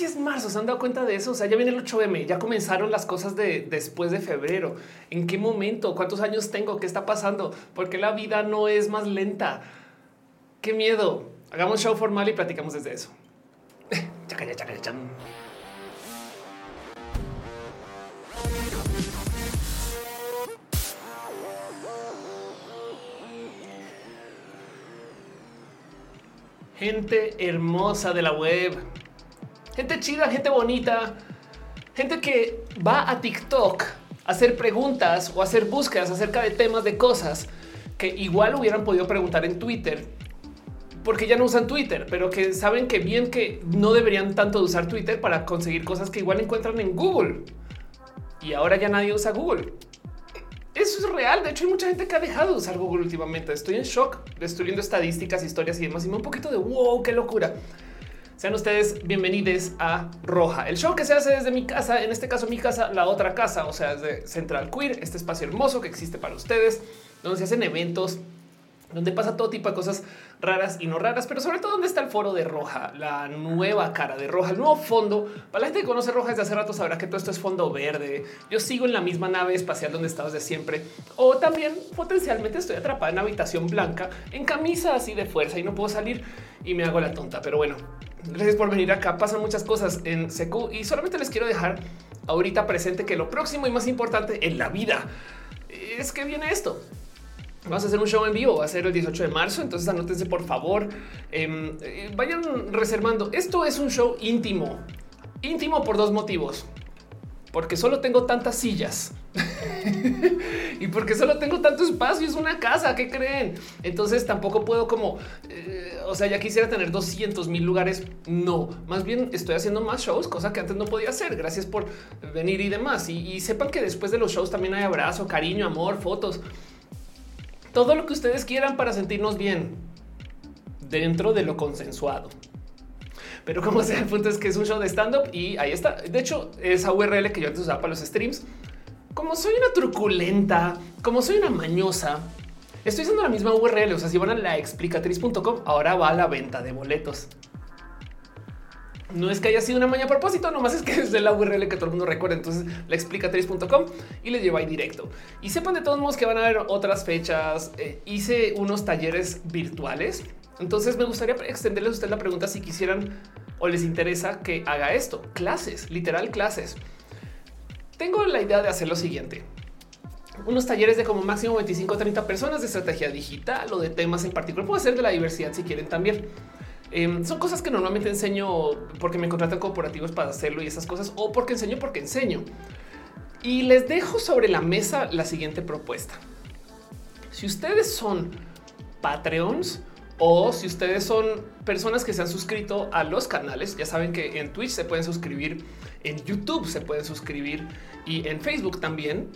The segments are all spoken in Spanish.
casi es marzo. ¿Se han dado cuenta de eso? O sea, ya viene el 8M, ya comenzaron las cosas de después de febrero. ¿En qué momento? ¿Cuántos años tengo? ¿Qué está pasando? Porque la vida no es más lenta. Qué miedo. Hagamos show formal y platicamos desde eso. Gente hermosa de la web, gente chida, gente bonita, gente que va a TikTok a hacer preguntas o hacer búsquedas acerca de temas de cosas que igual hubieran podido preguntar en Twitter porque ya no usan Twitter, pero que saben que bien que no deberían tanto de usar Twitter para conseguir cosas que igual encuentran en Google. Y ahora ya nadie usa Google. Eso es real. De hecho, hay mucha gente que ha dejado de usar Google últimamente. Estoy en shock. Estoy viendo estadísticas, historias y demás. Y me un poquito de wow, qué locura. Sean ustedes bienvenidos a Roja, el show que se hace desde mi casa, en este caso mi casa, la otra casa, o sea, desde Central Queer, este espacio hermoso que existe para ustedes, donde se hacen eventos, donde pasa todo tipo de cosas raras y no raras, pero sobre todo donde está el foro de Roja, la nueva cara de Roja, el nuevo fondo. Para la gente que conoce Roja desde hace rato sabrá que todo esto es fondo verde. Yo sigo en la misma nave espacial donde estaba desde siempre. O también potencialmente estoy atrapada en una habitación blanca, en camisa así de fuerza y no puedo salir y me hago la tonta. Pero bueno, gracias por venir acá. Pasan muchas cosas en CQ y solamente les quiero dejar ahorita presente que lo próximo y más importante en la vida es que viene esto. Vamos a hacer un show en vivo, va a ser el 18 de marzo, entonces anótense por favor, em, eh, vayan reservando. Esto es un show íntimo, íntimo por dos motivos. Porque solo tengo tantas sillas y porque solo tengo tanto espacio, es una casa, ¿qué creen? Entonces tampoco puedo como, eh, o sea, ya quisiera tener 200 mil lugares. No, más bien estoy haciendo más shows, cosa que antes no podía hacer. Gracias por venir y demás. Y, y sepan que después de los shows también hay abrazo, cariño, amor, fotos todo lo que ustedes quieran para sentirnos bien dentro de lo consensuado. Pero como sea, el punto es que es un show de stand up y ahí está. De hecho, esa URL que yo antes usaba para los streams, como soy una truculenta, como soy una mañosa, estoy usando la misma URL. O sea, si van a la explicatriz.com, ahora va a la venta de boletos. No es que haya sido una maña a propósito, nomás es que es de la URL que todo el mundo recuerda. Entonces la explicatriz.com y les lleva ahí directo. Y sepan de todos modos que van a haber otras fechas. Eh, hice unos talleres virtuales. Entonces me gustaría extenderles a ustedes la pregunta si quisieran o les interesa que haga esto. Clases, literal clases. Tengo la idea de hacer lo siguiente. Unos talleres de como máximo 25 o 30 personas de estrategia digital o de temas en particular. Puede ser de la diversidad si quieren también. Em, son cosas que normalmente enseño porque me contratan corporativos para hacerlo y esas cosas o porque enseño porque enseño. Y les dejo sobre la mesa la siguiente propuesta. Si ustedes son Patreons o si ustedes son personas que se han suscrito a los canales, ya saben que en Twitch se pueden suscribir, en YouTube se pueden suscribir y en Facebook también.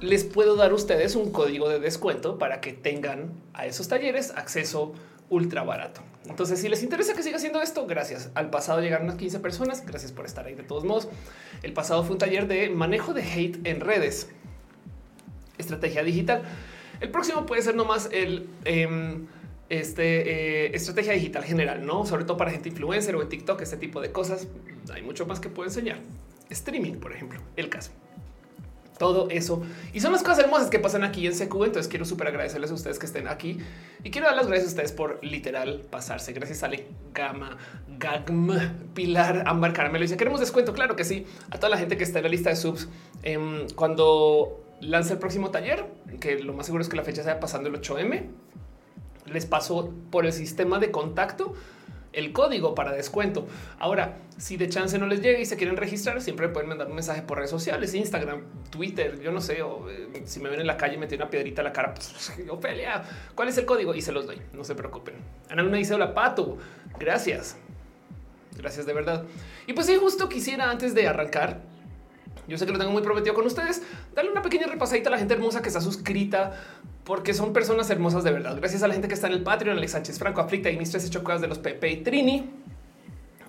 Les puedo dar a ustedes un código de descuento para que tengan a esos talleres acceso ultra barato. Entonces, si les interesa que siga haciendo esto, gracias. Al pasado llegaron unas 15 personas. Gracias por estar ahí. De todos modos, el pasado fue un taller de manejo de hate en redes, estrategia digital. El próximo puede ser nomás el em, este, eh, estrategia digital general, no sobre todo para gente influencer o en TikTok, este tipo de cosas. Hay mucho más que puedo enseñar. Streaming, por ejemplo, el caso todo eso. Y son las cosas hermosas que pasan aquí en CQ. Entonces quiero súper agradecerles a ustedes que estén aquí y quiero dar las gracias a ustedes por literal pasarse. Gracias a Ale Gama, Gagm, Pilar, Ámbar Caramelo. Dice queremos descuento. Claro que sí. A toda la gente que está en la lista de subs em, cuando lance el próximo taller, que lo más seguro es que la fecha sea pasando el 8M. Les paso por el sistema de contacto el código para descuento. Ahora, si de chance no les llega y se quieren registrar, siempre pueden mandar un mensaje por redes sociales, Instagram, Twitter, yo no sé, o eh, si me ven en la calle me tiene una piedrita a la cara, pues Ofelia, ¿cuál es el código? Y se los doy, no se preocupen. Ana Luna dice hola Pato, gracias. Gracias de verdad. Y pues sí, justo quisiera antes de arrancar, yo sé que lo tengo muy prometido con ustedes, darle una pequeña repasadita a la gente hermosa que está suscrita porque son personas hermosas de verdad. Gracias a la gente que está en el Patreon, Alex Sánchez Franco, Aflicta y mis tres chocadas de los Pepe y Trini.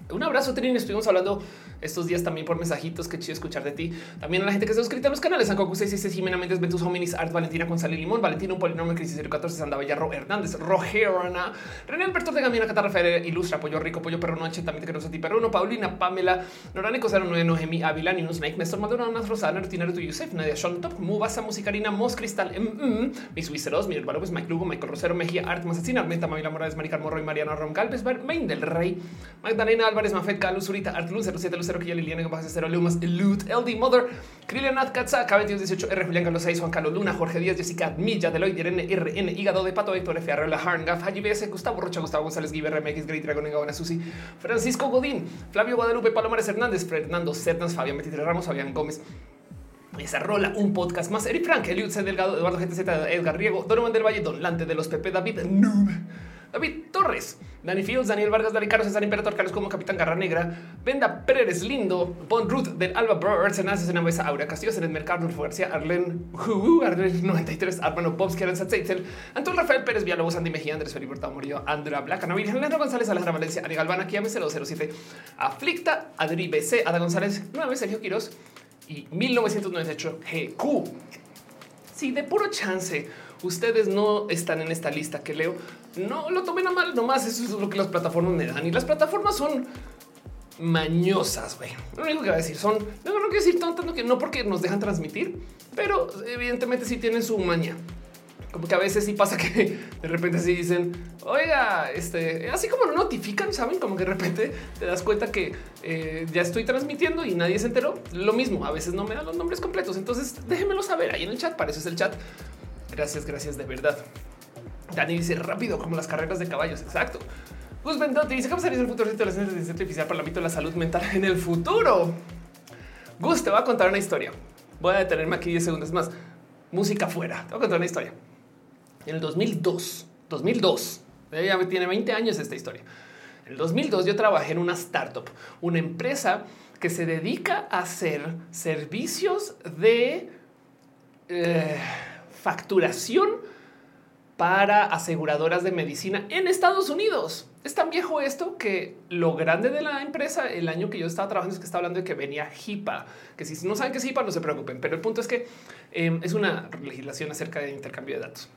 Un abrazo, Trini. Estuvimos hablando estos días también por mensajitos. Qué chido escuchar de ti. También a la gente que se suscrita a los canales. Sancocu 66, Jimena Méndez, Ventus Hominis, Art, Valentina González Limón, Valentina, un polinomio, Crisis 014, Sanda Bellarro, Hernández, Rogerana, René Alberto de Gamina, Catarra Fere, Ilustra, Pollo Rico, Pollo Perro Noche, también te queremos a ti, Perruno, Paulina, Pamela, Noránico 09, Noemi, Avila, Ninus, Snake, Néstor Maduro, Nas Rosana, Rutinario, tu Yusef, Nadia, Sean Top, Mubasa, Musicarina, Mos Cristal, mm, Mis Wiseros, Miguel Mike Lugo, Michael Rosero, Mejía, Art, Masacina, Armenta, Mavila Morales, Maricar Morro y Galvez, Main del Rey, Magdalena Álvarez, Mafet, Calus, Zurita, Art Lucero, 7 Lucero, Quilla, Liliana, Bajas, Cero, Lumas, Loot, LD Mother, Krilianat Katza, K22, 18, R, Julián Carlos 6, Juan Carlos Luna, Jorge Díaz, Jessica, Milla, Deloitte, Irene, RN, Hígado de Pato, Héctor F. Arreola, Harngaf, Haji BS, Gustavo Rocha, Gustavo González, Giver, MX, Great Dragon, Gabana, Susi, Francisco Godín, Flavio Guadalupe, Palomares Hernández, Fernando Cernas, Fabián Metitre Ramos, Fabián Gómez, esa rola, un podcast más. Eric Frank, Eliud C. Delgado, Eduardo GTZ, Edgar Riego, Donovan del Valle, Don Lante de los Pepe, David Noob, David Torres, Dani Fields, Daniel Vargas, Dani Carlos, César Imperator, Carlos como Capitán Garra Negra, Venda Pérez Lindo, Bon Ruth del Alba Birds, Enaces en Mesa, Aurea Castillo, en el Mercado, García, Arlen, uh, Arlen 93, Armano Bobs, Kieran Satzel, Antonio Rafael Pérez Villalobos, Andy Mejía, Andrés Feliberto Murillo, Andrea Black, Ana Virgen, Leandro González, Alejandra Valencia, Ari Galvana, Kiame 007, Aflicta, Adri BC, Ada González, nueve Sergio Quiroz y 1998 GQ. Si de puro chance ustedes no están en esta lista que leo, no lo tomen a mal, nomás eso es lo que las plataformas me dan. Y las plataformas son mañosas, güey. Lo único que va a decir son, no, no quiero decir tanto, no, que no porque nos dejan transmitir, pero evidentemente sí tienen su maña. Como que a veces sí pasa que de repente sí dicen, oiga, este, así como lo notifican, saben, como que de repente te das cuenta que eh, ya estoy transmitiendo y nadie se enteró. Lo mismo, a veces no me dan los nombres completos. Entonces déjenmelo saber ahí en el chat. Para eso es el chat. Gracias, gracias de verdad. Dani dice rápido como las carreras de caballos. Exacto. Gus Bendotti dice cómo sería el futuro de la inteligencia artificial para el ámbito de la salud mental en el futuro. Gus te va a contar una historia. Voy a detenerme aquí 10 segundos más. Música fuera. Te voy a contar una historia. En el 2002, 2002, ya tiene 20 años esta historia. En el 2002 yo trabajé en una startup, una empresa que se dedica a hacer servicios de eh, facturación para aseguradoras de medicina en Estados Unidos. Es tan viejo esto que lo grande de la empresa el año que yo estaba trabajando es que estaba hablando de que venía HIPAA, que si no saben qué es HIPAA no se preocupen, pero el punto es que eh, es una legislación acerca de intercambio de datos.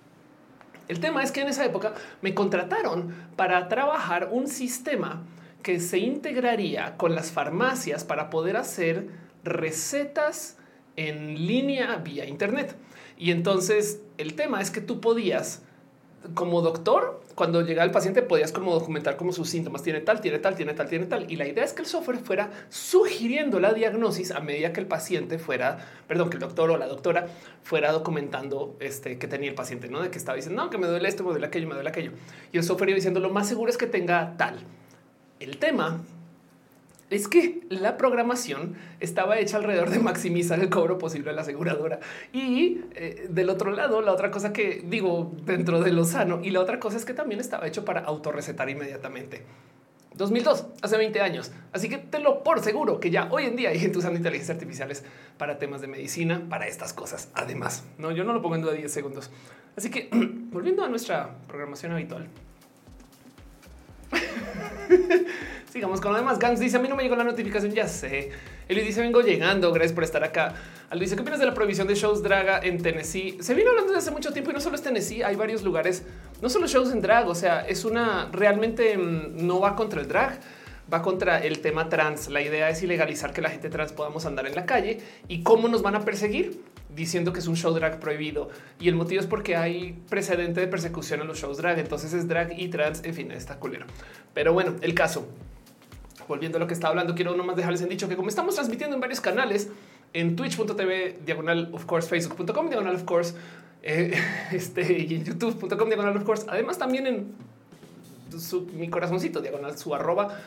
El tema es que en esa época me contrataron para trabajar un sistema que se integraría con las farmacias para poder hacer recetas en línea vía Internet. Y entonces el tema es que tú podías, como doctor, cuando llegaba el paciente, podías como documentar como sus síntomas. Tiene tal, tiene tal, tiene tal, tiene tal. Y la idea es que el software fuera sugiriendo la diagnosis a medida que el paciente fuera, perdón, que el doctor o la doctora fuera documentando este que tenía el paciente, no de que estaba diciendo, no, que me duele esto, me duele aquello, me duele aquello. Y el software iba diciendo, lo más seguro es que tenga tal. El tema es que la programación estaba hecha alrededor de maximizar el cobro posible de la aseguradora. Y eh, del otro lado, la otra cosa que digo dentro de lo sano y la otra cosa es que también estaba hecho para autorrecetar inmediatamente. 2002, hace 20 años. Así que te lo por seguro que ya hoy en día hay gente usando inteligencia artificiales para temas de medicina, para estas cosas. Además, no, yo no lo pongo en duda 10 segundos. Así que volviendo a nuestra programación habitual. Sigamos con lo demás. Gans dice: A mí no me llegó la notificación. Ya sé. Eli dice: Vengo llegando. Gracias por estar acá. Aldo dice: ¿Qué opinas de la prohibición de shows draga en Tennessee? Se viene hablando desde hace mucho tiempo y no solo es Tennessee, hay varios lugares, no solo shows en drag. O sea, es una realmente mm, no va contra el drag va contra el tema trans. La idea es ilegalizar que la gente trans podamos andar en la calle y cómo nos van a perseguir diciendo que es un show drag prohibido. Y el motivo es porque hay precedente de persecución en los shows drag. Entonces es drag y trans. En fin, está culero. Pero bueno, el caso volviendo a lo que estaba hablando, quiero nomás dejarles en dicho que como estamos transmitiendo en varios canales, en twitch.tv, diagonal of course, facebook.com, diagonal of course, eh, este, y en youtube.com, diagonal of course, además también en mi corazoncito, diagonal su arroba.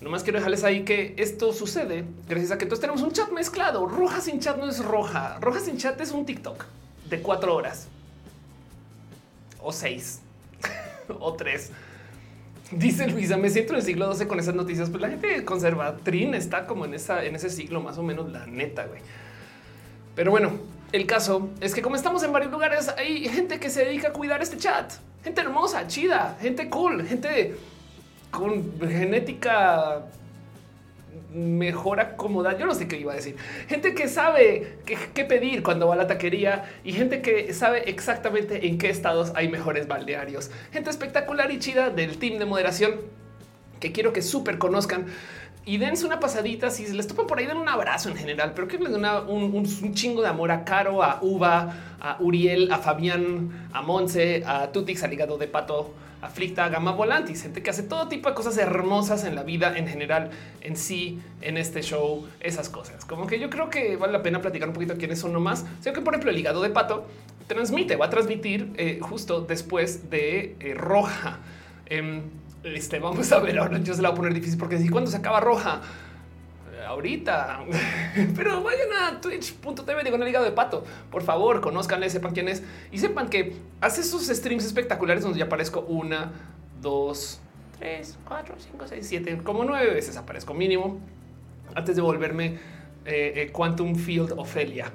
Nomás quiero dejarles ahí que esto sucede gracias a que entonces tenemos un chat mezclado. Roja sin chat no es roja. Roja sin chat es un TikTok de cuatro horas o seis o tres Dice Luisa, me siento en el siglo XII con esas noticias. Pues la gente conserva Trin está como en esa, en ese siglo más o menos, la neta, güey. Pero bueno, el caso es que como estamos en varios lugares, hay gente que se dedica a cuidar este chat. Gente hermosa, chida, gente cool, gente con genética mejor acomodada. Yo no sé qué iba a decir. Gente que sabe qué, pedir cuando va a la taquería y gente que sabe exactamente en qué estados hay mejores balnearios. Gente espectacular y chida del team de moderación que quiero que súper conozcan y dense una pasadita. Si les topan por ahí, den un abrazo en general, pero que les den un, un, chingo de amor a Caro, a Uva, a Uriel, a Fabián, a Monse, a Tutix, al hígado de pato, aflicta, gama volantis, gente que hace todo tipo de cosas hermosas en la vida en general, en sí, en este show, esas cosas. Como que yo creo que vale la pena platicar un poquito quiénes son nomás. Sé que, por ejemplo, el hígado de pato transmite, va a transmitir eh, justo después de eh, Roja. Em, este, vamos a ver ahora. Yo se la voy a poner difícil porque si cuando se acaba Roja, ahorita. Pero vayan a twitch.tv con el hígado de pato. Por favor, conozcanle, sepan quién es y sepan que hace sus streams espectaculares donde ya aparezco una, dos, tres, cuatro, cinco, seis, siete, como nueve veces aparezco mínimo antes de volverme eh, eh, Quantum Field Ophelia.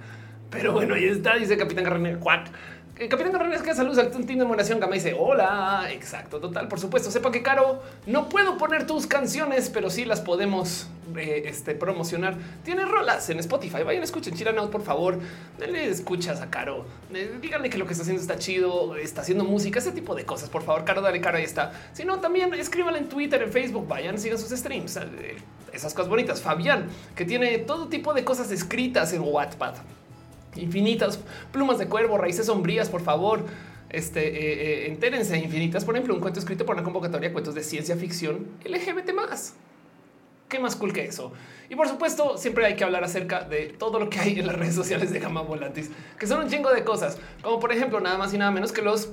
Pero bueno, ahí está, dice Capitán Carrera. Cuac. El Capitán Carreras que saludos al team de moderación Gama dice hola. Exacto, total. Por supuesto, sepa que Caro no puedo poner tus canciones, pero sí las podemos eh, este, promocionar. Tiene rolas en Spotify. Vayan, escuchen Chilanout, por favor. Denle escuchas a Caro. Eh, díganle que lo que está haciendo está chido, está haciendo música, ese tipo de cosas. Por favor, Caro, dale Caro. Ahí está. Si no, también escríbanle en Twitter, en Facebook. Vayan, sigan sus streams. Eh, esas cosas bonitas. Fabián, que tiene todo tipo de cosas escritas en Wattpad infinitas plumas de cuervo, raíces sombrías, por favor. Este eh, eh, entérense infinitas. Por ejemplo, un cuento escrito por una convocatoria de cuentos de ciencia ficción LGBT más. Qué más cool que eso. Y por supuesto, siempre hay que hablar acerca de todo lo que hay en las redes sociales de Gama Volantis, que son un chingo de cosas, como por ejemplo, nada más y nada menos que los.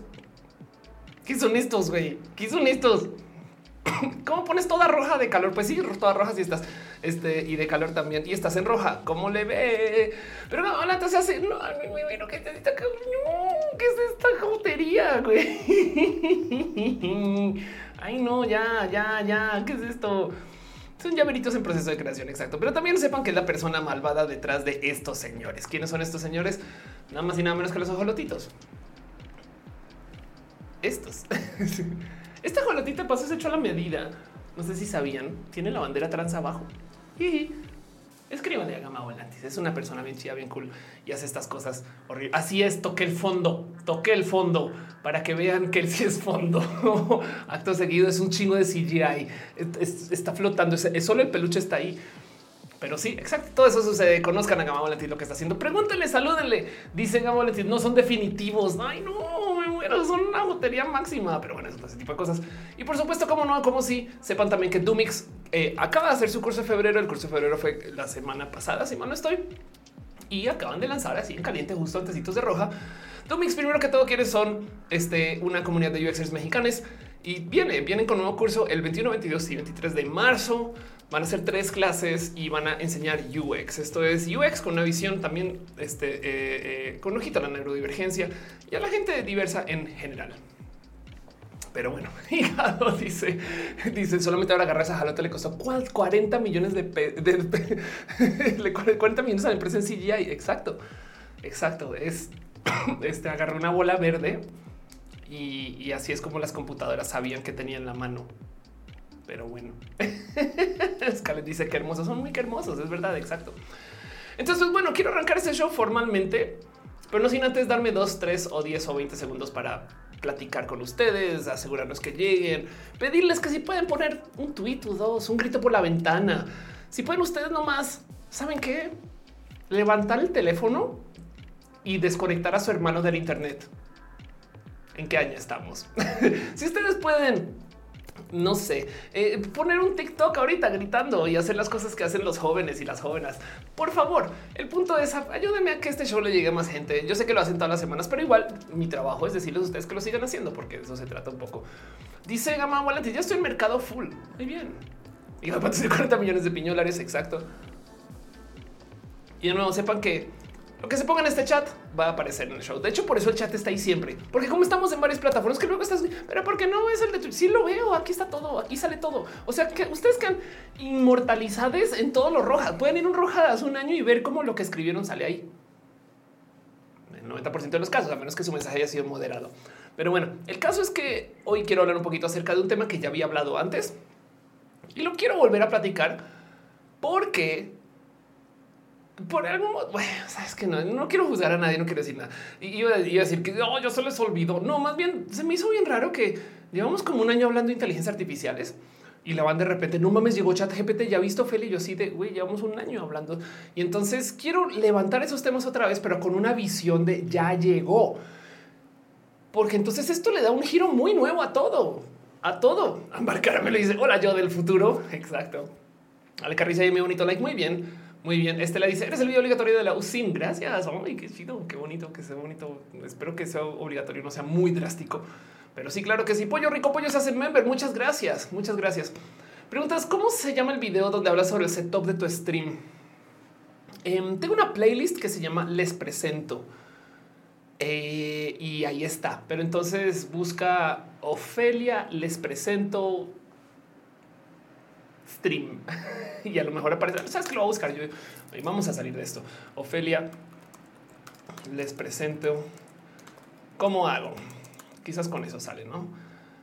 ¿Qué son estos, güey? ¿Qué son estos? ¿Cómo pones toda roja de calor? Pues sí, toda roja si estás este y de calor también y estás en roja. ¿Cómo le ve? Pero no, la se hace. No, no, ¿qué, ¿qué es esta jotería, güey? Ay, no, ya, ya, ya. ¿Qué es esto? Son llaveritos en proceso de creación, exacto. Pero también sepan que es la persona malvada detrás de estos señores. ¿Quiénes son estos señores? Nada más y nada menos que los ojolotitos. Estos. Esta jolotita pasó hecho a la medida. No sé si sabían, tiene la bandera trans abajo. Y escríbanle a Gama Volantis. Es una persona bien chida, bien cool y hace estas cosas horribles. Así es, toqué el fondo, toqué el fondo para que vean que él sí es fondo. Acto seguido es un chingo de CGI. está flotando, es, solo el peluche está ahí. Pero sí, exacto. Todo eso sucede. Conozcan a Gama Volantis lo que está haciendo. Pregúntenle, salúdenle. Dice Gama Volantis, no son definitivos. Ay, no son una lotería máxima, pero bueno, ese tipo de cosas. Y por supuesto, como no, como si sepan también que Dumix eh, acaba de hacer su curso de febrero. El curso de febrero fue la semana pasada, si no estoy. Y acaban de lanzar así en caliente, justo antesitos de roja. Dumix, primero que todo, quiere son este, una comunidad de UXers mexicanos y viene, vienen con un nuevo curso el 21, 22 y 23 de marzo. Van a ser tres clases y van a enseñar UX. Esto es UX con una visión también este, eh, eh, con ojito a la neurodivergencia y a la gente diversa en general. Pero bueno, hígado dice, dice solamente ahora agarrar esa jalota le costó 40 millones de, de, 40 millones a la empresa en CGI. Exacto, exacto. Es este agarró una bola verde y, así es como las computadoras sabían que tenían la mano pero bueno. Scarlett dice que hermosos son muy hermosos, es verdad, exacto. Entonces, pues, bueno, quiero arrancar este show formalmente, pero no sin antes darme dos, tres o diez o veinte segundos para platicar con ustedes, asegurarnos que lleguen, pedirles que si pueden poner un tweet o dos, un grito por la ventana. Si pueden ustedes nomás, ¿saben qué? Levantar el teléfono y desconectar a su hermano del Internet. ¿En qué año estamos? si ustedes pueden no sé, eh, poner un TikTok ahorita gritando y hacer las cosas que hacen los jóvenes y las jóvenes. Por favor, el punto es ayúdenme a que este show le llegue a más gente. Yo sé que lo hacen todas las semanas, pero igual mi trabajo es decirles a ustedes que lo sigan haciendo porque de eso se trata un poco. Dice Gama Wallet, ya estoy en mercado full. Muy bien. Y a 40 millones de piñolares, exacto. Y de nuevo, sepan que lo que se ponga en este chat va a aparecer en el show. De hecho, por eso el chat está ahí siempre. Porque como estamos en varias plataformas, que luego estás, pero porque no es el de Twitch. Sí lo veo, aquí está todo, aquí sale todo. O sea, que ustedes quedan inmortalizados en todos los rojas. Pueden ir un roja hace un año y ver cómo lo que escribieron sale ahí. El 90% de los casos, a menos que su mensaje haya sido moderado. Pero bueno, el caso es que hoy quiero hablar un poquito acerca de un tema que ya había hablado antes Y lo quiero volver a platicar porque por algún modo, bueno, sabes que no, no quiero juzgar a nadie, no quiero decir nada. Y iba, a decir que no, yo solo les olvido. No, más bien se me hizo bien raro que llevamos como un año hablando de inteligencias artificiales y la van de repente, no mames, llegó chat GPT, ya visto Feli, yo sí de, güey, llevamos un año hablando. Y entonces quiero levantar esos temas otra vez, pero con una visión de ya llegó. Porque entonces esto le da un giro muy nuevo a todo a todo. Ambar me lo dice, hola yo del futuro. Exacto. Ale Carriza y mi bonito like. Muy bien, muy bien. Este le dice, eres el video obligatorio de la USIM. Gracias. Ay, qué chido, qué bonito, que sea bonito. Espero que sea obligatorio, no sea muy drástico. Pero sí, claro que sí. Pollo rico, pollo se hace member. Muchas gracias. Muchas gracias. Preguntas, ¿cómo se llama el video donde hablas sobre el setup de tu stream? Em, tengo una playlist que se llama Les Presento. Eh, y ahí está. Pero entonces busca Ofelia, les presento stream y a lo mejor aparece. Sabes que lo voy a buscar yo. Vamos a salir de esto. Ofelia, les presento cómo hago. Quizás con eso sale, no?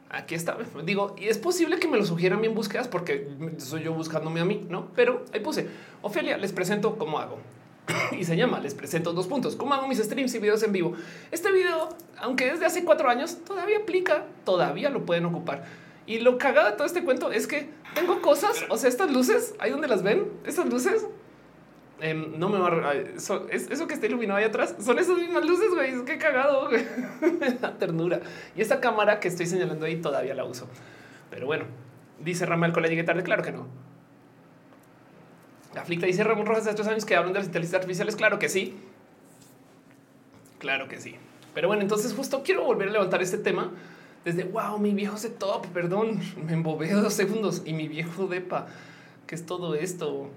Aquí está. Digo, y es posible que me lo sugieran bien búsquedas porque soy yo buscándome a mí, no? Pero ahí puse Ofelia, les presento cómo hago. y se llama Les presento dos puntos. ¿Cómo hago mis streams y videos en vivo? Este video, aunque es de hace cuatro años, todavía aplica, todavía lo pueden ocupar. Y lo cagado de todo este cuento es que tengo cosas, o sea, estas luces, ahí donde las ven, estas luces, em, no me va a... Eso, eso que está iluminado ahí atrás, son esas mismas luces, güey, qué cagado, da ternura. Y esta cámara que estoy señalando ahí todavía la uso. Pero bueno, dice Ramal, con la llegué tarde, claro que no. Aflicta dice Ramón Rojas de estos años que hablan de las inteligencias artificiales. Claro que sí. Claro que sí. Pero bueno, entonces justo quiero volver a levantar este tema desde wow, mi viejo top. Perdón, me embobé dos segundos y mi viejo depa. ¿Qué es todo esto?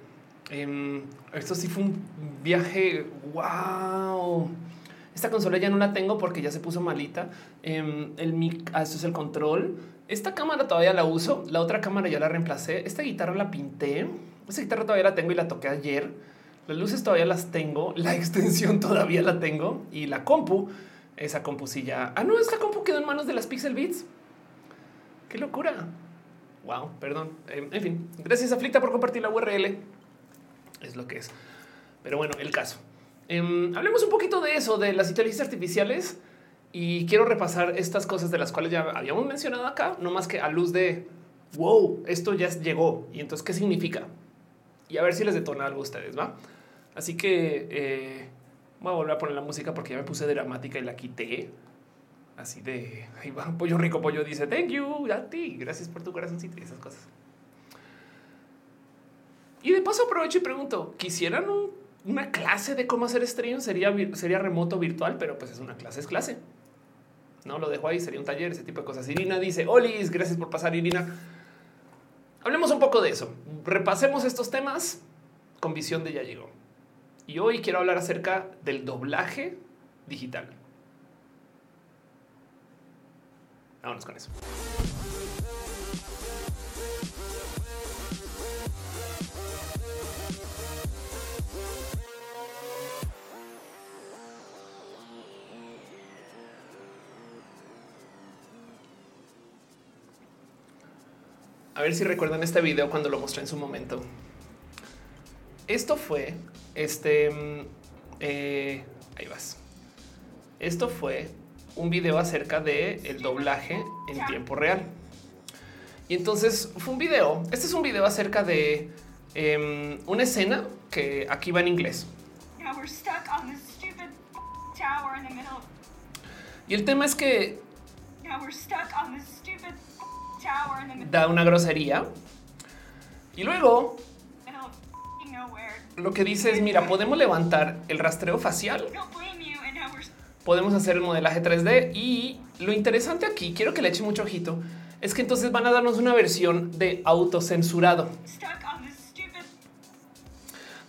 Em, esto sí fue un viaje. Wow. Esta consola ya no la tengo porque ya se puso malita. Eh, el mic, ah, esto es el control. Esta cámara todavía la uso. La otra cámara ya la reemplacé. Esta guitarra la pinté. Esa guitarra todavía la tengo y la toqué ayer. Las luces todavía las tengo. La extensión todavía la tengo. Y la compu, esa compu sí ya... Ah, no, esta compu quedó en manos de las Pixel Beats. Qué locura. Wow, perdón. Em, en fin, gracias a Flicta por compartir la URL. Es lo que es. Pero bueno, el caso. Em, hablemos un poquito de eso, de las inteligencias artificiales. Y quiero repasar estas cosas de las cuales ya habíamos mencionado acá, no más que a luz de wow, esto ya llegó. Y entonces, ¿qué significa? y a ver si les detona algo a ustedes, ¿va? Así que eh, voy a volver a poner la música porque ya me puse dramática y la quité. Así de ahí va, pollo rico, pollo dice thank you a ti, gracias por tu corazoncito y esas cosas. Y de paso aprovecho y pregunto, ¿quisieran una clase de cómo hacer stream? Sería, sería remoto virtual, pero pues es una clase, es clase. No lo dejo ahí, sería un taller, ese tipo de cosas. Irina dice, Olis, gracias por pasar, Irina. Hablemos un poco de eso. Repasemos estos temas con visión de ya llegó. Y hoy quiero hablar acerca del doblaje digital. Vámonos con eso. A ver si recuerdan este video cuando lo mostré en su momento. Esto fue este. Mm, eh, ahí vas. Esto fue un video acerca de el doblaje en tiempo real. Y entonces fue un video. Este es un video acerca de em, una escena que aquí va en inglés. Y el tema es que da una grosería. Y luego lo que dice es, mira, podemos levantar el rastreo facial. Podemos hacer el modelaje 3D y lo interesante aquí, quiero que le eche mucho ojito, es que entonces van a darnos una versión de autocensurado.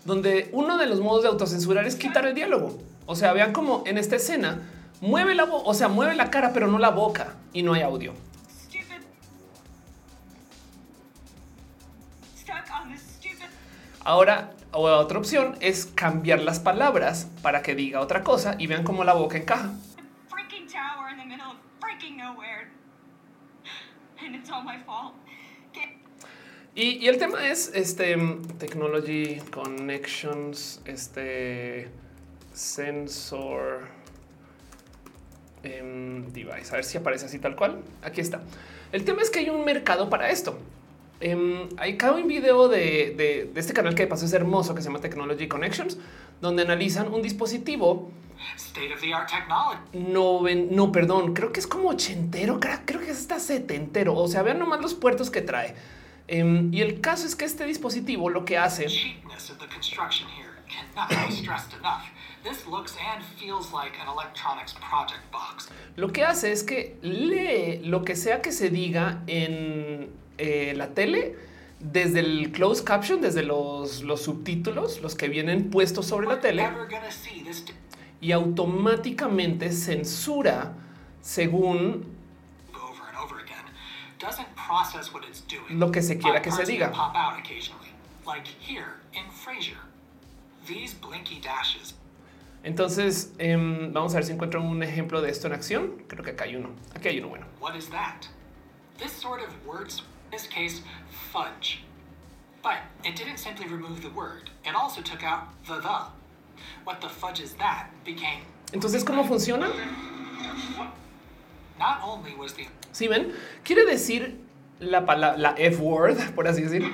Donde uno de los modos de autocensurar es quitar el diálogo. O sea, vean como en esta escena mueve la o sea, mueve la cara, pero no la boca y no hay audio. Ahora, otra opción es cambiar las palabras para que diga otra cosa y vean cómo la boca encaja. Y, el tema es este technology connections, este sensor em, device. A ver si aparece así tal cual. Aquí está. El tema es que hay un mercado para esto. Eh, hay cada un video de, de, este canal que de paso es hermoso que se llama Technology Connections, donde analizan un dispositivo State of the art technology. No, no, perdón, creo que es como ochentero, creo, creo que es hasta setentero. O sea, vean nomás los puertos que trae. Um, y el caso es que este dispositivo lo que hace. Lo que hace es que lee lo que sea que se diga en eh, la tele desde el closed caption, desde los, los subtítulos, los que vienen puestos sobre la tele y automáticamente censura según lo que se quiera que se diga. Entonces, um, vamos a ver si encuentro un ejemplo de esto en acción. Creo que acá hay uno. Aquí hay uno bueno. This case, fudge. But it didn't simply remove the word. It also took out the the. What the fudge is that became. Entonces, ¿cómo funciona? Si ven, quiere decir la palabra, la F word, por así decirlo.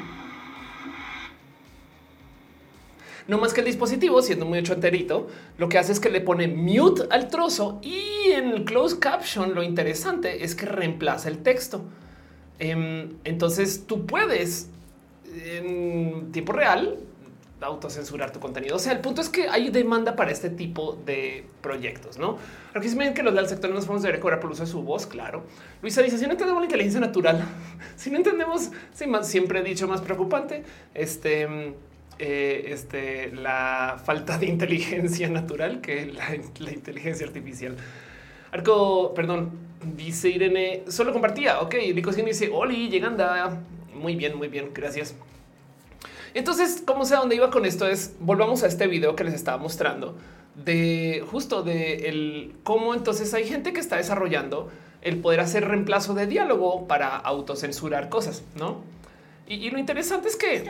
No más que el dispositivo, siendo muy hecho enterito, lo que hace es que le pone mute al trozo y en el closed caption lo interesante es que reemplaza el texto. Em, entonces tú puedes en tiempo real autocensurar tu contenido. O sea, el punto es que hay demanda para este tipo de proyectos, ¿no? Ven que los del sector no nos podemos deber cobrar por uso de su voz, claro. Luisa dice, si no entendemos la inteligencia natural, si no entendemos, siempre he dicho más preocupante, este, eh, este, la falta de inteligencia natural que la, inteligencia artificial. Arco, perdón, dice Irene, solo compartía. Ok, Rico dice, Oli, lleganda. Muy bien, muy bien, gracias. Entonces, como sé dónde iba con esto es volvamos a este video que les estaba mostrando de justo de el cómo entonces hay gente que está desarrollando el poder hacer reemplazo de diálogo para autocensurar cosas, no? Y, lo interesante es que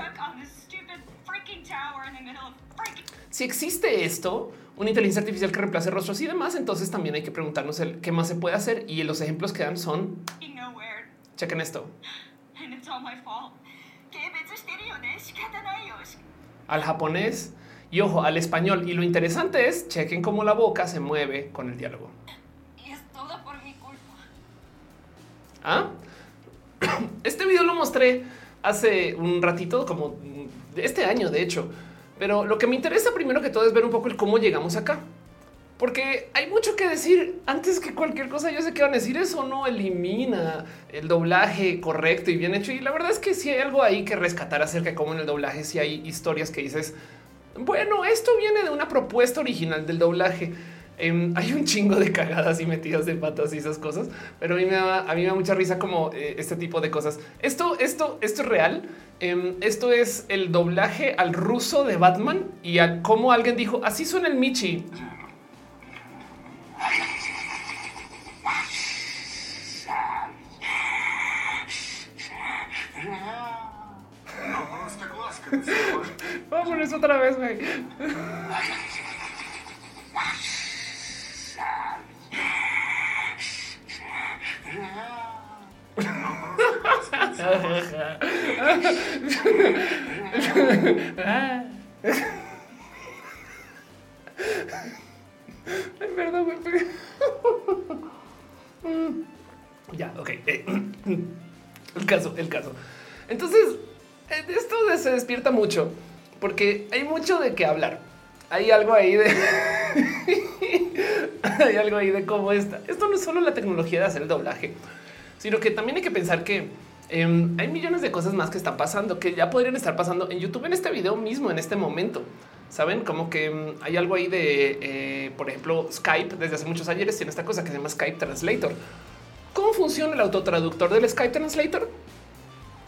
si existe esto, una inteligencia artificial que reemplace rostros y demás, entonces también hay que preguntarnos el qué más se puede hacer. Y los ejemplos que dan son chequen esto al japonés y ojo al español. Y lo interesante es chequen cómo la boca se mueve con el diálogo. Y es todo por mi culpa. ¿Ah? Este video lo mostré hace un ratito, como este año, de hecho. Pero lo que me interesa primero que todo es ver un poco el cómo llegamos acá. Porque hay mucho que decir antes que cualquier cosa. Yo sé que van a decir eso no elimina el doblaje correcto y bien hecho. Y la verdad es que si hay algo ahí que rescatar acerca de cómo en el doblaje si hay historias que dices, bueno, esto viene de una propuesta original del doblaje. Em, hay un chingo de cagadas y metidas de patas y esas cosas, pero a mí me da, a mí me da mucha risa como eh, este tipo de cosas. Esto, esto, esto es real. Em, esto es el doblaje al ruso de Batman y a cómo alguien dijo así suena el Michi. Vamos eso otra vez, güey. Ay, perdón, güey. Ya, ok. Eh, el caso, el caso. Entonces, eh, esto se despierta mucho porque hay mucho de qué hablar. Hay algo ahí de hay algo ahí de cómo está. Esto no es solo la tecnología de hacer el doblaje, sino que también hay que pensar que em, hay millones de cosas más que están pasando que ya podrían estar pasando en YouTube en este video mismo, en este momento. Saben como que em, hay algo ahí de, eh, por ejemplo, Skype desde hace muchos años tiene esta cosa que se llama Skype Translator. ¿Cómo funciona el autotraductor del Skype Translator?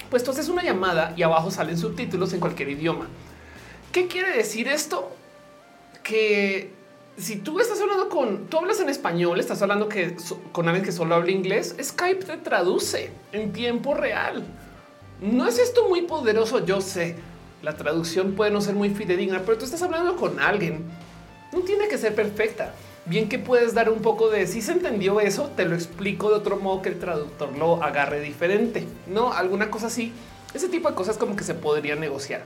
Pues tú haces una llamada y abajo salen subtítulos en cualquier idioma. ¿Qué quiere decir esto? Que si tú estás hablando con, tú hablas en español, estás hablando que con alguien que solo habla inglés, Skype te traduce en tiempo real. no es esto muy poderoso. Yo sé la traducción puede no ser muy fidedigna, pero tú estás hablando con alguien. No tiene que ser perfecta. Bien que puedes dar un poco de si se entendió eso, te lo explico de otro modo que el traductor lo agarre diferente, no alguna cosa así. Ese tipo de cosas como que se podría negociar.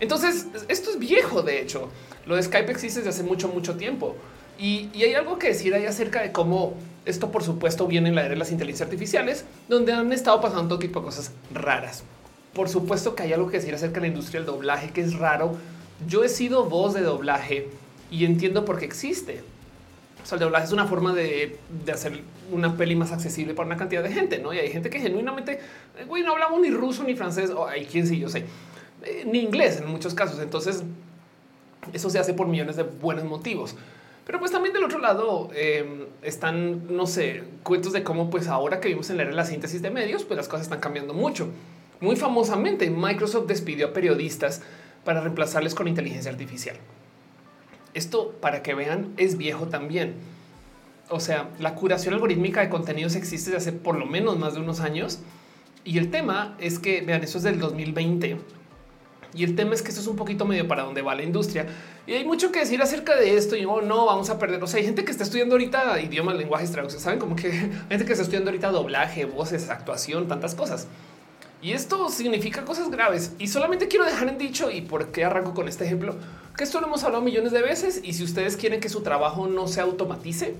Entonces, esto es viejo. De hecho, lo de Skype existe desde hace mucho, mucho tiempo. Y, hay algo que decir ahí acerca de cómo esto, por supuesto, viene en la era de las inteligencias artificiales, donde han estado pasando todo tipo de cosas raras. Por supuesto que hay algo que decir acerca de la industria del doblaje, que es raro. Yo he sido voz de doblaje y entiendo por qué existe. O sea, el doblaje es una forma de, hacer una peli más accesible para una cantidad de gente, ¿no? Y hay gente que genuinamente, güey, no hablamos ni ruso ni francés, o hay quien sí, yo sé, eh, ni inglés en muchos casos. Entonces, eso se hace por millones de buenos motivos. Pero pues también del otro lado em, están, no sé, cuentos de cómo pues ahora que vivimos en de la síntesis de medios, pues las cosas están cambiando mucho. Muy famosamente, Microsoft despidió a periodistas para reemplazarles con inteligencia artificial. Esto, para que vean, es viejo también. O sea, la curación algorítmica de contenidos existe desde hace por lo menos más de unos años. Y el tema es que, vean, eso es del 2020 y el tema es que esto es un poquito medio para donde va la industria. Y hay mucho que decir acerca de esto. Y oh, no, vamos a perder. O sea, hay gente que está estudiando ahorita idiomas, lenguajes, traducción. Saben como que hay gente que está estudiando ahorita doblaje, voces, actuación, tantas cosas. Y esto significa cosas graves. Y solamente quiero dejar en dicho, y por qué arranco con este ejemplo, que esto lo hemos hablado millones de veces. Y si ustedes quieren que su trabajo no se automatice,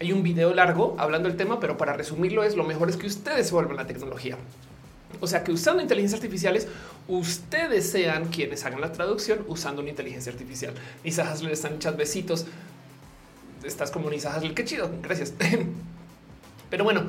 hay un video largo hablando del tema, pero para resumirlo es lo mejor es que ustedes se vuelvan la tecnología. O sea que usando inteligencias artificiales, ustedes sean quienes hagan la traducción usando una inteligencia artificial. Nisa Hasler están echando besitos. Estás como Nisa Hasler. Qué chido. Gracias. Pero bueno,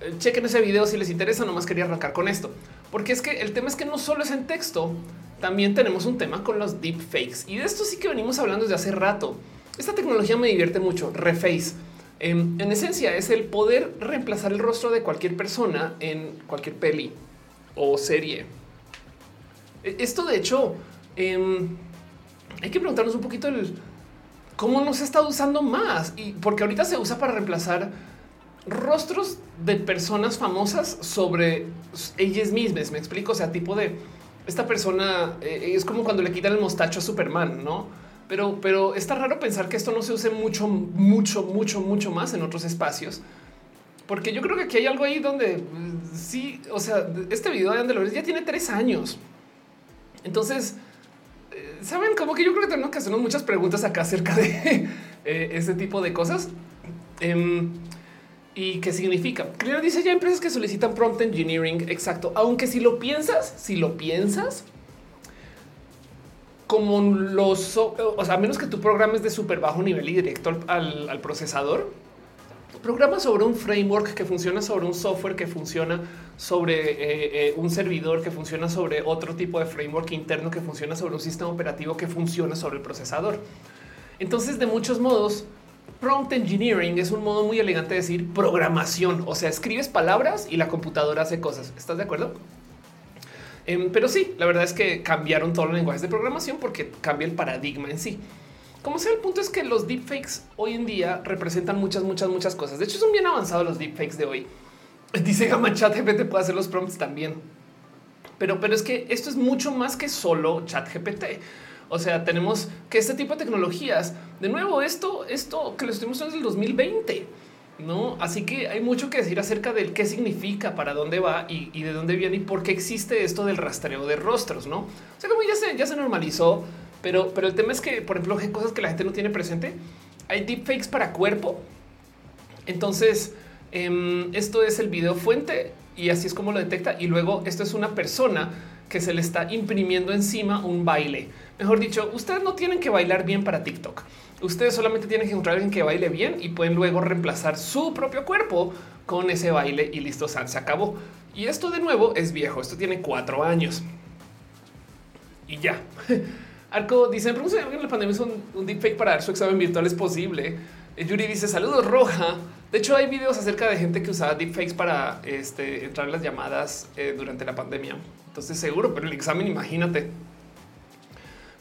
eh, chequen ese video si les interesa. Nomás quería arrancar con esto, porque es que el tema es que no solo es en texto, también tenemos un tema con los deepfakes y de esto sí que venimos hablando desde hace rato. Esta tecnología me divierte mucho. Reface. Em, en esencia es el poder reemplazar el rostro de cualquier persona en cualquier peli o serie. E, esto de hecho, em, hay que preguntarnos un poquito el cómo no se está usando más y porque ahorita se usa para reemplazar rostros de personas famosas sobre ellas mismas. Me explico. O sea, tipo de esta persona eh, es como cuando le quitan el mostacho a Superman, no? Pero, pero está raro pensar que esto no se use mucho, mucho, mucho, mucho más en otros espacios porque yo creo que aquí hay algo ahí donde sí, o sea, este video de Andalores ya tiene tres años. Entonces, eh, saben como que yo creo que tenemos que hacernos muchas preguntas acá acerca de eh, ese tipo de cosas. Em, ¿Y qué significa? Claro, dice ya empresas que solicitan prompt engineering. Exacto. Aunque si lo piensas, si lo piensas, como los, o sea, a menos que tu programes de súper bajo nivel y directo al procesador, programa sobre un framework que funciona sobre un software que funciona sobre eh, eh, un servidor que funciona sobre otro tipo de framework interno que funciona sobre un sistema operativo que funciona sobre el procesador. Entonces, de muchos modos, prompt engineering es un modo muy elegante de decir programación. O sea, escribes palabras y la computadora hace cosas. ¿Estás de acuerdo? Em, pero sí, la verdad es que cambiaron todos los lenguajes de programación porque cambia el paradigma en sí. Como sea, el punto es que los deepfakes hoy en día representan muchas, muchas, muchas cosas. De hecho, son bien avanzados los deepfakes de hoy. Dice Gama Chat GPT puede hacer los prompts también. Pero, pero es que esto es mucho más que solo Chat GPT. O sea, tenemos que este tipo de tecnologías, de nuevo, esto, esto que lo estoy mostrando es el 2020. No, así que hay mucho que decir acerca del qué significa, para dónde va y, y, de dónde viene y por qué existe esto del rastreo de rostros. No, o sea, como ya se, ya se normalizó pero, pero el tema es que, por ejemplo, hay cosas que la gente no tiene presente. Hay deepfakes para cuerpo. Entonces, em, esto es el video fuente y así es como lo detecta. Y luego esto es una persona que se le está imprimiendo encima un baile. Mejor dicho, ustedes no tienen que bailar bien para TikTok. Ustedes solamente tienen que encontrar a alguien que baile bien y pueden luego reemplazar su propio cuerpo con ese baile y listo, se acabó. Y esto de nuevo es viejo. Esto tiene cuatro años y ya. Arco dice, en la pandemia es un, un deepfake para dar su examen virtual, es posible. Eh, Yuri dice, saludos Roja. De hecho, hay videos acerca de gente que usaba deepfakes para este, entrar en las llamadas eh, durante la pandemia. Entonces seguro, pero el examen, imagínate.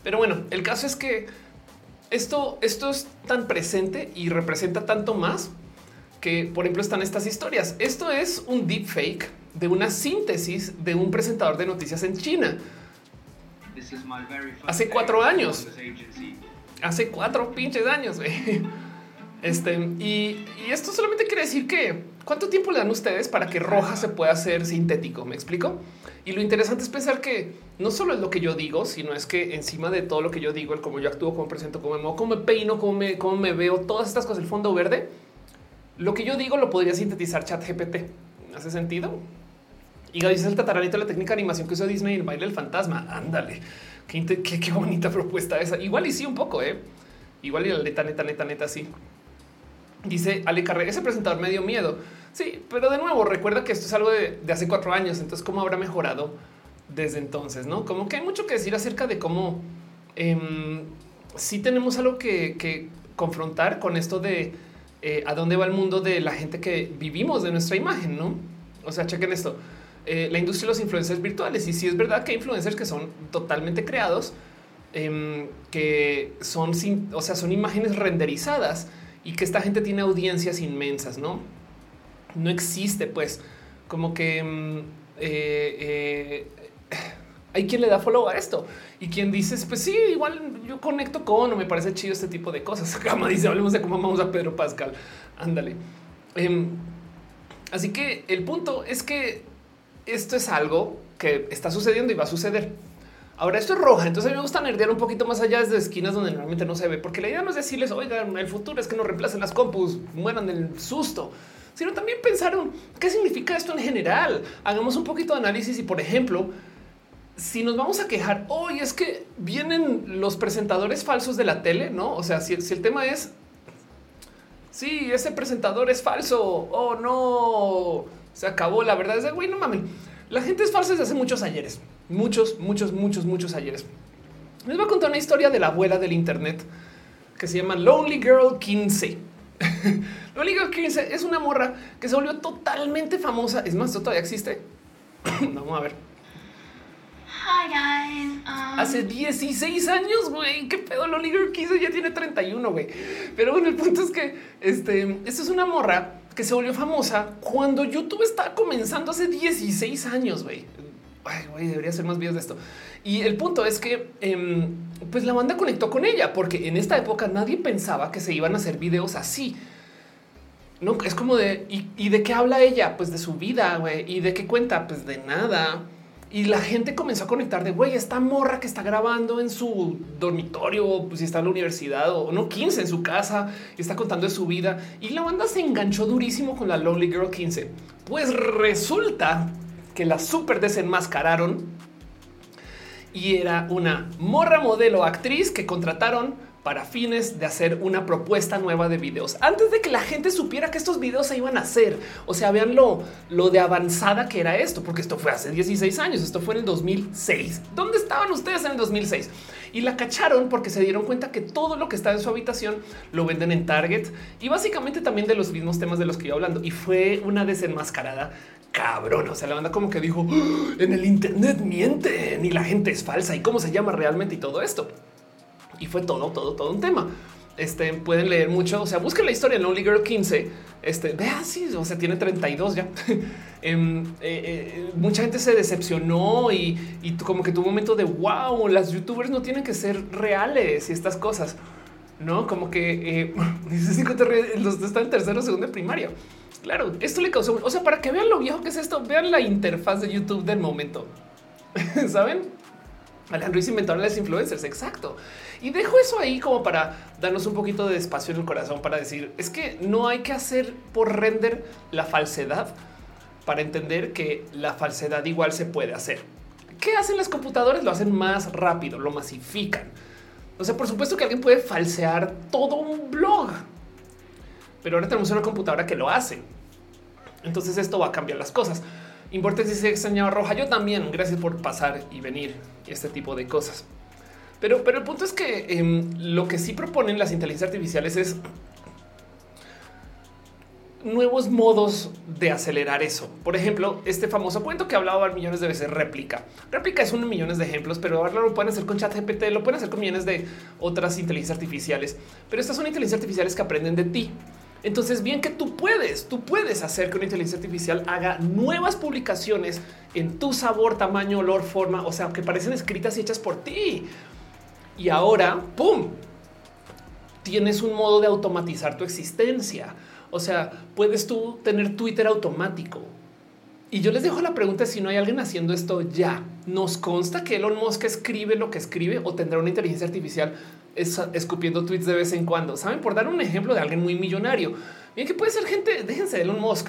Pero bueno, el caso es que esto, esto es tan presente y representa tanto más que, por ejemplo, están estas historias. Esto es un deepfake de una síntesis de un presentador de noticias en China. Hace cuatro años. Hace cuatro pinches años. Este, y, y, esto solamente quiere decir que cuánto tiempo le dan ustedes para que roja se pueda hacer sintético. Me explico. Y lo interesante es pensar que no solo es lo que yo digo, sino es que encima de todo lo que yo digo, el cómo yo actúo, cómo presento, cómo me muevo, cómo me peino, cómo me, cómo me veo, todas estas cosas, el fondo verde, lo que yo digo lo podría sintetizar chat GPT. ¿Hace sentido? Y dice el tataranito la técnica de animación que usó Disney en el baile del fantasma. Ándale, qué, qué, bonita propuesta esa. Igual y sí, un poco, eh. Igual y la neta, neta, neta, neta, sí. Dice Ale Carrera, ese presentador me dio miedo. Sí, pero de nuevo, recuerda que esto es algo de, hace cuatro años. Entonces, ¿cómo habrá mejorado desde entonces? No como que hay mucho que decir acerca de cómo eh, sí tenemos algo que, confrontar con esto de eh, a dónde va el mundo de la gente que vivimos de nuestra imagen, no? O sea, chequen esto. Eh, la industria de los influencers virtuales. Y si es verdad que hay influencers que son totalmente creados, em, que son, o sea, son imágenes renderizadas y que esta gente tiene audiencias inmensas, ¿no? No existe, pues, como que em, eh, eh, hay quien le da follow a esto y quien dice, pues sí, igual yo conecto con o me parece chido este tipo de cosas. Cama dice, hablemos de cómo vamos a Pedro Pascal. Ándale. Em, así que el punto es que esto es algo que está sucediendo y va a suceder. Ahora esto es roja, entonces me gusta nerdear un poquito más allá desde esquinas donde normalmente no se ve, porque la idea no es decirles, oigan, el futuro es que no reemplacen las compus, mueran del susto, sino también pensaron qué significa esto en general. Hagamos un poquito de análisis y, por ejemplo, si nos vamos a quejar hoy es que vienen los presentadores falsos de la tele, no? O sea, si, si el tema es sí, ese presentador es falso o oh, no se acabó. La verdad es de güey, no mames. La gente es falsa desde hace muchos ayeres, muchos, muchos, muchos, muchos ayeres. Les voy a contar una historia de la abuela del Internet que se llama Lonely Girl 15. Lonely Girl 15 es una morra que se volvió totalmente famosa. Es más, todavía existe. Vamos a ver. Hi guys. Um, Hace 16 años, güey. Qué pedo, Lonely Girl 15 ya tiene 31, güey. Pero bueno, el punto es que este, esto es una morra que se volvió famosa cuando YouTube estaba comenzando hace 16 años, güey. Ay, debería hacer más videos de esto. Y el punto es que, em, pues la banda conectó con ella, porque en esta época nadie pensaba que se iban a hacer videos así. No, es como de, ¿y, y de qué habla ella? Pues de su vida, güey. ¿Y de qué cuenta? Pues de nada. Y la gente comenzó a conectar de güey, esta morra que está grabando en su dormitorio, pues si está en la universidad o no 15 en su casa y está contando de su vida. Y la banda se enganchó durísimo con la Lonely Girl 15. Pues resulta que la super desenmascararon y era una morra modelo actriz que contrataron para fines de hacer una propuesta nueva de videos antes de que la gente supiera que estos videos se iban a hacer. O sea, vean lo, lo de avanzada que era esto, porque esto fue hace 16 años, esto fue en el 2006. ¿Dónde estaban ustedes en el 2006? Y la cacharon porque se dieron cuenta que todo lo que está en su habitación lo venden en Target y básicamente también de los mismos temas de los que iba hablando. Y fue una desenmascarada cabrón. O sea, la banda como que dijo ¡Ah! en el Internet mienten y la gente es falsa y cómo se llama realmente y todo esto y fue todo, todo, todo un tema. Este pueden leer mucho. O sea, busquen la historia de Only Girl 15. Este vea, sí, o sea, tiene 32 ya. Em, eh, eh, mucha gente se decepcionó y, y, como que tuvo un momento de wow, las youtubers no tienen que ser reales y estas cosas, no como que eh, los están en tercero, segundo de primaria. Claro, esto le causó, o sea, para que vean lo viejo que es esto, vean la interfaz de YouTube del momento. Saben? Alejandro se inventaron las influencers. Exacto. Y dejo eso ahí como para darnos un poquito de espacio en el corazón para decir es que no hay que hacer por render la falsedad para entender que la falsedad igual se puede hacer. ¿Qué hacen las computadoras? Lo hacen más rápido, lo masifican. O sea, por supuesto que alguien puede falsear todo un blog, pero ahora tenemos una computadora que lo hace. Entonces esto va a cambiar las cosas. Importes dice extrañaba roja. Yo también. Gracias por pasar y venir este tipo de cosas. Pero, pero el punto es que em, lo que sí proponen las inteligencias artificiales es nuevos modos de acelerar eso. Por ejemplo, este famoso cuento que hablaba millones de veces, réplica. Réplica es de millones de ejemplos, pero ahora lo pueden hacer con chat GPT, lo pueden hacer con millones de otras inteligencias artificiales. Pero estas son inteligencias artificiales que aprenden de ti. Entonces, bien que tú puedes, tú puedes hacer que una inteligencia artificial haga nuevas publicaciones en tu sabor, tamaño, olor, forma, o sea, que parecen escritas y hechas por ti. Y ahora, ¡pum! Tienes un modo de automatizar tu existencia. O sea, puedes tú tener Twitter automático. Y yo les dejo la pregunta si no hay alguien haciendo esto ya. ¿Nos consta que Elon Musk escribe lo que escribe o tendrá una inteligencia artificial escupiendo tweets de vez en cuando. Saben, por dar un ejemplo de alguien muy millonario. Bien que puede ser gente, déjense de Elon Musk.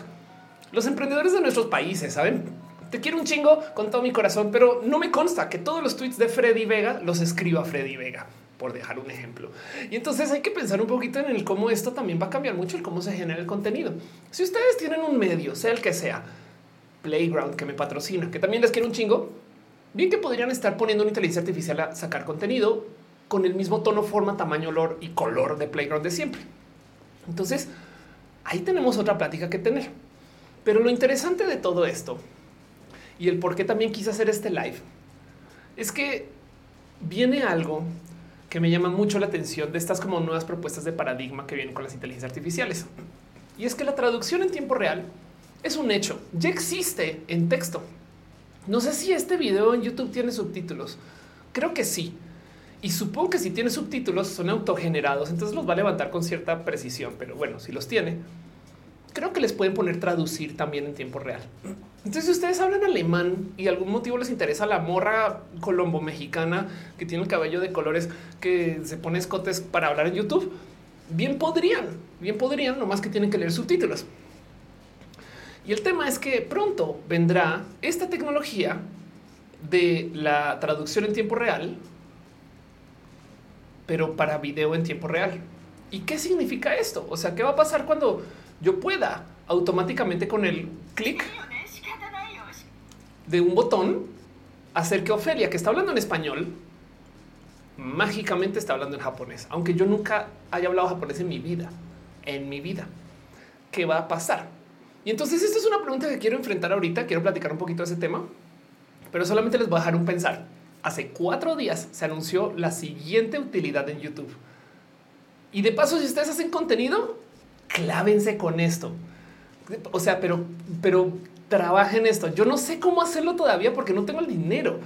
Los emprendedores de nuestros países, saben, te quiero un chingo con todo mi corazón, pero no me consta que todos los tweets de Freddy Vega los escriba Freddy Vega, por dejar un ejemplo. Y entonces hay que pensar un poquito en el cómo esto también va a cambiar mucho el cómo se genera el contenido. Si ustedes tienen un medio, sea el que sea, Playground que me patrocina, que también les quiero un chingo, bien que podrían estar poniendo una inteligencia artificial a sacar contenido con el mismo tono, forma, tamaño, olor y color de Playground de siempre. Entonces, ahí tenemos otra plática que tener. Pero lo interesante de todo esto y el por qué también quise hacer este live es que viene algo que me llama mucho la atención de estas como nuevas propuestas de paradigma que vienen con las inteligencias artificiales. Y es que la traducción en tiempo real es un hecho, ya existe en texto. No sé si este video en YouTube tiene subtítulos. Creo que sí. Y supongo que si tiene subtítulos son autogenerados, entonces los va a levantar con cierta precisión. Pero bueno, si los tiene, creo que les pueden poner traducir también en tiempo real. Entonces, si ustedes hablan alemán y algún motivo les interesa la morra colombo mexicana que tiene el cabello de colores que se pone escotes para hablar en YouTube, bien podrían, bien podrían, nomás que tienen que leer subtítulos. Y el tema es que pronto vendrá esta tecnología de la traducción en tiempo real pero para video en tiempo real. ¿Y qué significa esto? O sea, ¿qué va a pasar cuando yo pueda automáticamente con el clic de un botón hacer que Ofelia, que está hablando en español, mágicamente está hablando en japonés, aunque yo nunca haya hablado japonés en mi vida, en mi vida. ¿Qué va a pasar? Y entonces esta es una pregunta que quiero enfrentar ahorita, quiero platicar un poquito de ese tema, pero solamente les voy a dejar un pensar hace cuatro días se anunció la siguiente utilidad en YouTube. Y de paso, si ustedes hacen contenido, clávense con esto. O sea, pero, pero trabajen esto. Yo no sé cómo hacerlo todavía porque no tengo el dinero,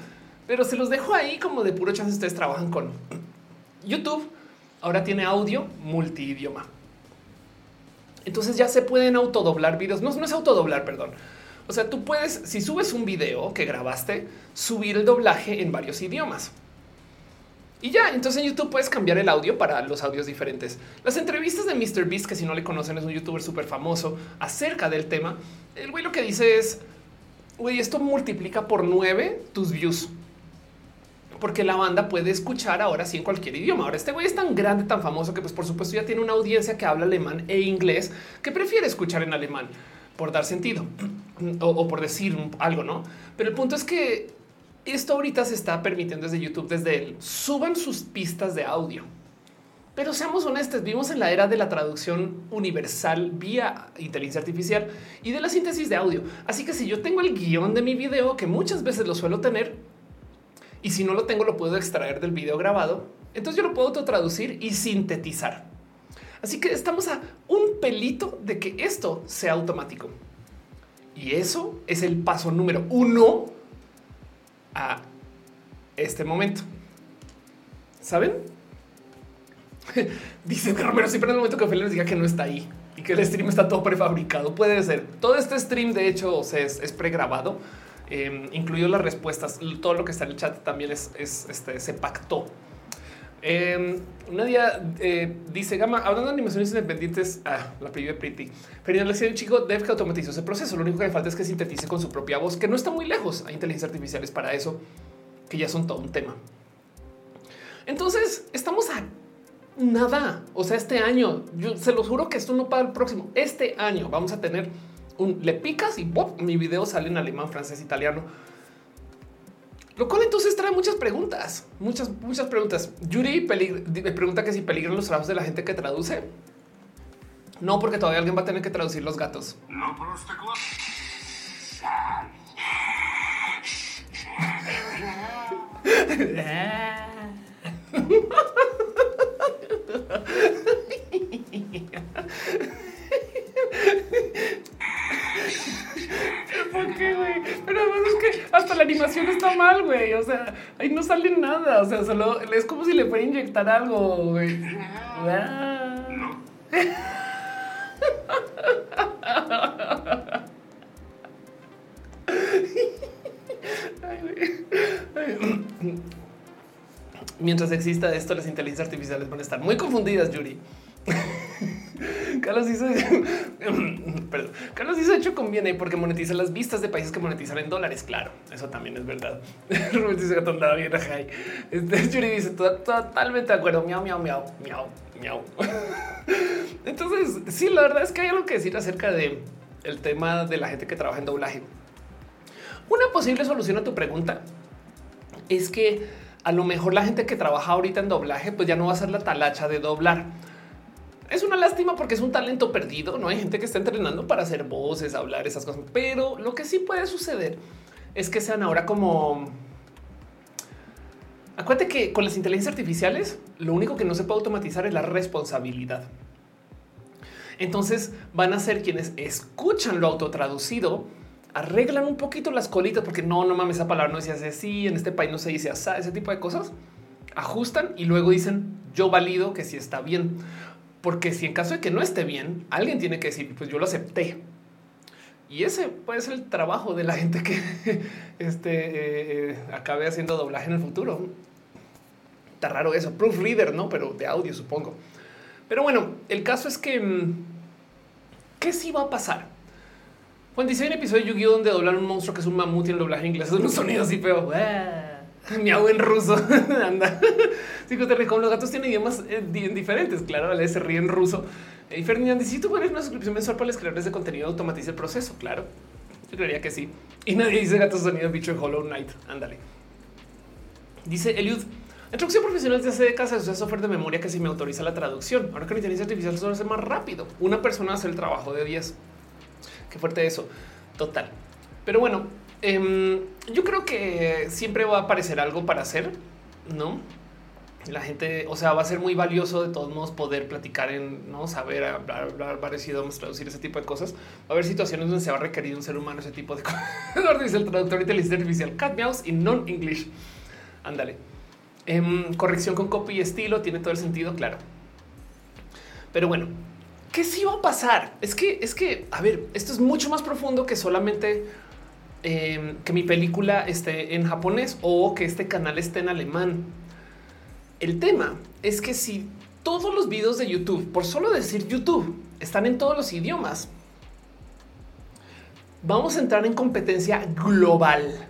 pero se los dejo ahí como de puro chance. Ustedes trabajan con YouTube. Ahora tiene audio multidioma. Entonces ya se pueden autodoblar videos. No, no es autodoblar, perdón o sea, tú puedes, si subes un video que grabaste, subir el doblaje en varios idiomas. Y ya, entonces en YouTube puedes cambiar el audio para los audios diferentes. Las entrevistas de Mr. Beast, que si no le conocen es un youtuber súper famoso acerca del tema, el güey lo que dice es, güey, esto multiplica por nueve tus views. Porque la banda puede escuchar ahora sí en cualquier idioma. Ahora este güey es tan grande, tan famoso que pues por supuesto ya tiene una audiencia que habla alemán e inglés que prefiere escuchar en alemán por dar sentido o, por decir algo, no? Pero el punto es que esto ahorita se está permitiendo desde YouTube, desde él. Suban sus pistas de audio. Pero seamos honestos, vivimos en la era de la traducción universal vía inteligencia artificial y de la síntesis de audio. Así que si yo tengo el guion de mi video, que muchas veces lo suelo tener, y si no lo tengo, lo puedo extraer del video grabado, entonces yo lo puedo traducir y sintetizar. Así que estamos a un pelito de que esto sea automático. Y eso es el paso número uno a este momento. ¿Saben? Dicen que Romero siempre en el momento que Ophelia les diga que no está ahí y que el stream está todo prefabricado. Puede ser. Todo este stream, de hecho, es, es pregrabado, eh, incluido las respuestas. Todo lo que está en el chat también es, este, se pactó eh, Nadia eh, dice Gama, hablando de animaciones independientes, ah, la de Pretty. Pero le decía chico Dev que automatizó ese proceso. Lo único que le falta es que sintetice con su propia voz, que no está muy lejos. Hay inteligencias artificiales para eso, que ya son todo un tema. Entonces estamos a nada. O sea, este año, yo se los juro que esto no para el próximo. Este año vamos a tener un le picas y mi video sale en alemán, francés, italiano lo cual entonces trae muchas preguntas, muchas, muchas preguntas. Yuri me pregunta que si peligran los trabajos de la gente que traduce. No, porque todavía alguien va a tener que traducir los gatos. No, por qué, güey. Pero además es que hasta la animación está mal, güey. O sea, ahí no sale nada. O sea, solo es como si le fuera a inyectar algo, güey. No. Ay, Mientras exista esto, las inteligencias artificiales van a estar muy confundidas, Yuri. Carlos hizo, perdón, Carlos hizo hecho conviene porque monetiza las vistas de países que monetizan en dólares. Claro, eso también es verdad. Dice que tonda bien. Este Yuri dice totalmente de acuerdo. Miau, miau, miau, miau, miau. Entonces, sí, la verdad es que hay algo que decir acerca de el tema de la gente que trabaja en doblaje. Una posible solución a tu pregunta es que a lo mejor la gente que trabaja ahorita en doblaje, pues ya no va a ser la talacha de doblar es una lástima porque es un talento perdido. No hay gente que está entrenando para hacer voces, hablar esas cosas, pero lo que sí puede suceder es que sean ahora como acuérdate que con las inteligencias artificiales lo único que no se puede automatizar es la responsabilidad. Entonces van a ser quienes escuchan lo autotraducido, arreglan un poquito las colitas porque no, no mames, esa palabra no se hace así, en este país no se dice así, ese tipo de cosas, ajustan y luego dicen yo valido que sí está bien. Porque si en caso de que no esté bien, alguien tiene que decir, pues yo lo acepté. Y ese puede ser el trabajo de la gente que este, eh, acabe haciendo doblaje en el futuro. Está raro eso, proofreader, ¿no? Pero de audio, supongo. Pero bueno, el caso es que, mm, ¿qué sí va a pasar? Bueno, dice un episodio de Yu-Gi-Oh! donde doblar un monstruo que es un mamut y en doblaje inglés es un sonido así feo. Miau en ruso. Anda. Sí, como los gatos tienen idiomas eh, diferentes. Claro, se ríe en ruso. Y Ferdinand dice: Si tú pones una suscripción mensual para los creadores de contenido, automatiza el proceso. Claro, yo creería que sí. Y nadie dice gato sonido bicho de Hollow Knight. Ándale. Dice Eliud. Introducción profesional de hace décadas usa software de memoria que se me autoriza la traducción. Ahora que la inteligencia artificial solo hace más rápido. Una persona hace el trabajo de 10. Qué fuerte eso. Total. Pero bueno, Em, yo creo que siempre va a aparecer algo para hacer, ¿no? La gente, o sea, va a ser muy valioso de todos modos poder platicar en, no saber hablar, varios idiomas, traducir ese tipo de cosas. Va a haber situaciones donde se va a requerir un ser humano ese tipo de cosas. dice el traductor de inteligencia artificial, cat mouse y non English. Ándale. Em, corrección con copy y estilo tiene todo el sentido, claro. Pero bueno, ¿qué sí va a pasar? Es que, es que, a ver, esto es mucho más profundo que solamente Em, que mi película esté en japonés o que este canal esté en alemán. El tema es que si todos los videos de YouTube, por solo decir YouTube, están en todos los idiomas, vamos a entrar en competencia global.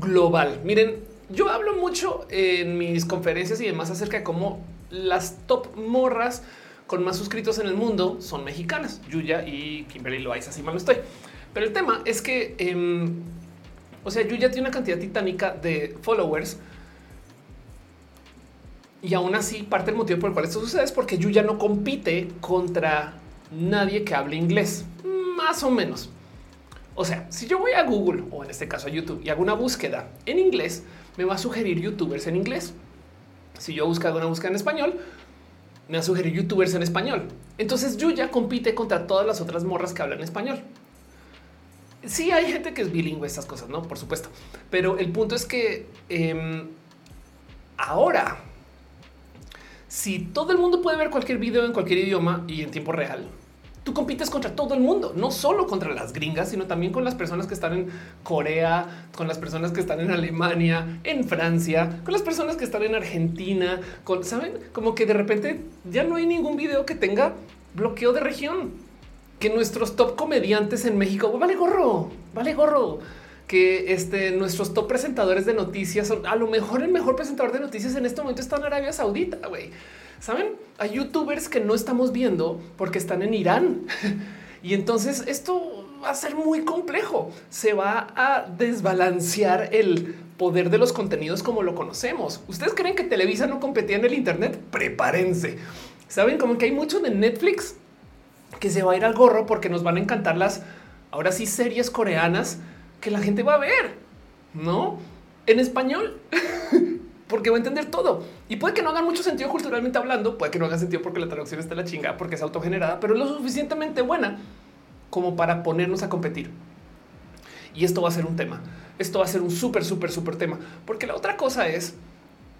Global. Miren, yo hablo mucho en mis conferencias y demás acerca de cómo las top morras con más suscritos en el mundo son mexicanas, Yuya y Kimberly Loaiza, así mal no estoy. Pero el tema es que, em, o sea, Yuya tiene una cantidad titánica de followers. Y aún así, parte del motivo por el cual esto sucede es porque Yuya no compite contra nadie que hable inglés, más o menos. O sea, si yo voy a Google o en este caso a YouTube y hago una búsqueda en inglés, me va a sugerir youtubers en inglés. Si yo busco una búsqueda en español, me va a sugerir youtubers en español. Entonces Yuya compite contra todas las otras morras que hablan español. Sí, hay gente que es bilingüe, estas cosas, no? Por supuesto. Pero el punto es que em, ahora, si todo el mundo puede ver cualquier video en cualquier idioma y en tiempo real, tú compites contra todo el mundo, no solo contra las gringas, sino también con las personas que están en Corea, con las personas que están en Alemania, en Francia, con las personas que están en Argentina, con, saben, como que de repente ya no hay ningún video que tenga bloqueo de región que nuestros top comediantes en México, vale gorro, vale gorro, que este, nuestros top presentadores de noticias son a lo mejor el mejor presentador de noticias en este momento está en Arabia Saudita, güey. Saben, hay youtubers que no estamos viendo porque están en Irán. y entonces esto va a ser muy complejo. Se va a desbalancear el poder de los contenidos como lo conocemos. ¿Ustedes creen que Televisa no competía en el Internet? Prepárense. Saben como que hay mucho de Netflix que se va a ir al gorro porque nos van a encantar las ahora sí series coreanas que la gente va a ver, no en español, porque va a entender todo y puede que no haga mucho sentido culturalmente hablando, puede que no haga sentido porque la traducción está la chinga, porque es autogenerada, pero es lo suficientemente buena como para ponernos a competir. Y esto va a ser un tema. Esto va a ser un súper, súper, súper tema. Porque la otra cosa es,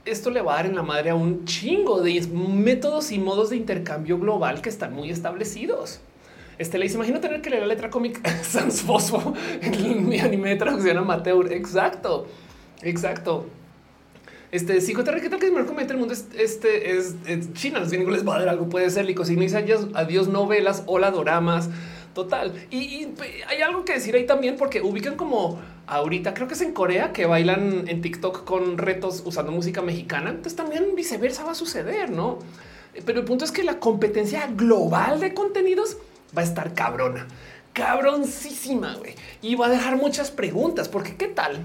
esto le va a dar en la madre a un chingo de métodos y modos de intercambio global que están muy establecidos. Este le dice, imagino tener que leer la letra cómic Sans Fosfo en mi anime de traducción amateur. Exacto, exacto. Este, si ¿qué tal que el mejor comete el mundo es, este, es, China? Los gringos les va a dar algo, puede ser lico. Si no dice adiós novelas, hola doramas, total. Y, hay algo que decir ahí también, porque ubican como ahorita, creo que es en Corea, que bailan en TikTok con retos usando música mexicana. Entonces también viceversa va a suceder, ¿no? Pero el punto es que la competencia global de contenidos va a estar cabrona, cabroncísima, güey. Y va a dejar muchas preguntas, porque qué tal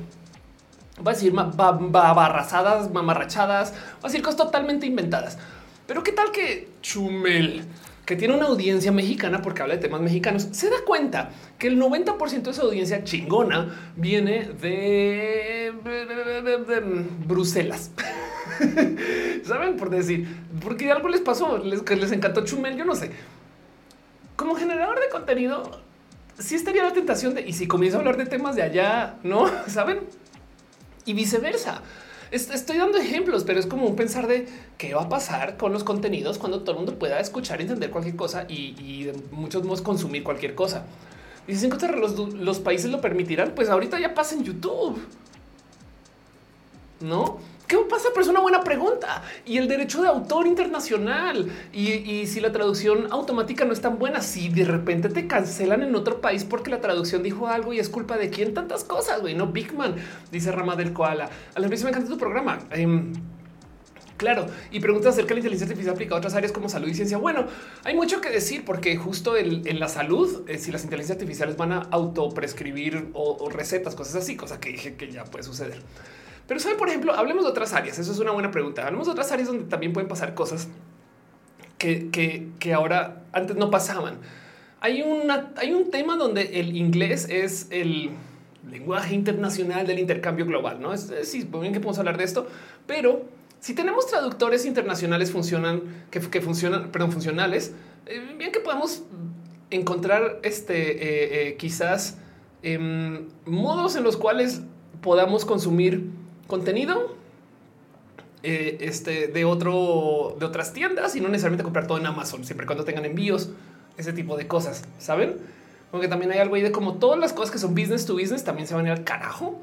va a decir barrazadas, mamarrachadas, va a decir cosas totalmente inventadas. Pero qué tal que Chumel, que tiene una audiencia mexicana porque habla de temas mexicanos, se da cuenta que el 90% de su audiencia chingona viene de, Bruselas. Saben por decir, porque algo les pasó, les, les encantó Chumel, yo no sé. Como generador de contenido, sí estaría la tentación de y si comienzo a hablar de temas de allá, no saben y viceversa. Estoy dando ejemplos, pero es como un pensar de qué va a pasar con los contenidos cuando todo el mundo pueda escuchar, entender cualquier cosa y, de muchos modos consumir cualquier cosa. Dicen que los, los países lo permitirán. Pues ahorita ya pasa en YouTube. No? ¿Qué pasa? Pero es una buena pregunta. Y el derecho de autor internacional. Y, si la traducción automática no es tan buena, si de repente te cancelan en otro país porque la traducción dijo algo y es culpa de quién tantas cosas, güey, no Bigman, dice Rama del Koala. A la vez me encanta tu programa. Em, claro, y pregunta acerca de la inteligencia artificial aplicada a otras áreas como salud y ciencia. Bueno, hay mucho que decir porque justo en la salud, eh, si las inteligencias artificiales van a autoprescribir o, o recetas, cosas así, cosa que dije que ya puede suceder. Pero sabe, por ejemplo, hablemos de otras áreas. Eso es una buena pregunta. Hablemos de otras áreas donde también pueden pasar cosas que, que, ahora antes no pasaban. Hay, una, hay un tema donde el inglés es el lenguaje internacional del intercambio global. No es sí, bien que podemos hablar de esto, pero si tenemos traductores internacionales funcionan que, que funcionan, perdón, funcionales, eh, bien que podemos encontrar este eh, eh, quizás em, modos en los cuales podamos consumir contenido eh, este, de otro de otras tiendas y no necesariamente comprar todo en Amazon, siempre cuando tengan envíos, ese tipo de cosas, saben? Porque también hay algo ahí de como todas las cosas que son business to business también se van a ir al carajo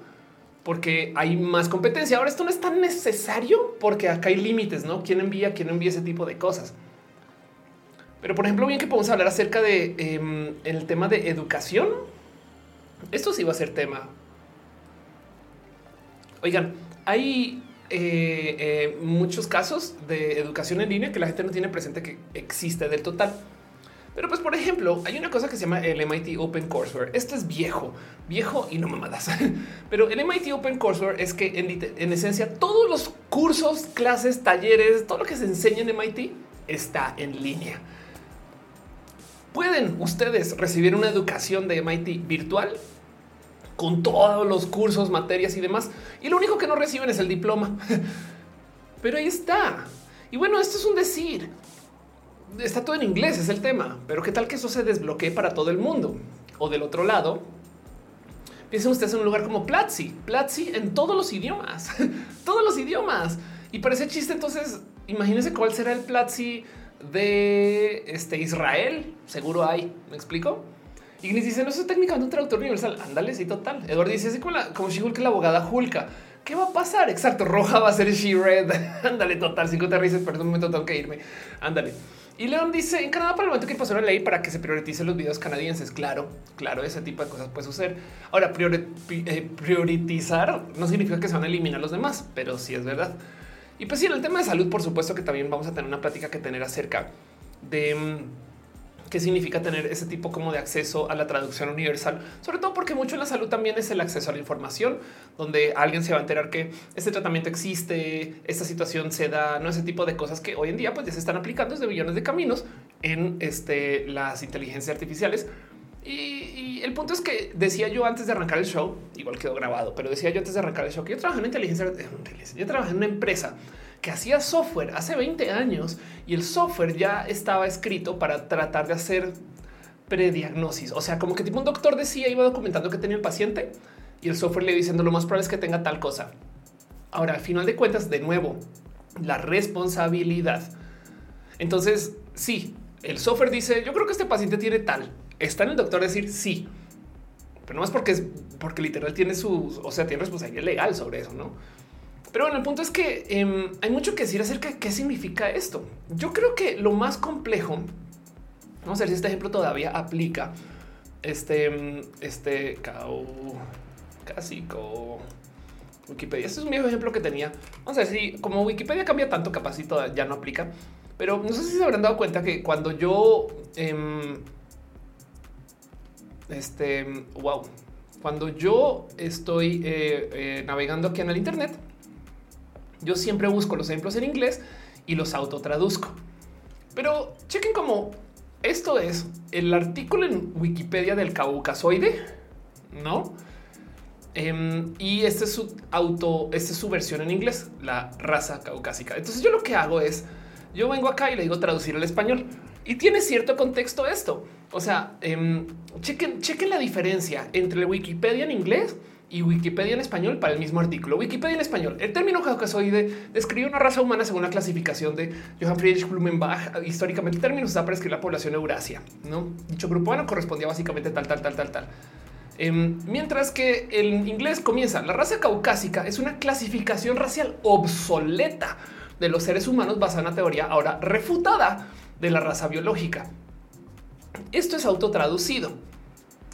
porque hay más competencia. Ahora esto no es tan necesario porque acá hay límites, ¿no? ¿Quién envía, quién envía ese tipo de cosas? Pero por ejemplo, bien que podemos hablar acerca de em, el tema de educación. Esto sí va a ser tema Oigan, hay eh, eh, muchos casos de educación en línea que la gente no tiene presente que existe del total. Pero pues, por ejemplo, hay una cosa que se llama el MIT Open Courseware. Esto es viejo, viejo y no mamadas. Pero el MIT Open Courseware es que en, en, esencia todos los cursos, clases, talleres, todo lo que se enseña en MIT está en línea. Pueden ustedes recibir una educación de MIT virtual con todos los cursos, materias y demás. Y lo único que no reciben es el diploma. Pero ahí está. Y bueno, esto es un decir. Está todo en inglés, es el tema. Pero qué tal que eso se desbloquee para todo el mundo? O del otro lado, piensen ustedes en un lugar como Platzi. Platzi en todos los idiomas. todos los idiomas. Y parece chiste, entonces, imagínense cuál será el Platzi de este Israel. Seguro hay. ¿Me explico? Ignis dice, no, eso es técnicamente un traductor universal. Ándale, sí, total. Eduardo dice, así como, la, como She-Hulk, la abogada Hulka. ¿Qué va a pasar? Exacto, roja va a ser She-Red. Ándale, total. Cinco te rises, pero un momento tengo que irme. Ándale. Y León dice, en Canadá para el momento que pasó una ley para que se prioricen los videos canadienses. Claro, claro, ese tipo de cosas puede suceder. Ahora, eh, priorizar no significa que se van a eliminar los demás, pero sí es verdad. Y pues sí, en el tema de salud, por supuesto que también vamos a tener una plática que tener acerca de mm, qué significa tener ese tipo como de acceso a la traducción universal, sobre todo porque mucho en la salud también es el acceso a la información, donde alguien se va a enterar que este tratamiento existe, esta situación se da, no ese tipo de cosas que hoy en día pues ya se están aplicando desde millones de caminos en este, las inteligencias artificiales. Y, el punto es que decía yo antes de arrancar el show, igual quedó grabado, pero decía yo antes de arrancar el show que yo trabajé en inteligencia, yo trabajé en una empresa que hacía software hace 20 años y el software ya estaba escrito para tratar de hacer prediagnosis. O sea, como que tipo un doctor decía, iba documentando que tenía el paciente y el software le diciendo lo más probable es que tenga tal cosa. Ahora, al final de cuentas, de nuevo, la responsabilidad. Entonces, sí, el software dice, yo creo que este paciente tiene tal. Está en el doctor decir sí, pero no más porque es porque literal tiene su, o sea, tiene responsabilidad legal sobre eso, no? Pero bueno, el punto es que em, hay mucho que decir acerca de qué significa esto. Yo creo que lo más complejo, vamos a ver si este ejemplo todavía aplica. Este, este, cao, casi co Wikipedia. Este es un viejo ejemplo que tenía. Vamos a ver si como Wikipedia cambia tanto, capacito ya no aplica. Pero no sé si se habrán dado cuenta que cuando yo, em, este, wow, cuando yo estoy eh, eh, navegando aquí en el Internet, yo siempre busco los ejemplos en inglés y los autotraduzco. Pero chequen cómo esto es el artículo en Wikipedia del caucasoide, ¿no? Em, y este es su auto, esta es su versión en inglés, la raza caucásica. Entonces yo lo que hago es, yo vengo acá y le digo traducir al español. Y tiene cierto contexto esto. O sea, eh, chequen, chequen la diferencia entre Wikipedia en inglés y Wikipedia en español para el mismo artículo. Wikipedia en español. El término caucasoide describe una raza humana según la clasificación de Johann Friedrich Blumenbach. Históricamente, el término se usa para describir la población eurasia. ¿no? Dicho grupo humano correspondía básicamente tal, tal, tal, tal, tal. Em, mientras que el inglés comienza, la raza caucásica es una clasificación racial obsoleta de los seres humanos basada en una teoría ahora refutada de la raza biológica. Esto es autotraducido.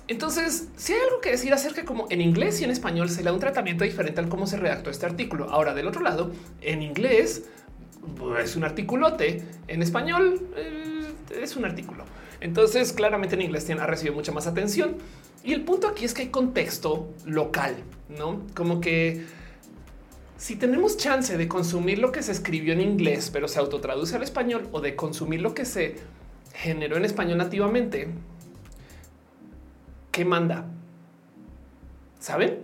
Entonces, si hay algo que decir acerca de cómo en inglés y en español se le da un tratamiento diferente al cómo se redactó este artículo. Ahora, del otro lado, en inglés es un articulote, en español eh, es un artículo. Entonces, claramente en inglés ha recibido mucha más atención. Y el punto aquí es que hay contexto local, no como que si tenemos chance de consumir lo que se escribió en inglés, pero se autotraduce al español o de consumir lo que se generó en español nativamente, ¿qué manda? ¿Saben?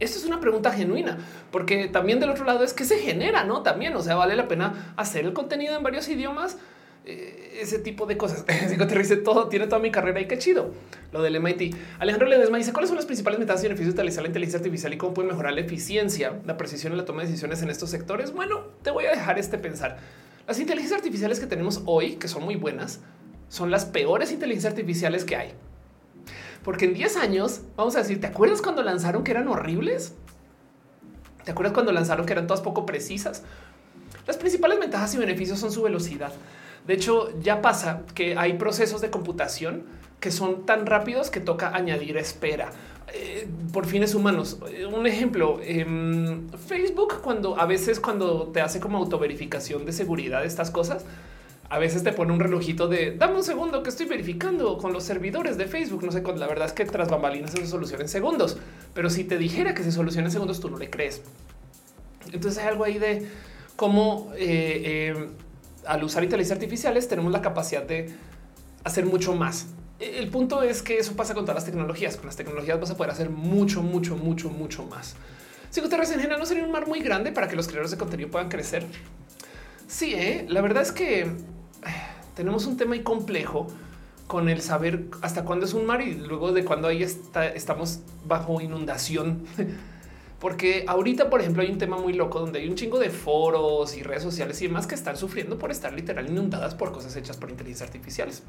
Esto es una pregunta genuina, porque también del otro lado es que se genera, ¿no? También, o sea, vale la pena hacer el contenido en varios idiomas, eh, ese tipo de cosas. Digo, te dice todo, tiene toda mi carrera y qué chido. Lo del MIT. Alejandro Ledesma dice cuáles son las principales ventajas y beneficios de utilizar la inteligencia artificial y cómo puede mejorar la eficiencia, la precisión en la toma de decisiones en estos sectores. Bueno, te voy a dejar este pensar. Las inteligencias artificiales que tenemos hoy, que son muy buenas, son las peores inteligencias artificiales que hay. Porque en 10 años, vamos a decir, ¿te acuerdas cuando lanzaron que eran horribles? ¿Te acuerdas cuando lanzaron que eran todas poco precisas? Las principales ventajas y beneficios son su velocidad. De hecho, ya pasa que hay procesos de computación que son tan rápidos que toca añadir espera eh, por fines humanos. Un ejemplo, em, Facebook, cuando a veces cuando te hace como autoverificación de seguridad de estas cosas, a veces te pone un relojito de dame un segundo que estoy verificando con los servidores de Facebook. No sé, la verdad es que tras bambalinas se soluciona en segundos, pero si te dijera que se soluciona en segundos, tú no le crees. Entonces hay algo ahí de cómo eh, em, al usar inteligencia artificiales tenemos la capacidad de hacer mucho más. El punto es que eso pasa con todas las tecnologías. Con las tecnologías vas a poder hacer mucho, mucho, mucho, mucho más. Si Gutiérrez en general no sería un mar muy grande para que los creadores de contenido puedan crecer. Sí, ¿eh? la verdad es que eh, tenemos un tema muy complejo con el saber hasta cuándo es un mar y luego de cuándo ahí estamos bajo inundación Porque ahorita, por ejemplo, hay un tema muy loco donde hay un chingo de foros y redes sociales y demás que están sufriendo por estar literal inundadas por cosas hechas por inteligencia artificiales.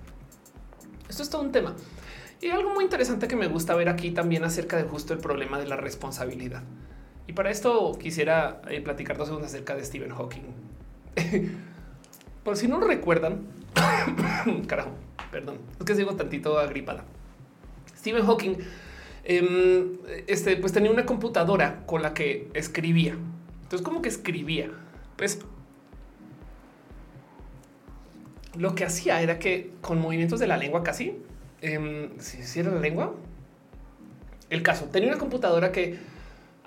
Esto es todo un tema. Y algo muy interesante que me gusta ver aquí también acerca de justo el problema de la responsabilidad. Y para esto quisiera eh, platicar dos segundos acerca de Stephen Hawking. por si no lo recuerdan, carajo, perdón, es que sigo tantito agripada. Stephen Hawking Em, este, pues tenía una computadora con la que escribía. Entonces, como que escribía, pues lo que hacía era que con movimientos de la lengua casi, eh, si era la lengua, el caso tenía una computadora que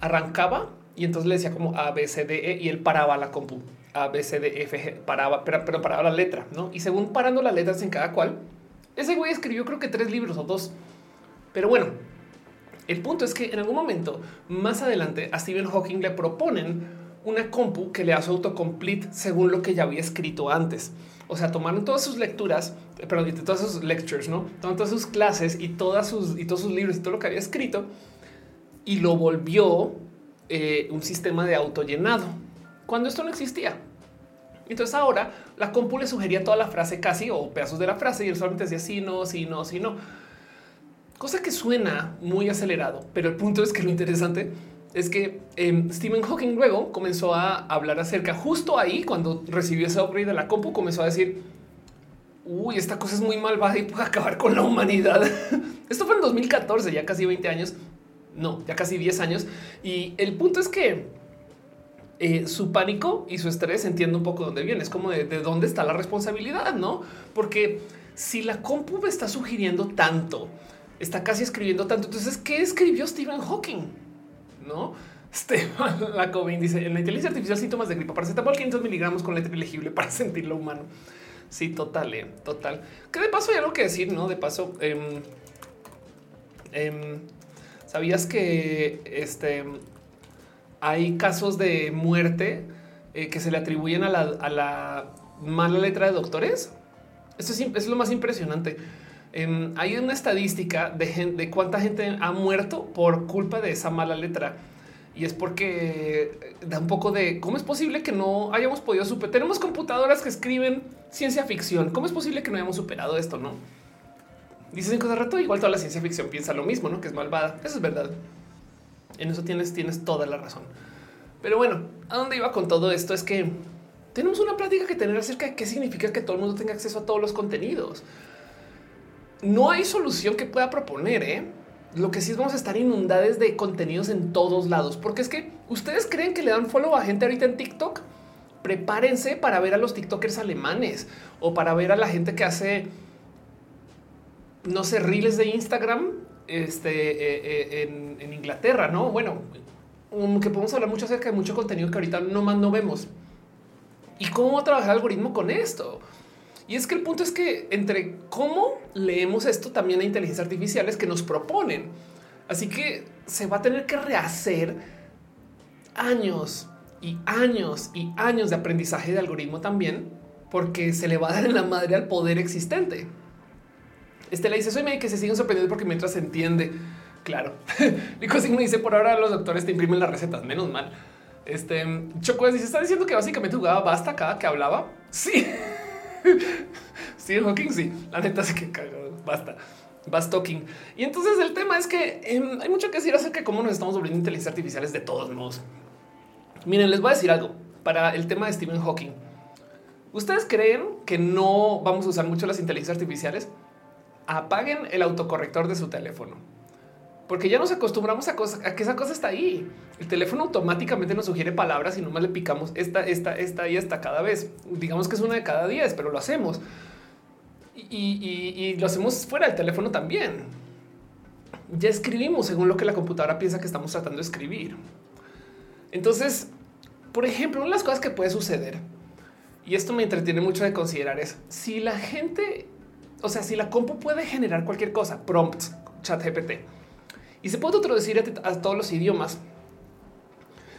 arrancaba y entonces le decía como A, B, C, D, E y él paraba la compu. A, B, C, D, F, G, paraba, pero, paraba la letra, ¿no? Y según parando las letras en cada cual, ese güey escribió creo que tres libros o dos. Pero bueno, el punto es que en algún momento más adelante a Stephen Hawking le proponen una compu que le hace autocomplete según lo que ya había escrito antes. O sea, tomaron todas sus lecturas, eh, perdón, todas sus lectures, no tomaron todas sus clases y todas sus y todos sus libros y todo lo que había escrito y lo volvió eh, un sistema de autollenado cuando esto no existía. Entonces ahora la compu le sugería toda la frase casi o pedazos de la frase y él solamente decía sí, no, sí, no, sí, no. Cosa que suena muy acelerado, pero el punto es que lo interesante es que em, Stephen Hawking luego comenzó a hablar acerca, justo ahí, cuando recibió ese upgrade de la compu, comenzó a decir, uy, esta cosa es muy malvada y puede acabar con la humanidad. Esto fue en 2014, ya casi 20 años, no, ya casi 10 años. Y el punto es que eh, su pánico y su estrés entiendo un poco dónde viene, es como de, de dónde está la responsabilidad, ¿no? Porque si la compu está sugiriendo tanto, está casi escribiendo tanto, entonces, ¿qué escribió Stephen Hawking? ¿no? Esteban Lacobin dice en la inteligencia artificial síntomas de gripa paracetamol 500 miligramos con letra elegible para sentirlo humano. Sí, total, eh, total. Que de paso hay algo que decir, no? De paso, em, em, sabías que este hay casos de muerte eh, que se le atribuyen a la, mala letra de doctores. Esto es, lo más impresionante. Em, hay una estadística de, de cuánta gente ha muerto por culpa de esa mala letra. Y es porque da un poco de cómo es posible que no hayamos podido superar. Tenemos computadoras que escriben ciencia ficción. ¿Cómo es posible que no hayamos superado esto? No dices en cada rato. Igual toda la ciencia ficción piensa lo mismo, no que es malvada. Eso es verdad. En eso tienes, tienes toda la razón. Pero bueno, a dónde iba con todo esto es que tenemos una plática que tener acerca de qué significa que todo el mundo tenga acceso a todos los contenidos no hay solución que pueda proponer. ¿eh? Lo que sí es vamos a estar inundados de contenidos en todos lados, porque es que ustedes creen que le dan follow a gente ahorita en TikTok. Prepárense para ver a los TikTokers alemanes o para ver a la gente que hace, no sé, reels de Instagram este, eh, eh, en, Inglaterra, no? Bueno, que podemos hablar mucho acerca de mucho contenido que ahorita no más no vemos. ¿Y cómo va a trabajar el algoritmo con esto? Y es que el punto es que entre cómo leemos esto también hay inteligencias artificiales que nos proponen. Así que se va a tener que rehacer años y años y años de aprendizaje de algoritmo también, porque se le va a dar en la madre al poder existente. Este le dice, soy médico que se siguen sorprendiendo porque mientras se entiende, claro. Lico me dice, por ahora los doctores te imprimen las recetas, menos mal. Este Choco dice, está diciendo que básicamente jugaba basta cada que hablaba. Sí. sí, Hawking, sí. La neta sé que cagado. Basta. Bastoking. Y entonces el tema es que em, hay mucho que decir acerca de cómo nos estamos volviendo inteligencias artificiales de todos modos. Miren, les voy a decir algo para el tema de Stephen Hawking. ¿Ustedes creen que no vamos a usar mucho las inteligencias artificiales? Apaguen el autocorrector de su teléfono porque ya nos acostumbramos a, a, que esa cosa está ahí. El teléfono automáticamente nos sugiere palabras y nomás le picamos esta, esta, esta y esta cada vez. Digamos que es una de cada diez, pero lo hacemos. Y, lo hacemos fuera del teléfono también. Ya escribimos según lo que la computadora piensa que estamos tratando de escribir. Entonces, por ejemplo, una de las cosas que puede suceder, y esto me entretiene mucho de considerar, es si la gente, o sea, si la compu puede generar cualquier cosa, prompts, chat GPT, y se puede traducir a, todos los idiomas.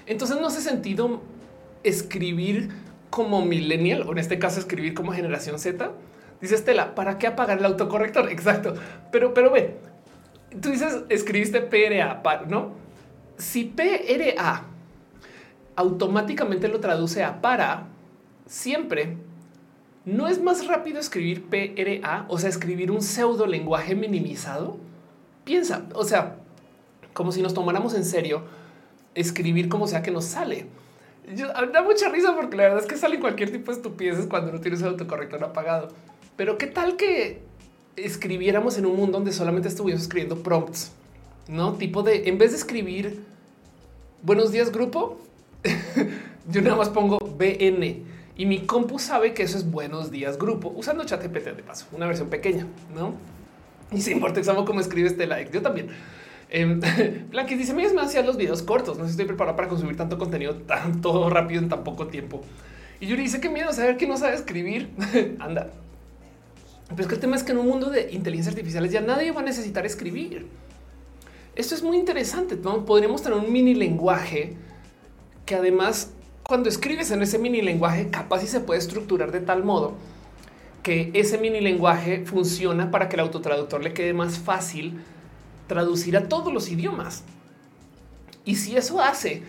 Entonces no hace sentido escribir como millennial o en este caso escribir como generación Z. Dice Estela, ¿para qué apagar el autocorrector? Exacto. Pero, pero ve, tú dices, escribiste PRA, ¿no? Si PRA automáticamente lo traduce a para, siempre, ¿no es más rápido escribir PRA? O sea, escribir un pseudo lenguaje minimizado. Piensa, o sea, como si nos tomáramos en serio escribir como sea que nos sale. da mucha risa porque la verdad es que salen cualquier tipo de estupideces cuando no tienes el autocorrector apagado. Pero qué tal que escribiéramos en un mundo donde solamente estuviéramos escribiendo prompts, no tipo de en vez de escribir buenos días, grupo, yo nada más pongo BN y mi compu sabe que eso es buenos días, grupo, usando chat GPT de paso, una versión pequeña, no? Y sin importa cómo escribe este like, yo también. Eh, dice: Me hacía los videos cortos. No estoy preparado para consumir tanto contenido tanto rápido en tan poco tiempo. Y Yuri dice: Qué miedo saber que no sabe escribir. Anda. Pero es que el tema es que en un mundo de inteligencia artificial ya nadie va a necesitar escribir. Esto es muy interesante. No podríamos tener un mini lenguaje que además, cuando escribes en ese mini lenguaje, capaz y se puede estructurar de tal modo que ese mini lenguaje funciona para que el autotraductor le quede más fácil traducir a todos los idiomas. Y si eso hace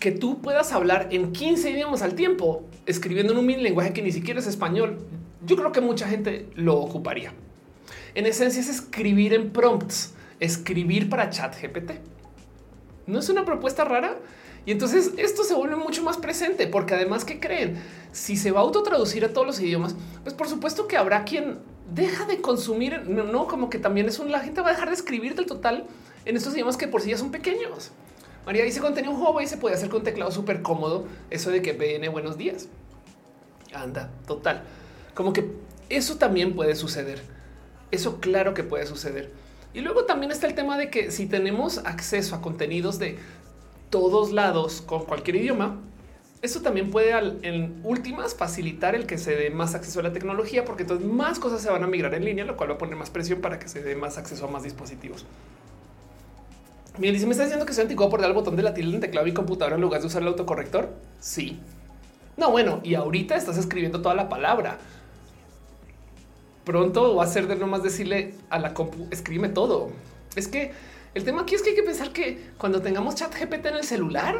que tú puedas hablar en 15 idiomas al tiempo, escribiendo en un mini lenguaje que ni siquiera es español, yo creo que mucha gente lo ocuparía. En esencia es escribir en prompts, escribir para chat GPT. ¿No es una propuesta rara? Y entonces esto se vuelve mucho más presente porque además que creen, si se va a autotraducir a todos los idiomas, pues por supuesto que habrá quien deja de consumir, no, como que también es un, la gente va a dejar de escribir del total en estos idiomas que por sí ya son pequeños. María dice juego y se puede hacer con teclado súper cómodo. Eso de que viene buenos días. Anda, total. Como que eso también puede suceder. Eso claro que puede suceder. Y luego también está el tema de que si tenemos acceso a contenidos de todos lados con cualquier idioma, eso también puede en últimas facilitar el que se dé más acceso a la tecnología, porque entonces más cosas se van a migrar en línea, lo cual va a poner más presión para que se dé más acceso a más dispositivos. Bien, dice, ¿me está diciendo que soy anticuado por dar el botón de la tilde en teclado y computadora en lugar de usar el autocorrector? Sí. No, bueno, y ahorita estás escribiendo toda la palabra. Pronto va a ser de nomás decirle a la compu, escribe todo. Es que el tema aquí es que hay que pensar que cuando tengamos chat GPT en el celular,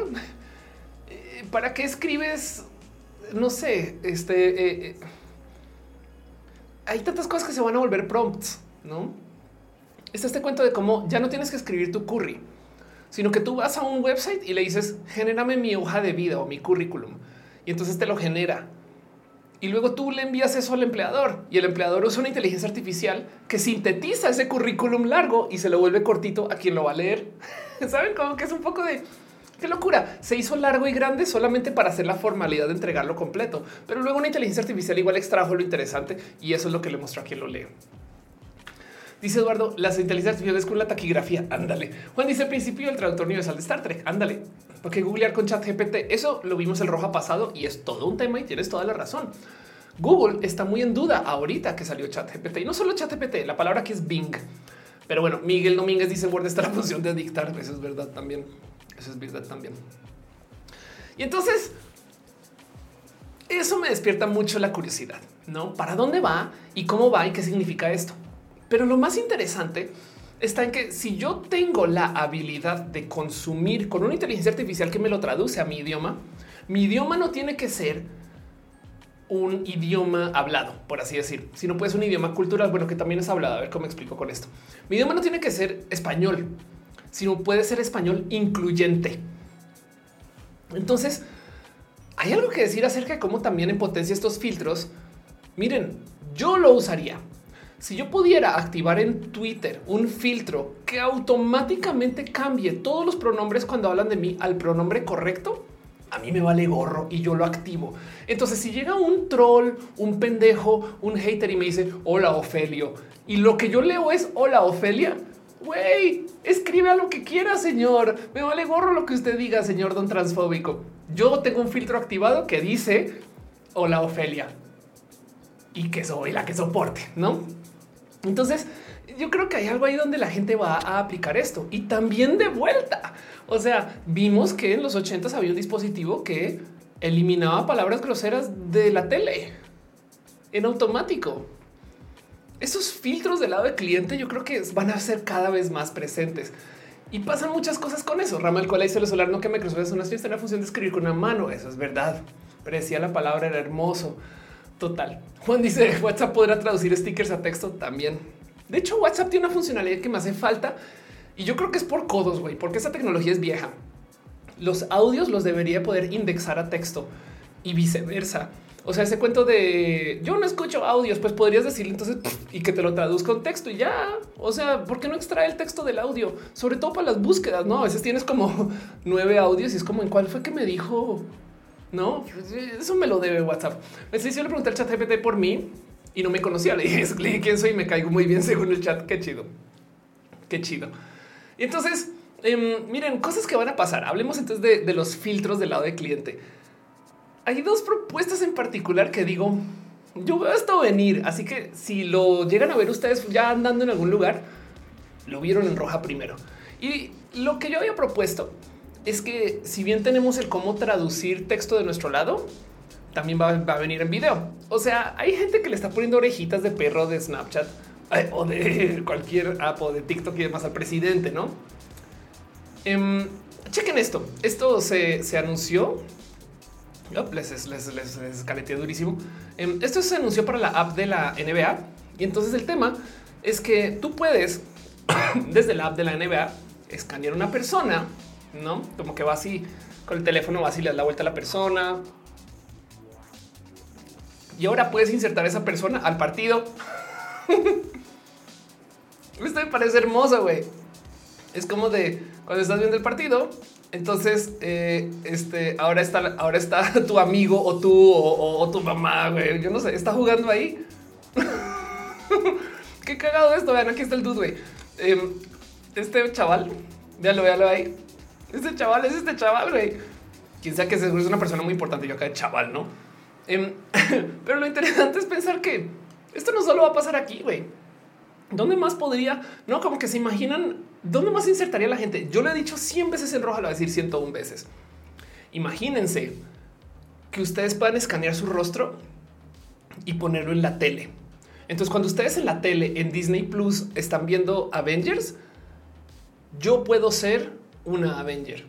eh, ¿para qué escribes? No sé, este... Eh, eh, hay tantas cosas que se van a volver prompts, ¿no? Está este cuento de cómo ya no tienes que escribir tu curry, sino que tú vas a un website y le dices, genérame mi hoja de vida o mi currículum. Y entonces te lo genera y luego tú le envías eso al empleador y el empleador usa una inteligencia artificial que sintetiza ese currículum largo y se lo vuelve cortito a quien lo va a leer. Saben cómo que es un poco de qué locura. Se hizo largo y grande solamente para hacer la formalidad de entregarlo completo, pero luego una inteligencia artificial igual extrajo lo interesante y eso es lo que le mostró a quien lo lee. Dice Eduardo, las inteligencias artificiales con la taquigrafía. Ándale. Juan dice el principio del traductor universal de Star Trek. Ándale. Porque googlear con chat GPT, eso lo vimos el roja pasado y es todo un tema y tienes toda la razón. Google está muy en duda ahorita que salió chat GPT y no solo chat GPT, la palabra que es Bing. Pero bueno, Miguel Domínguez dice Word está la función de dictar. Eso es verdad también. Eso es verdad también. Y entonces eso me despierta mucho la curiosidad, ¿no? ¿Para dónde va y cómo va y qué significa esto? Pero lo más interesante está en que si yo tengo la habilidad de consumir con una inteligencia artificial que me lo traduce a mi idioma, mi idioma no tiene que ser un idioma hablado, por así decir, sino puede ser un idioma cultural, bueno, que también es hablado. A ver cómo explico con esto. Mi idioma no tiene que ser español, sino puede ser español incluyente. Entonces, hay algo que decir acerca de cómo también en potencia estos filtros. Miren, yo lo usaría si yo pudiera activar en Twitter un filtro que automáticamente cambie todos los pronombres cuando hablan de mí al pronombre correcto, a mí me vale gorro y yo lo activo. Entonces, si llega un troll, un pendejo, un hater y me dice hola Ofelio y lo que yo leo es hola Ofelia, güey, escribe a lo que quiera, señor. Me vale gorro lo que usted diga, señor don transfóbico. Yo tengo un filtro activado que dice hola Ofelia y que soy la que soporte, no? Entonces, yo creo que hay algo ahí donde la gente va a aplicar esto y también de vuelta. O sea, vimos que en los 80 había un dispositivo que eliminaba palabras groseras de la tele en automático. Esos filtros del lado del cliente yo creo que van a ser cada vez más presentes y pasan muchas cosas con eso. Ramal Cola dice lo solar no que Microsoft es una la función de escribir con una mano. Eso es verdad. Parecía la palabra era hermoso. Total. Juan dice WhatsApp podrá traducir stickers a texto también. De hecho, WhatsApp tiene una funcionalidad que me hace falta y yo creo que es por codos, güey, porque esa tecnología es vieja. Los audios los debería poder indexar a texto y viceversa. O sea, ese cuento de yo no escucho audios, pues podrías decirle entonces y que te lo traduzca en texto y ya. O sea, ¿por qué no extrae el texto del audio? Sobre todo para las búsquedas, no? A veces tienes como nueve audios y es como en cuál fue que me dijo no, eso me lo debe WhatsApp. Me yo le pregunté al chat GPT por mí y no me conocía. Le dije, quién soy y me caigo muy bien según el chat. Qué chido. Qué chido. Y entonces, em, miren, cosas que van a pasar. Hablemos entonces de, de los filtros del lado del cliente. Hay dos propuestas en particular que digo, yo veo esto venir. Así que si lo llegan a ver ustedes ya andando en algún lugar, lo vieron en roja primero. Y lo que yo había propuesto es que si bien tenemos el cómo traducir texto de nuestro lado, también va, va, a venir en video. O sea, hay gente que le está poniendo orejitas de perro de Snapchat eh, o de cualquier app o de TikTok y demás al presidente, ¿no? Um, chequen esto. Esto se, se anunció. Oh, les, les, les, les caleteé durísimo. Um, esto se anunció para la app de la NBA. Y entonces el tema es que tú puedes, desde la app de la NBA, escanear una persona, ¿no? Como que va así con el teléfono, va así, le das la vuelta a la persona. Y ahora puedes insertar a esa persona al partido. Esto me parece hermoso, güey. Es como de cuando estás viendo el partido, entonces eh, este ahora está, ahora está tu amigo o tú o, tu mamá, güey. Yo no sé, está jugando ahí. Qué cagado esto. Vean, aquí está el dude, güey. Eh, este chaval, véalo, véalo ahí. Este chaval es este chaval, güey. Quien sea que es una persona muy importante. Yo acá de chaval, no? Eh, pero lo interesante es pensar que esto no solo va a pasar aquí, güey. ¿Dónde más podría? No, como que se imaginan dónde más insertaría la gente. Yo le he dicho 100 veces en roja, lo voy a decir 101 veces. Imagínense que ustedes puedan escanear su rostro y ponerlo en la tele. Entonces, cuando ustedes en la tele en Disney Plus están viendo Avengers, yo puedo ser una Avenger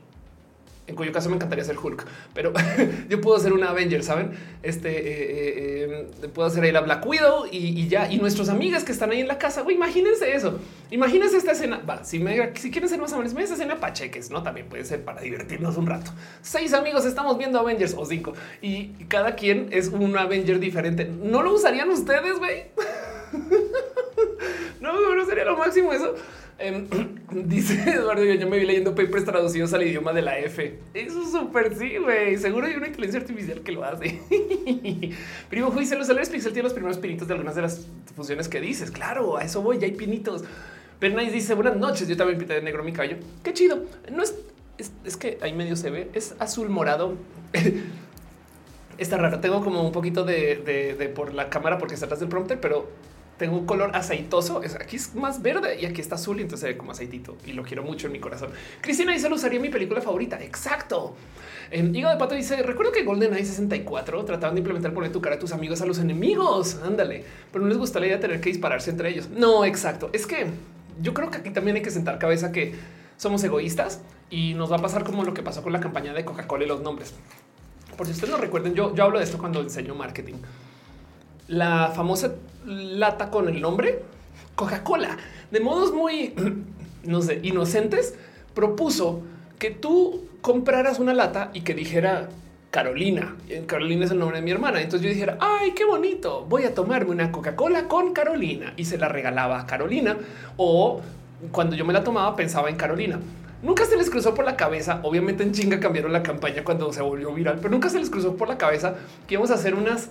en cuyo caso me encantaría ser Hulk, pero yo puedo ser una Avenger, saben? Este eh, eh, eh, puedo hacer ahí la Black Widow y, ya. Y nuestros amigas que están ahí en la casa, güey, imagínense eso. Imagínense esta escena. Va, si, me, quieren ser más amables, esa escena pacheques, no también puede ser para divertirnos un rato. Seis amigos estamos viendo Avengers o cinco y cada quien es un Avenger diferente. No lo usarían ustedes, güey. no, no sería lo máximo eso. Eh, dice Eduardo, yo me vi leyendo papers traducidos al idioma de la F. Eso es súper sí, güey. Seguro hay una inteligencia artificial que lo hace. Primo dice los celulares Pixel tiene los primeros pinitos de algunas de las funciones que dices. Claro, a eso voy, ya hay pinitos. Bernice dice buenas noches. Yo también pinté de negro mi cabello. Qué chido. No es, es, es que ahí medio se ve. Es azul morado. Está raro. Tengo como un poquito de, de, de por la cámara porque está atrás del prompter, pero tengo un color aceitoso. Aquí es más verde y aquí está azul y entonces ve como aceitito y lo quiero mucho en mi corazón. Cristina dice lo usaría mi película favorita. Exacto. En Higo de Pato dice recuerdo que Golden Eye 64 trataban de implementar poner tu cara a tus amigos a los enemigos. Ándale, pero no les gusta la idea de tener que dispararse entre ellos. No, exacto. Es que yo creo que aquí también hay que sentar cabeza que somos egoístas y nos va a pasar como lo que pasó con la campaña de Coca-Cola y los nombres. Por si ustedes no recuerden, yo, yo hablo de esto cuando enseño marketing la famosa lata con el nombre Coca-Cola, de modos muy, no sé, inocentes, propuso que tú compraras una lata y que dijera Carolina. Carolina es el nombre de mi hermana. Entonces yo dijera, ay, qué bonito, voy a tomarme una Coca-Cola con Carolina y se la regalaba a Carolina. O cuando yo me la tomaba pensaba en Carolina. Nunca se les cruzó por la cabeza. Obviamente en chinga cambiaron la campaña cuando se volvió viral, pero nunca se les cruzó por la cabeza que íbamos a hacer unas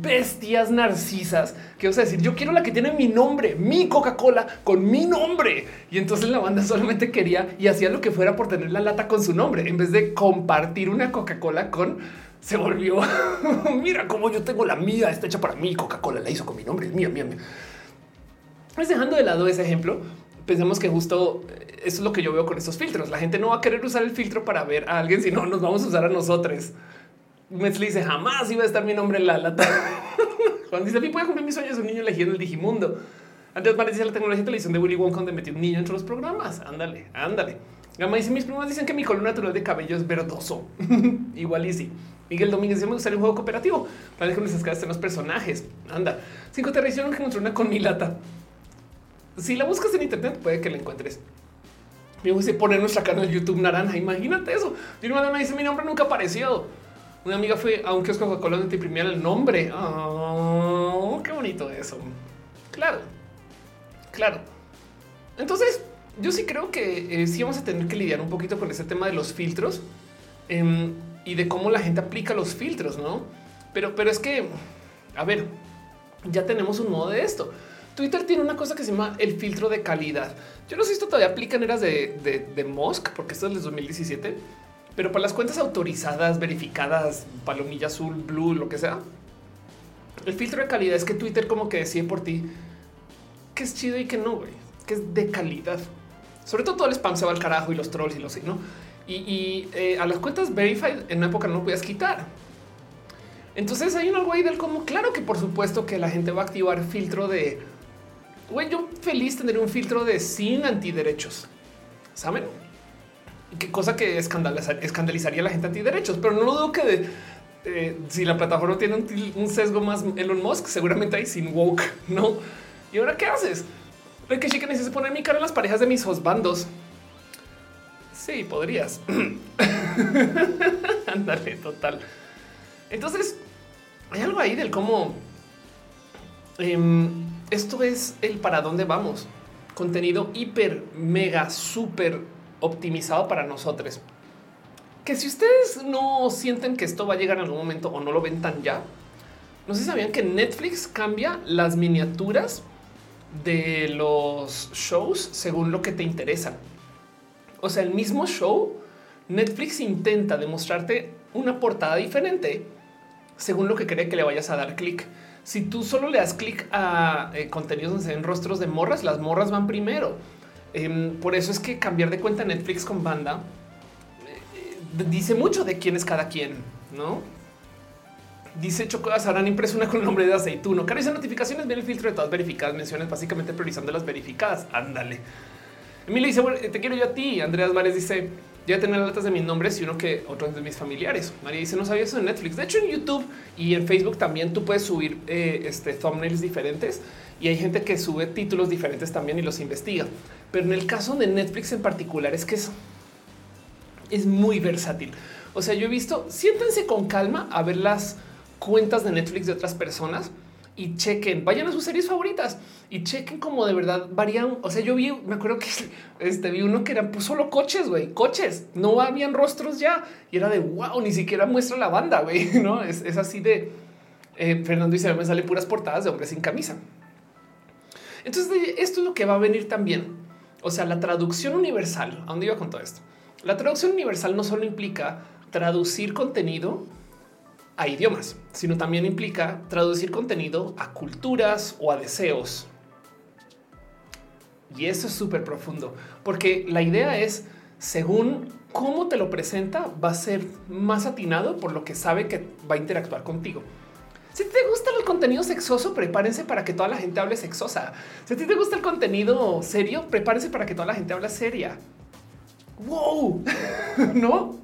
bestias narcisas que vas a decir yo quiero la que tiene mi nombre, mi Coca-Cola con mi nombre. Y entonces la banda solamente quería y hacía lo que fuera por tener la lata con su nombre en vez de compartir una Coca-Cola con se volvió. Mira cómo yo tengo la mía, está hecha para mí. Coca-Cola la hizo con mi nombre, es mía, mía, mía. Pues dejando de lado ese ejemplo, pensemos que justo eh, eso es lo que yo veo con estos filtros. La gente no va a querer usar el filtro para ver a alguien, sino nos vamos a usar a nosotros. Metzli dice jamás iba a estar mi nombre en la lata. Cuando dice a mí puede cumplir mis sueños un niño elegido en el Digimundo. Antes parecía la tecnología de televisión de Willy Wonka donde metió un niño entre los programas. Ándale, ándale. Gama dice mis primas dicen que mi color natural de cabello es verdoso. Igual y sí. Miguel Domínguez dice me gustaría un juego cooperativo para que mis escalas los personajes. Anda. Cinco te que encontré una con mi lata. Si la buscas en internet puede que la encuentres. Me gusta poner nuestra cara en YouTube naranja. Imagínate eso. Y una dice mi nombre nunca apareció. Una amiga fue a un kiosco Coca-Cola donde te imprimían el nombre. Oh, qué bonito eso. Claro, claro. Entonces, yo sí creo que eh, sí vamos a tener que lidiar un poquito con ese tema de los filtros eh, y de cómo la gente aplica los filtros, no? Pero, pero es que, a ver, ya tenemos un modo de esto. Twitter tiene una cosa que se llama el filtro de calidad. Yo no sé si esto todavía aplica en eras de, de, de porque esto es del 2017 pero para las cuentas autorizadas, verificadas, palomilla azul, blue, lo que sea, el filtro de calidad es que Twitter como que decide por ti que es chido y que no, güey, que es de calidad. Sobre todo todo el spam se va al carajo y los trolls y los no. Y, eh, a las cuentas verified en una época no lo podías quitar. Entonces hay un algo ahí del como claro que por supuesto que la gente va a activar filtro de güey, yo feliz tener un filtro de sin antiderechos. Saben qué cosa que escandalizaría a la gente antiderechos, pero no lo dudo que de, eh, si la plataforma tiene un, sesgo más Elon Musk, seguramente hay sin woke, no? Y ahora qué haces? Ve que chica se pone mi cara en las parejas de mis bandos. Sí, podrías. Ándale, total. Entonces, hay algo ahí del cómo em, esto es el para dónde vamos. Contenido hiper, mega, súper optimizado para nosotros. Que si ustedes no sienten que esto va a llegar en algún momento o no lo ven tan ya, no sé sabían que Netflix cambia las miniaturas de los shows según lo que te interesa. O sea, el mismo show, Netflix intenta demostrarte una portada diferente según lo que cree que le vayas a dar clic. Si tú solo le das clic a eh, contenidos ven rostros de morras, las morras van primero. Em, por eso es que cambiar de cuenta Netflix con banda eh, dice mucho de quién es cada quien, ¿no? Dice Choco Azarán impreso una con el nombre de aceituno. Cara, notificaciones, viene el filtro de todas verificadas, menciones básicamente priorizando las verificadas. Ándale. Emilio dice, bueno, te quiero yo a ti. Andreas Mares dice, ya tener las letras de mis nombres y uno que otros de mis familiares. María dice, no sabía eso en Netflix. De hecho, en YouTube y en Facebook también tú puedes subir eh, este, thumbnails diferentes y hay gente que sube títulos diferentes también y los investiga. Pero en el caso de Netflix en particular es que es, es muy versátil. O sea, yo he visto, siéntense con calma a ver las cuentas de Netflix de otras personas y chequen, vayan a sus series favoritas y chequen como de verdad varían. O sea, yo vi, me acuerdo que este vi uno que eran pues, solo coches, güey, coches, no habían rostros ya y era de wow, ni siquiera muestra la banda, güey, no es, así de eh, Fernando dice me salen puras portadas de hombres sin camisa. Entonces, esto es lo que va a venir también. O sea, la traducción universal. ¿A dónde iba con todo esto? La traducción universal no solo implica traducir contenido a idiomas, sino también implica traducir contenido a culturas o a deseos. Y eso es súper profundo, porque la idea es, según cómo te lo presenta, va a ser más atinado por lo que sabe que va a interactuar contigo. Si te gusta el contenido sexoso, prepárense para que toda la gente hable sexosa. Si a ti te gusta el contenido serio, prepárense para que toda la gente hable seria. Wow, no?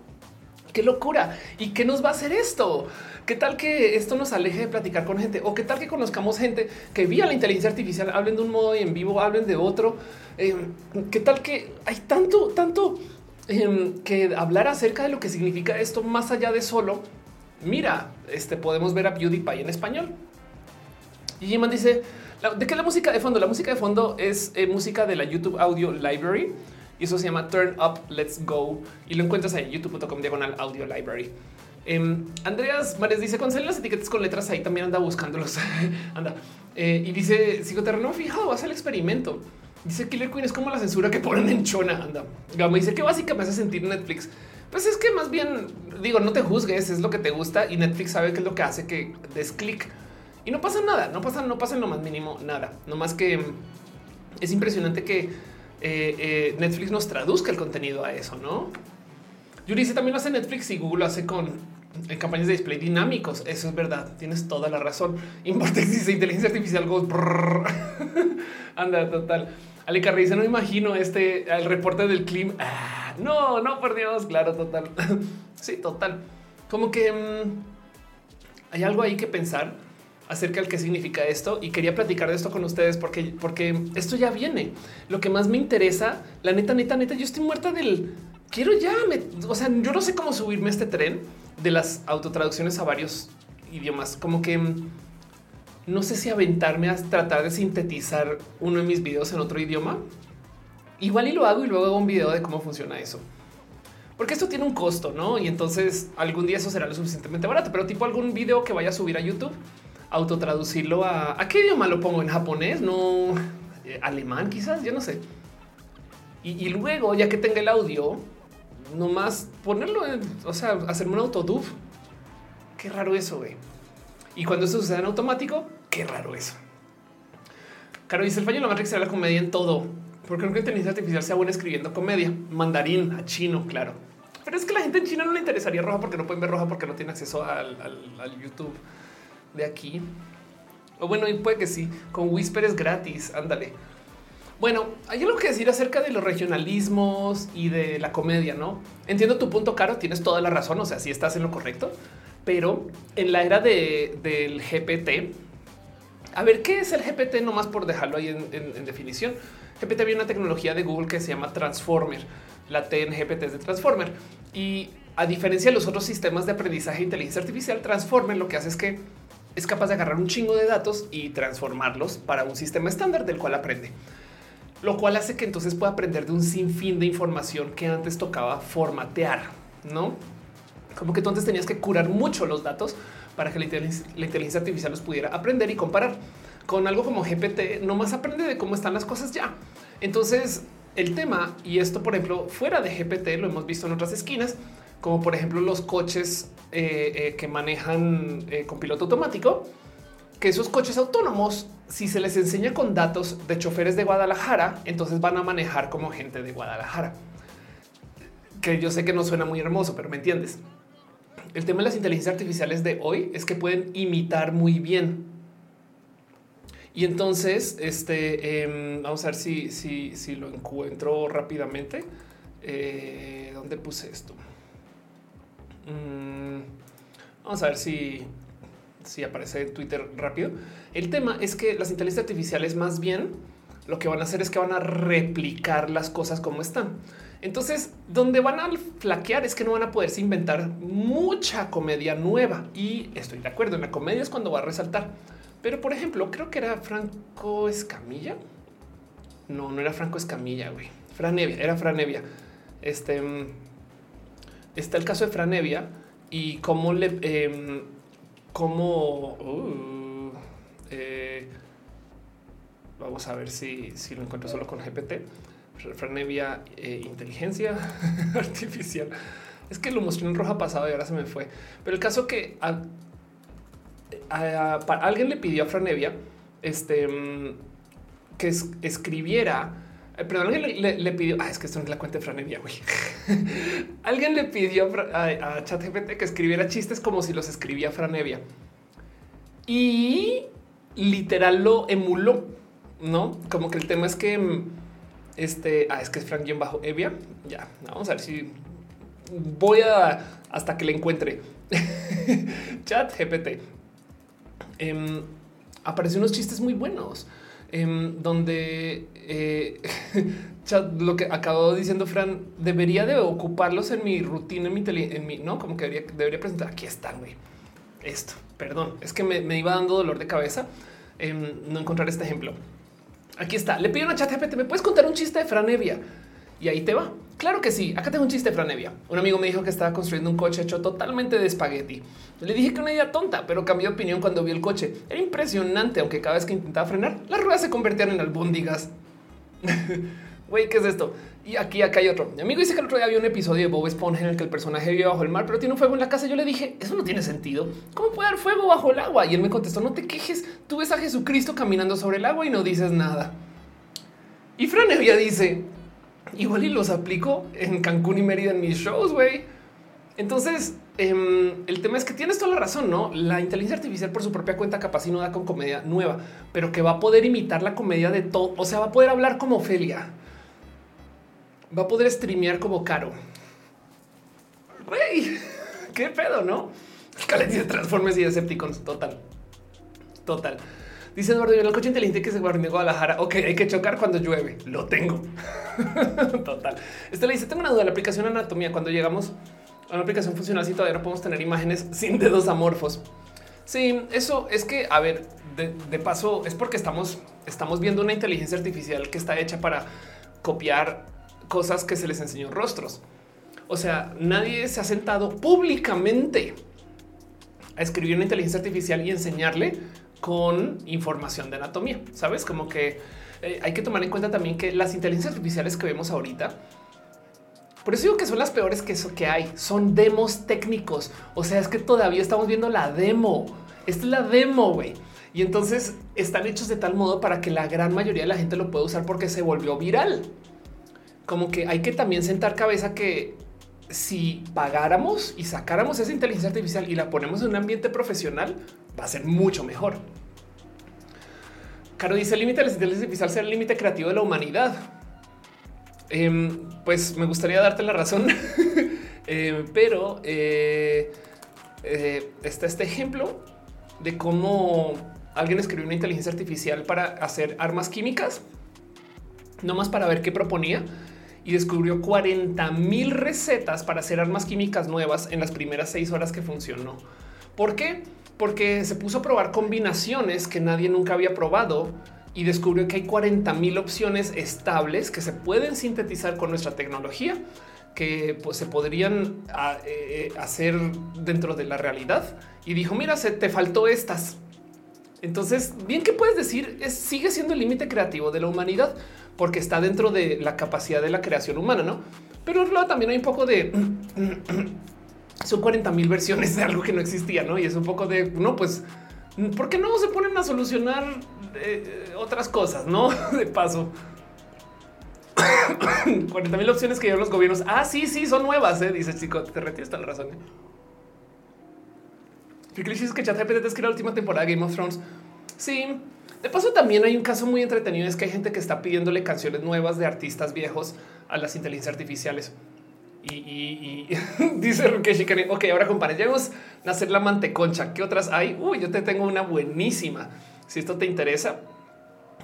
Qué locura. ¿Y qué nos va a hacer esto? ¿Qué tal que esto nos aleje de platicar con gente? ¿O qué tal que conozcamos gente que vía la inteligencia artificial hablen de un modo y en vivo hablen de otro? Eh, ¿Qué tal que hay tanto, tanto em, que hablar acerca de lo que significa esto más allá de solo mira, este podemos ver a PewDiePie en español. Y Jiman dice, ¿de qué la música de fondo? La música de fondo es eh, música de la YouTube Audio Library y eso se llama Turn Up, Let's Go y lo encuentras en youtube.com diagonal audio library. Em, Andreas Mares dice con las etiquetas con letras ahí también anda buscándolos. anda eh, y dice psicoterreno fijado, haz el experimento. Dice Killer Queen es como la censura que ponen en Chona. Anda, Gama dice que básicamente hace sentir Netflix. Pues es que más bien digo, no te juzgues, es lo que te gusta y Netflix sabe que es lo que hace que des clic y no pasa nada, no pasa, no pasa en lo más mínimo nada. No más que es impresionante que eh, eh, Netflix nos traduzca el contenido a eso, no? Yuri dice también lo hace Netflix y Google lo hace con campañas de display dinámicos. Eso es verdad. Tienes toda la razón. Importex dice inteligencia artificial. Anda, total. Ale dice no imagino este el reporte del clima. Ah, no, no, por Dios. Claro, total. sí, total. Como que mm, hay algo ahí que pensar acerca del qué significa esto y quería platicar de esto con ustedes porque, porque esto ya viene. Lo que más me interesa, la neta, neta, neta, yo estoy muerta del quiero ya, o sea, yo no sé cómo subirme a este tren de las autotraducciones a varios idiomas, como que mm, no sé si aventarme a tratar de sintetizar uno de mis videos en otro idioma. Igual y lo hago y luego hago un video de cómo funciona eso. Porque esto tiene un costo, ¿no? Y entonces algún día eso será lo suficientemente barato, pero tipo algún video que vaya a subir a YouTube, autotraducirlo a... ¿A qué idioma lo pongo? ¿En japonés? ¿No? Eh, ¿Alemán quizás? Yo no sé. Y, luego, ya que tenga el audio, nomás ponerlo, en, o sea, hacerme un autodub. Qué raro eso, güey. Y cuando eso sucede en automático, qué raro eso. Claro, dice el fallo de la Matrix será la comedia en todo. Porque creo que inteligencia artificial sea buena escribiendo comedia. Mandarín a chino, claro. Pero es que la gente en China no le interesaría roja porque no pueden ver roja porque no tiene acceso al, YouTube de aquí. O bueno, y puede que sí, con Whisper es gratis. Ándale. Bueno, hay algo que decir acerca de los regionalismos y de la comedia, ¿no? Entiendo tu punto, Caro, tienes toda la razón, o sea, sí estás en lo correcto, pero en la era del GPT, a ver, ¿qué es el GPT? Nomás por dejarlo ahí en, definición. GPT había una tecnología de Google que se llama Transformer. La T en GPT es de Transformer. Y a diferencia de los otros sistemas de aprendizaje de inteligencia artificial, Transformer lo que hace es que es capaz de agarrar un chingo de datos y transformarlos para un sistema estándar del cual aprende lo cual hace que entonces pueda aprender de un sinfín de información que antes tocaba formatear, no como que tú antes tenías que curar mucho los datos para que la inteligencia, artificial los pudiera aprender y comparar con algo como GPT. No más aprende de cómo están las cosas ya. Entonces, el tema y esto, por ejemplo, fuera de GPT, lo hemos visto en otras esquinas, como por ejemplo los coches eh, eh, que manejan eh, con piloto automático que esos coches autónomos, si se les enseña con datos de choferes de Guadalajara, entonces van a manejar como gente de Guadalajara. Que yo sé que no suena muy hermoso, pero me entiendes. El tema de las inteligencias artificiales de hoy es que pueden imitar muy bien. Y entonces, este, em, vamos a ver si, si, si, lo encuentro rápidamente. Eh, ¿Dónde puse esto? Mm, vamos a ver si si aparece en Twitter rápido. El tema es que las inteligencias artificiales más bien lo que van a hacer es que van a replicar las cosas como están. Entonces, donde van a flaquear es que no van a poderse inventar mucha comedia nueva. Y estoy de acuerdo, en la comedia es cuando va a resaltar. Pero, por ejemplo, creo que era Franco Escamilla. No, no era Franco Escamilla, güey. Franevia, era Franevia. Este mm, está el caso de Franevia y cómo le em, cómo uh, eh, vamos a ver si, si, lo encuentro solo con GPT. Franevia eh, inteligencia artificial. Es que lo mostré en roja pasado y ahora se me fue. Pero el caso que alguien le pidió a Franevia este, mm, que escribiera eh, perdón, alguien le, pidió, ah, es que esto no es la cuenta de Franevia, güey. alguien le pidió a, ChatGPT que escribiera chistes como si los escribía Franevia. Y literal lo emuló, ¿no? Como que el tema es que este, ah, es que es Frank bajo Evia. Ya, vamos a ver si voy a hasta que le encuentre. Chat GPT. Em, apareció unos chistes muy buenos. Em, donde eh, lo que acabó diciendo Fran debería de ocuparlos en mi rutina, en mi, en mi no como que debería, debería presentar. Aquí están, güey. Esto, perdón, es que me, iba dando dolor de cabeza no encontrar este ejemplo. Aquí está. Le pido una chat GPT. ¿Me puedes contar un chiste de Fran Evia? Y ahí te va. Claro que sí. Acá tengo un chiste de Franevia. Un amigo me dijo que estaba construyendo un coche hecho totalmente de espagueti. Le dije que una idea tonta, pero cambió de opinión cuando vio el coche. Era impresionante, aunque cada vez que intentaba frenar, las ruedas se convertían en albóndigas. Güey, ¿qué es esto? Y aquí, acá hay otro. Mi amigo dice que el otro día había un episodio de Bob Esponja en el que el personaje vive bajo el mar, pero tiene un fuego en la casa. Yo le dije, eso no tiene sentido. ¿Cómo puede haber fuego bajo el agua? Y él me contestó, no te quejes. Tú ves a Jesucristo caminando sobre el agua y no dices nada. Y Franevia dice, igual y los aplico en Cancún y Mérida en mis shows, güey. Entonces, em, el tema es que tienes toda la razón, ¿no? La inteligencia artificial por su propia cuenta capaz y no da con comedia nueva, pero que va a poder imitar la comedia de todo. O sea, va a poder hablar como Ofelia. Va a poder streamear como Caro. Güey, qué pedo, ¿no? Calencia de Transformers y Decepticons, total. Total. Dice Eduardo, el coche inteligente que se guarda en Guadalajara. Ok, hay que chocar cuando llueve. Lo tengo. Total. Este le dice, tengo una duda, la aplicación anatomía, cuando llegamos a una aplicación funcional, si todavía no podemos tener imágenes sin dedos amorfos. Sí, eso es que, a ver, de, paso, es porque estamos, estamos viendo una inteligencia artificial que está hecha para copiar cosas que se les enseñó rostros. O sea, nadie se ha sentado públicamente a escribir una inteligencia artificial y enseñarle con información de anatomía. Sabes como que eh, hay que tomar en cuenta también que las inteligencias artificiales que vemos ahorita, por eso digo que son las peores que eso que hay. Son demos técnicos. O sea, es que todavía estamos viendo la demo. Esta es la demo, güey. Y entonces están hechos de tal modo para que la gran mayoría de la gente lo pueda usar porque se volvió viral. Como que hay que también sentar cabeza que si pagáramos y sacáramos esa inteligencia artificial y la ponemos en un ambiente profesional, va a ser mucho mejor. Caro dice el límite de la inteligencia artificial será el límite creativo de la humanidad. Em, pues me gustaría darte la razón, em, pero eh, eh, está este ejemplo de cómo alguien escribió una inteligencia artificial para hacer armas químicas, no más para ver qué proponía y descubrió 40 mil recetas para hacer armas químicas nuevas en las primeras seis horas que funcionó. ¿Por qué? Porque se puso a probar combinaciones que nadie nunca había probado y descubrió que hay 40 mil opciones estables que se pueden sintetizar con nuestra tecnología que pues, se podrían ah, eh, hacer dentro de la realidad y dijo mira se te faltó estas entonces bien que puedes decir es sigue siendo el límite creativo de la humanidad porque está dentro de la capacidad de la creación humana, ¿no? Pero luego también hay un poco de... Son 40 mil versiones de algo que no existía, ¿no? Y es un poco de, no, pues, ¿por qué no se ponen a solucionar eh, otras cosas, no? De paso. 40 mil opciones que llevan los gobiernos. Ah, sí, sí, son nuevas, ¿eh? dice chico, te retienes la razón. ¿eh? es que ChatGPT es que la última temporada de Game of Thrones. Sí, de paso, también hay un caso muy entretenido: es que hay gente que está pidiéndole canciones nuevas de artistas viejos a las inteligencias artificiales. Y, dice Rukeshi ok, ahora compare, ya vamos a hacer la manteconcha. ¿Qué otras hay? Uy, yo te tengo una buenísima. Si esto te interesa,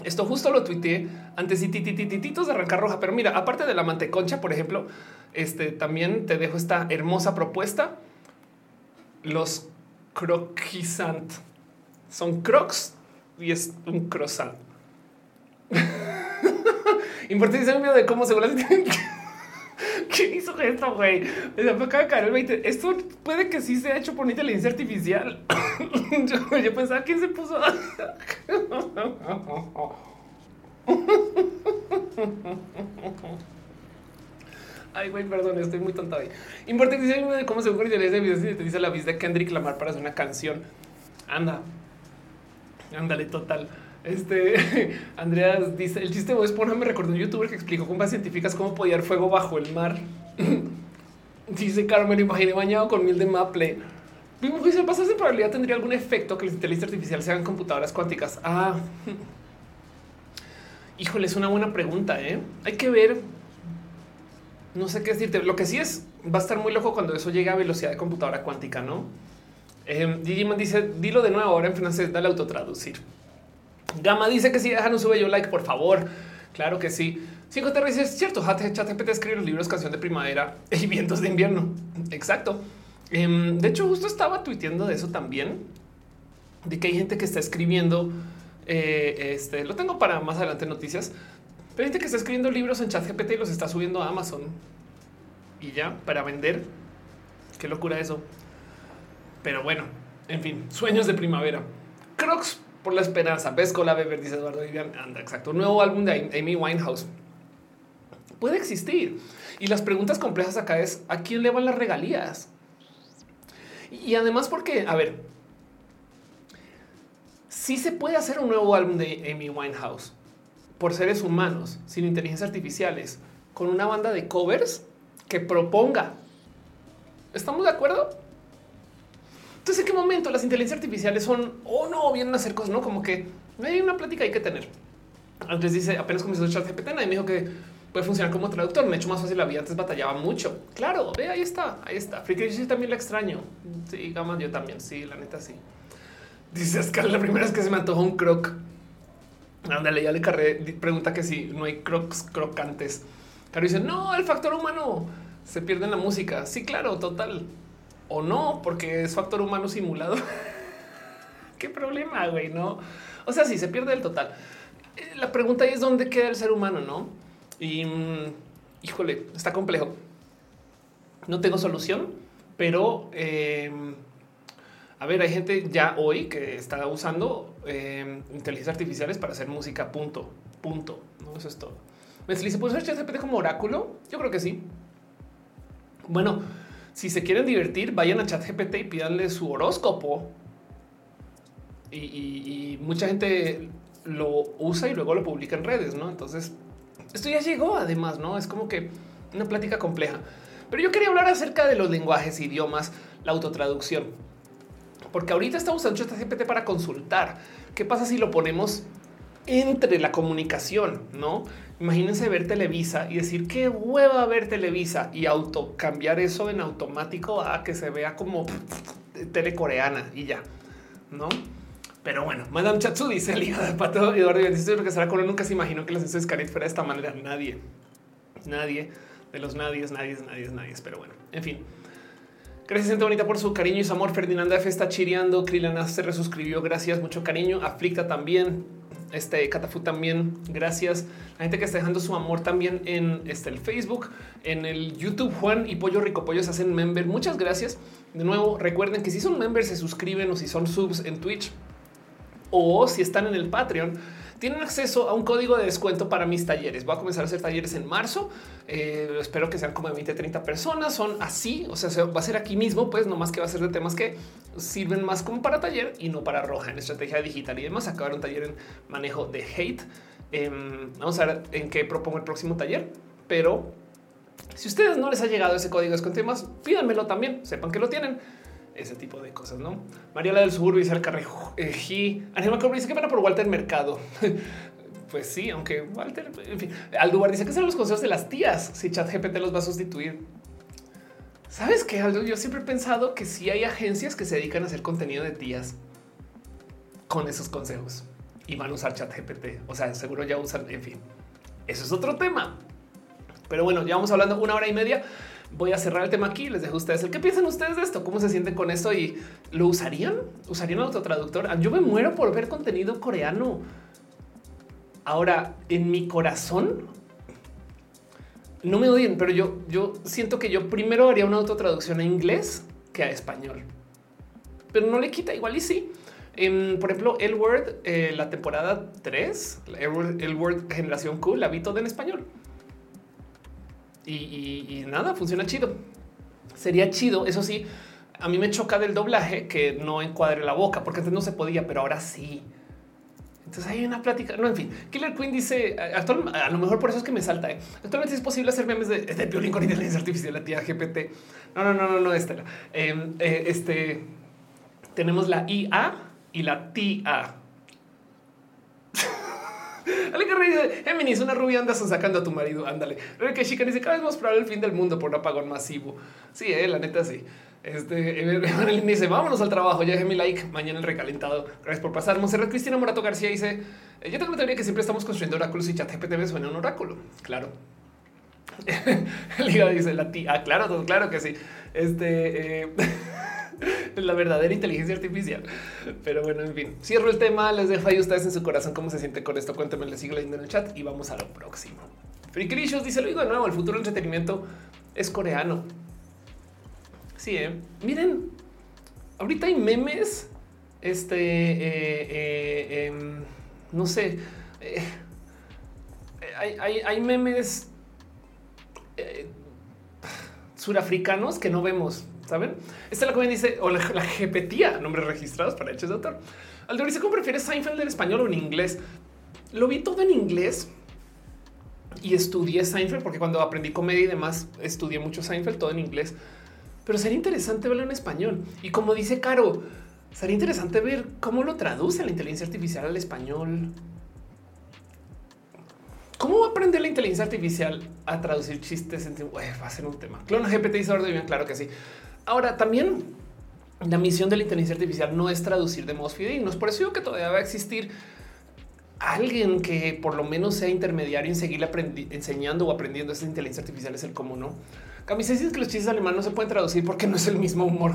esto justo lo tuiteé antes y titititos de arrancar roja. Pero mira, aparte de la manteconcha, por ejemplo, este también te dejo esta hermosa propuesta. Los croquisant son crocs y es un croissant. Video de cómo se ¿Qué hizo esto, güey? Me acaba de caer el 20. Esto puede que sí sea hecho por inteligencia artificial. yo, pensaba quién se puso. Ay, güey, perdón, estoy muy tonta hoy. Importante de cómo se ocurre ese video te dice la vista de Kendrick Lamar para hacer una canción. Anda, Ándale, total. Este Andrea dice: El chiste de Esponja me recordó un youtuber que explicó con científicas cómo podía haber fuego bajo el mar. dice Carmen, imaginé bañado con miel de maple. Si el paso de probabilidad tendría algún efecto que la inteligencia artificial sean computadoras cuánticas. Ah, híjole, es una buena pregunta. ¿eh? Hay que ver. No sé qué decirte. Lo que sí es, va a estar muy loco cuando eso llegue a velocidad de computadora cuántica, no? Eh, Digimon dice, dilo de nuevo ahora en francés, dale autotraducir. Gama dice que si dejan un sube yo like, por favor. Claro que sí. Cinco te dice, es cierto, ChatGPT escribe los libros Canción de Primavera y Vientos de Invierno. Exacto. Em, de hecho, justo estaba tuiteando de eso también, de que hay gente que está escribiendo, eh, este, lo tengo para más adelante noticias, pero hay gente que está escribiendo libros en ChatGPT y los está subiendo a Amazon y ya para vender. Qué locura eso. Pero bueno, en fin, sueños de primavera. Crocs por la esperanza. Ves la beber, dice Eduardo Vivian. Anda, exacto. Un nuevo álbum de Amy Winehouse. Puede existir. Y las preguntas complejas acá es, ¿a quién le van las regalías? Y además porque, a ver, si se puede hacer un nuevo álbum de Amy Winehouse por seres humanos, sin inteligencias artificiales, con una banda de covers que proponga. ¿Estamos de acuerdo? Entonces, ¿en qué momento las inteligencias artificiales son o no vienen a hacer cosas? No como que hay una plática hay que tener. Antes dice apenas comenzó a echar GPT, y me dijo que puede funcionar como traductor. Me ha hecho más fácil la vida. Antes batallaba mucho. Claro, ve ahí está, ahí está. Friki también la extraño. Sí, Gama, yo también. Sí, la neta, sí. Dice Oscar, la primera vez que se me antojó un croc. Ándale, ya le carré. Pregunta que si no hay crocs crocantes. Caro dice: No, el factor humano se pierde en la música. Sí, claro, total o no, porque es factor humano simulado. Qué problema, güey, no? O sea, sí se pierde el total. Eh, la pregunta es dónde queda el ser humano, no? Y mm, híjole, está complejo. No tengo solución, pero em, a ver, hay gente ya hoy que está usando eh, inteligencias artificiales para hacer música. Punto, punto. No, eso es todo. ¿Me se ChatGPT como oráculo? Yo creo que sí. Bueno, si se quieren divertir, vayan a ChatGPT y pídanle su horóscopo. Y, mucha gente lo usa y luego lo publica en redes, ¿no? Entonces, esto ya llegó además, ¿no? Es como que una plática compleja. Pero yo quería hablar acerca de los lenguajes, idiomas, la autotraducción. Porque ahorita estamos usando ChatGPT para consultar. ¿Qué pasa si lo ponemos entre la comunicación? No imagínense ver Televisa y decir qué hueva ver Televisa y auto cambiar eso en automático a que se vea como telecoreana y ya, no? Pero bueno, Madame Chatsu dice el hijo de pato Eduardo dice que será con nunca se imaginó que la ciencia de fuera de esta manera. Nadie, nadie de los nadie, nadie, nadie, nadie. Pero bueno, en fin. Gracias, gente bonita, por su cariño y su amor. Ferdinanda F está chireando. Krilana se resuscribió. Gracias, mucho cariño. Aflicta también. Este Catafu también. Gracias. La gente que está dejando su amor también en este, el Facebook, en el YouTube. Juan y Pollo Rico Pollo se hacen member. Muchas gracias. De nuevo, recuerden que si son members, se suscriben o si son subs en Twitch o si están en el Patreon tienen acceso a un código de descuento para mis talleres. Voy a comenzar a hacer talleres en marzo. Eh, espero que sean como de 20, 30 personas. Son así. O sea, va a ser aquí mismo, pues no más que va a ser de temas que sirven más como para taller y no para roja en estrategia digital y demás. Acabar un taller en manejo de hate. Em, vamos a ver en qué propongo el próximo taller, pero si ustedes no les ha llegado ese código de descuento y más, pídanmelo también. Sepan que lo tienen ese tipo de cosas, ¿no? Mariela del Sur dice el carrejo. Eh, Ángel dice que pena por Walter Mercado. pues sí, aunque Walter, en fin. Dice que son los consejos de las tías si ChatGPT los va a sustituir. ¿Sabes qué, Aldo? Yo siempre he pensado que sí hay agencias que se dedican a hacer contenido de tías con esos consejos y van a usar ChatGPT. O sea, seguro ya usan, en fin. Eso es otro tema. Pero bueno, ya vamos hablando una hora y media voy a cerrar el tema aquí. Les dejo a ustedes el qué piensan ustedes de esto, cómo se sienten con esto y lo usarían, usarían autotraductor. Yo me muero por ver contenido coreano. Ahora, en mi corazón, no me odien, pero yo, yo siento que yo primero haría una autotraducción a inglés que a español, pero no le quita igual y sí. por ejemplo, el Word, eh, la temporada 3, el Word Generación Q, la vi toda en español y, nada, funciona chido. Sería chido, eso sí, a mí me choca del doblaje que no encuadre la boca, porque antes no se podía, pero ahora sí. Entonces hay una plática. No, en fin, Killer Queen dice a lo mejor por eso es que me salta. ¿eh? Actualmente es posible hacer memes de, de violín con inteligencia artificial, la tía GPT. No, no, no, no, no, Estela. Em, eh, este tenemos la IA y la TIA. Ale que dice, Géminis, una rubia andas sacando a tu marido. Ándale. Que chica dice cada vez más probable el fin del mundo por un apagón masivo. Sí, eh, la neta, sí. Este Evelyn dice: Vámonos al trabajo. Ya dejé mi like. Mañana el recalentado. Gracias por pasar. Monserrat Cristina Morato García dice: eh, Yo tengo la teoría que siempre estamos construyendo oráculos y chat GPT me suena un oráculo. Claro. Liga dice la tía. Ah, claro, claro que sí. Este. Eh, la verdadera inteligencia artificial. Pero bueno, en fin, cierro el tema. Les dejo ahí ustedes en su corazón cómo se siente con esto. Cuéntenme, les sigo leyendo en el chat y vamos a lo próximo. Frikilicious dice lo digo de nuevo: el futuro del entretenimiento es coreano. Sí, ¿eh? miren, ahorita hay memes. Este, eh, eh, em, no sé, hay, hay memes surafricanos que no vemos. Saben? Esta es la que dice o la, la nombres registrados para hechos de autor. Aldo dice cómo prefieres Seinfeld en español o en inglés. Lo vi todo en inglés y estudié Seinfeld porque cuando aprendí comedia y demás estudié mucho Seinfeld todo en inglés. Pero sería interesante verlo en español. Y como dice Caro, sería interesante ver cómo lo traduce la inteligencia artificial al español. ¿Cómo aprender la inteligencia artificial a traducir chistes? En... va a ser un tema. Clona GPT dice bien, claro que sí. Ahora también la misión de la inteligencia artificial no es traducir de modos fidedignos. Por eso digo que todavía va a existir alguien que por lo menos sea intermediario en seguir enseñando o aprendiendo esa inteligencia artificial es el cómo no. Camisa dice que los chistes alemanes no se pueden traducir porque no es el mismo humor.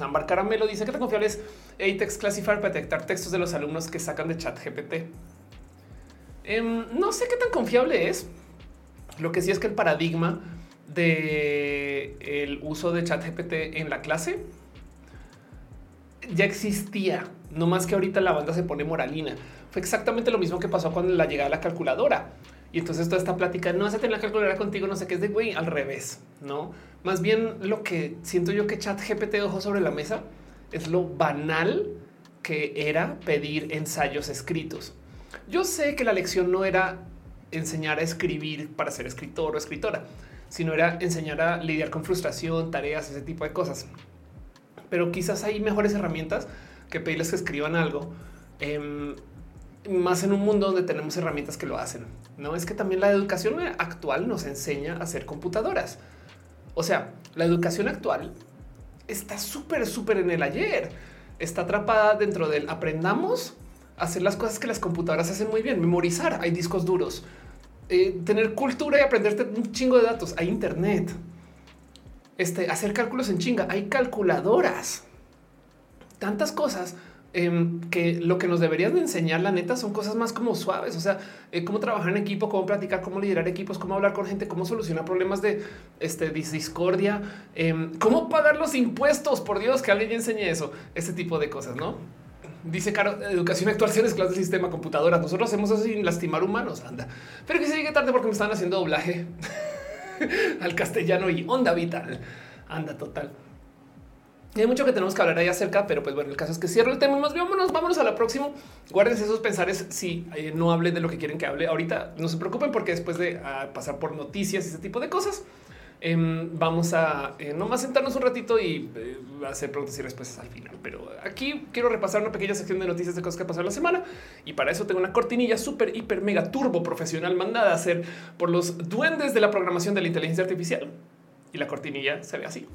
Ambar Caramelo dice que tan confiable es A-Text Classifier para detectar textos de los alumnos que sacan de chat GPT. Em, no sé qué tan confiable es. Lo que sí es que el paradigma de el uso de chat GPT en la clase ya existía, no más que ahorita la banda se pone moralina. Fue exactamente lo mismo que pasó cuando la llegada a la calculadora. Y entonces toda esta plática no hace tener la calculadora contigo, no sé qué es de güey, al revés, no? Más bien lo que siento yo que chat GPT dejó sobre la mesa es lo banal que era pedir ensayos escritos. Yo sé que la lección no era enseñar a escribir para ser escritor o escritora sino era enseñar a lidiar con frustración, tareas, ese tipo de cosas. Pero quizás hay mejores herramientas que pedirles que escriban algo. Em, más en un mundo donde tenemos herramientas que lo hacen. No es que también la educación actual nos enseña a hacer computadoras. O sea, la educación actual está súper, súper en el ayer. Está atrapada dentro del aprendamos a hacer las cosas que las computadoras hacen muy bien. Memorizar, hay discos duros. Eh, tener cultura y aprenderte un chingo de datos. Hay internet. Este, hacer cálculos en chinga. Hay calculadoras. Tantas cosas Em, que lo que nos deberían de enseñar, la neta, son cosas más como suaves. O sea, eh, cómo trabajar en equipo, cómo platicar, cómo liderar equipos, cómo hablar con gente, cómo solucionar problemas de este, discordia, em, cómo pagar los impuestos. Por Dios, que alguien enseñe eso, ese tipo de cosas, no? Dice Caro, educación actual, clases del sistema, computadoras. Nosotros hacemos eso sin lastimar humanos. Anda, pero que se llegue tarde porque me están haciendo doblaje al castellano y onda vital. Anda, total hay mucho que tenemos que hablar ahí acerca, pero pues bueno, el caso es que cierro el tema. Más vámonos, vámonos a la próxima. Guárdense esos pensares si eh, no hable de lo que quieren que hable ahorita. No se preocupen porque después de ah, pasar por noticias y ese tipo de cosas, em, vamos a eh, nomás sentarnos un ratito y eh, hacer preguntas y respuestas al final. Pero aquí quiero repasar una pequeña sección de noticias de cosas que pasaron la semana y para eso tengo una cortinilla súper, hiper, mega turbo profesional mandada a hacer por los duendes de la programación de la inteligencia artificial. Y la cortinilla se ve así.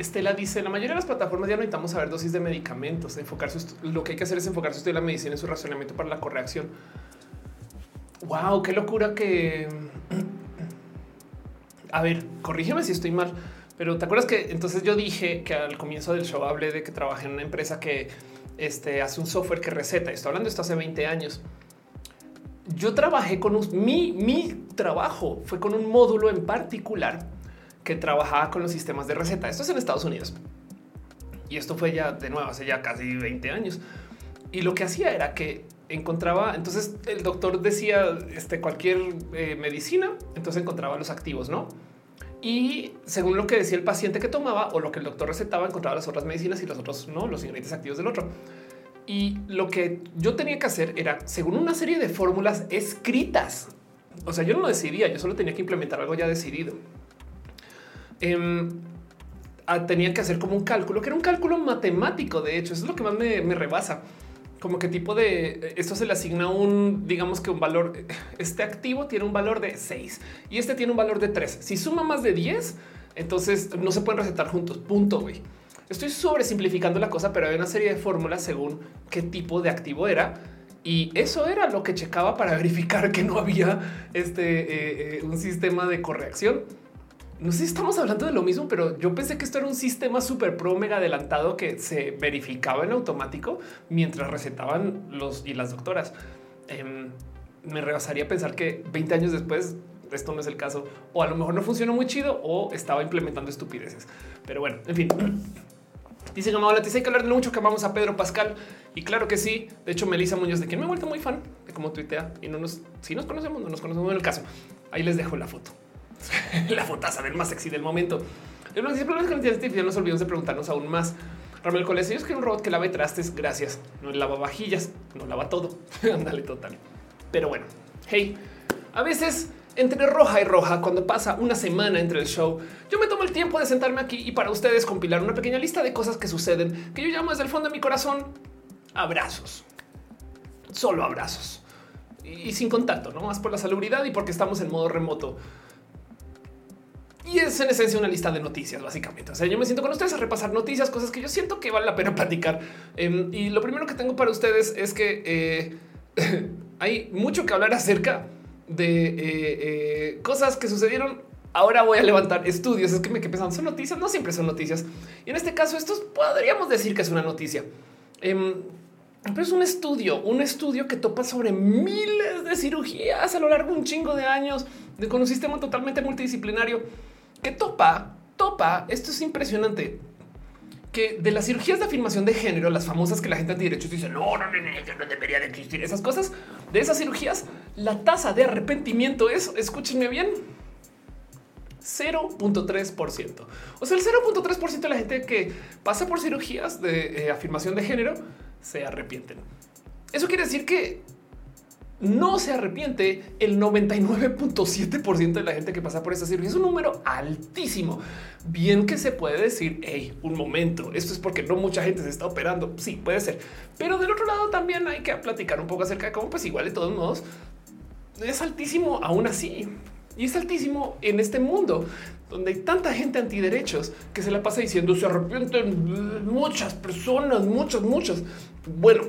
Estela dice la mayoría de las plataformas ya necesitamos saber dosis de medicamentos, enfocar lo que hay que hacer es enfocar su estilo de la medicina en su razonamiento para la corrección. Wow, qué locura que a ver, corrígeme si estoy mal, pero te acuerdas que entonces yo dije que al comienzo del show hablé de que trabajé en una empresa que este, hace un software que receta. Estoy hablando de esto hace 20 años. Yo trabajé con un, mi, mi trabajo fue con un módulo en particular que trabajaba con los sistemas de receta. Esto es en Estados Unidos. Y esto fue ya de nuevo hace ya casi 20 años. Y lo que hacía era que encontraba, entonces el doctor decía este, cualquier eh, medicina, entonces encontraba los activos, ¿no? Y según lo que decía el paciente que tomaba o lo que el doctor recetaba, encontraba las otras medicinas y los otros, no, los ingredientes activos del otro. Y lo que yo tenía que hacer era, según una serie de fórmulas escritas, o sea, yo no lo decidía, yo solo tenía que implementar algo ya decidido. Em, tenía que hacer como un cálculo, que era un cálculo matemático. De hecho, eso es lo que más me, rebasa. Como que tipo de esto se le asigna un, digamos que un valor. Este activo tiene un valor de 6 y este tiene un valor de 3. Si suma más de 10, entonces no se pueden recetar juntos. Punto. Güey. Estoy sobresimplificando la cosa, pero hay una serie de fórmulas según qué tipo de activo era. Y eso era lo que checaba para verificar que no había este, eh, eh, un sistema de corrección no sé si estamos hablando de lo mismo, pero yo pensé que esto era un sistema súper pro mega adelantado que se verificaba en automático mientras recetaban los y las doctoras. Em, me rebasaría pensar que 20 años después esto no es el caso, o a lo mejor no funcionó muy chido o estaba implementando estupideces. Pero bueno, en fin. Dice Gamado hay que hablar de lo mucho que amamos a Pedro Pascal. Y claro que sí. De hecho, Melissa Muñoz, de quien me he vuelto muy fan de cómo tuitea y no nos, si nos conocemos, no nos conocemos en el caso. Ahí les dejo la foto. la fotaza del más sexy del momento. El problema es que la inteligencia nos olvidamos de preguntarnos aún más. Ramel Coles, es que un robot que lave trastes, gracias. No lava vajillas, no lava todo. Ándale, total. Pero bueno, hey, a veces entre roja y roja, cuando pasa una semana entre el show, yo me tomo el tiempo de sentarme aquí y para ustedes compilar una pequeña lista de cosas que suceden que yo llamo desde el fondo de mi corazón abrazos. Solo abrazos y sin contacto, no más por la salubridad y porque estamos en modo remoto. Y es en esencia una lista de noticias, básicamente. O sea, yo me siento con ustedes a repasar noticias, cosas que yo siento que vale la pena platicar. Em, y lo primero que tengo para ustedes es que eh, hay mucho que hablar acerca de eh, eh, cosas que sucedieron. Ahora voy a levantar estudios. Es que me quedé pensando, son noticias, no siempre son noticias. Y en este caso, estos podríamos decir que es una noticia. Em, pero es un estudio, un estudio que topa sobre miles de cirugías a lo largo de un chingo de años, con un sistema totalmente multidisciplinario que topa, topa, esto es impresionante, que de las cirugías de afirmación de género, las famosas que la gente de derechos dice no, no, no, no, no debería de existir esas cosas, de esas cirugías, la tasa de arrepentimiento es, escúchenme bien, 0.3%. O sea, el 0.3% de la gente que pasa por cirugías de eh, afirmación de género se arrepienten. Eso quiere decir que no se arrepiente el 99.7% de la gente que pasa por esa cirugía. Es un número altísimo. Bien que se puede decir, hey, un momento, esto es porque no mucha gente se está operando. Sí, puede ser. Pero del otro lado también hay que platicar un poco acerca de cómo, pues igual de todos modos, es altísimo aún así. Y es altísimo en este mundo donde hay tanta gente antiderechos que se la pasa diciendo se arrepienten muchas personas, muchas, muchas. Bueno,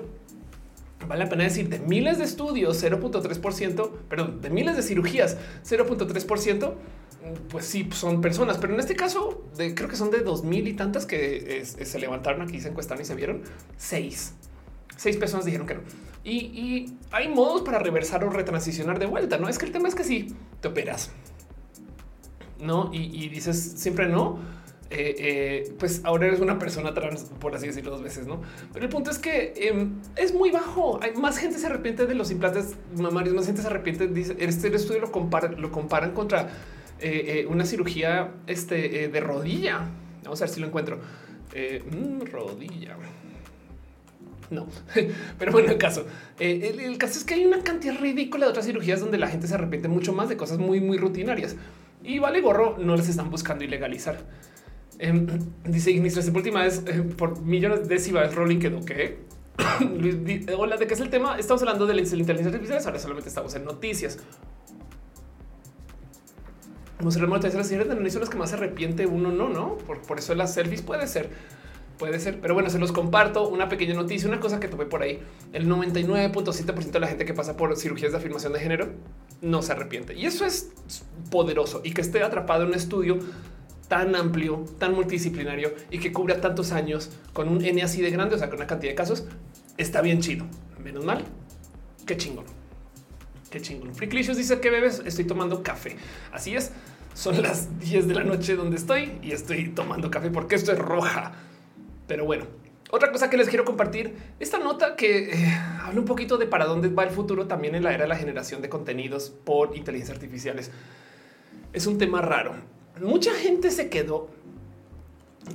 vale la pena decir de miles de estudios, 0.3%, perdón, de miles de cirugías, 0.3%, pues sí, son personas, pero en este caso creo que son de dos mil y tantas que se levantaron aquí, se encuestaron y se vieron seis. Seis personas dijeron que no. Y, hay modos para reversar o retransicionar de vuelta. No es que el tema es que si te operas, no y, dices siempre no. Eh, eh, pues ahora eres una persona trans, por así decirlo dos veces, ¿no? Pero el punto es que em, es muy bajo. Hay más gente se arrepiente de los implantes mamarios, más gente se arrepiente. Dice, este estudio lo, lo comparan contra eh, una cirugía este, de rodilla. Vamos a ver si lo encuentro. Mm, rodilla. No, pero bueno, el caso, eh, el, caso es que hay una cantidad ridícula de otras cirugías donde la gente se arrepiente mucho más de cosas muy, muy rutinarias y vale gorro, no les están buscando ilegalizar. Em, dice Ignis, la última vez eh, por millones de decibels Rolling que hola, ¿de qué es el tema? Estamos hablando de la inteligencia artificial. Ahora solamente estamos en noticias. Vamos a ver, las señores de son las que más se arrepiente uno, no, no. Por, por eso las selfies puede ser Puede ser, pero bueno, se los comparto. Una pequeña noticia, una cosa que tuve por ahí. El 99.7% de la gente que pasa por cirugías de afirmación de género no se arrepiente. Y eso es poderoso y que esté atrapado en un estudio tan amplio, tan multidisciplinario y que cubra tantos años con un N así de grande, o sea, con una cantidad de casos, está bien chido. Menos mal. Qué chingón. Qué chingón. Freaklicious dice que bebes. Estoy tomando café. Así es. Son las 10 de la noche donde estoy y estoy tomando café porque esto es roja. Pero bueno, otra cosa que les quiero compartir, esta nota que eh, habla un poquito de para dónde va el futuro también en la era de la generación de contenidos por inteligencia artificiales. Es un tema raro. Mucha gente se quedó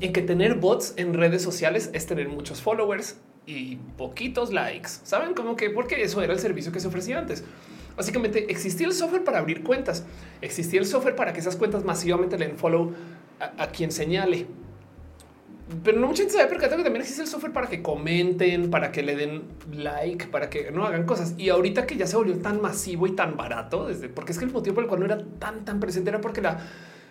en que tener bots en redes sociales es tener muchos followers y poquitos likes. Saben cómo que porque eso era el servicio que se ofrecía antes. Básicamente existía el software para abrir cuentas, existía el software para que esas cuentas masivamente le den follow a, quien señale pero no mucha gente sabe percatar que también existe el software para que comenten, para que le den like, para que no hagan cosas. Y ahorita que ya se volvió tan masivo y tan barato, desde porque es que el motivo por el cual no era tan, tan presente era porque la,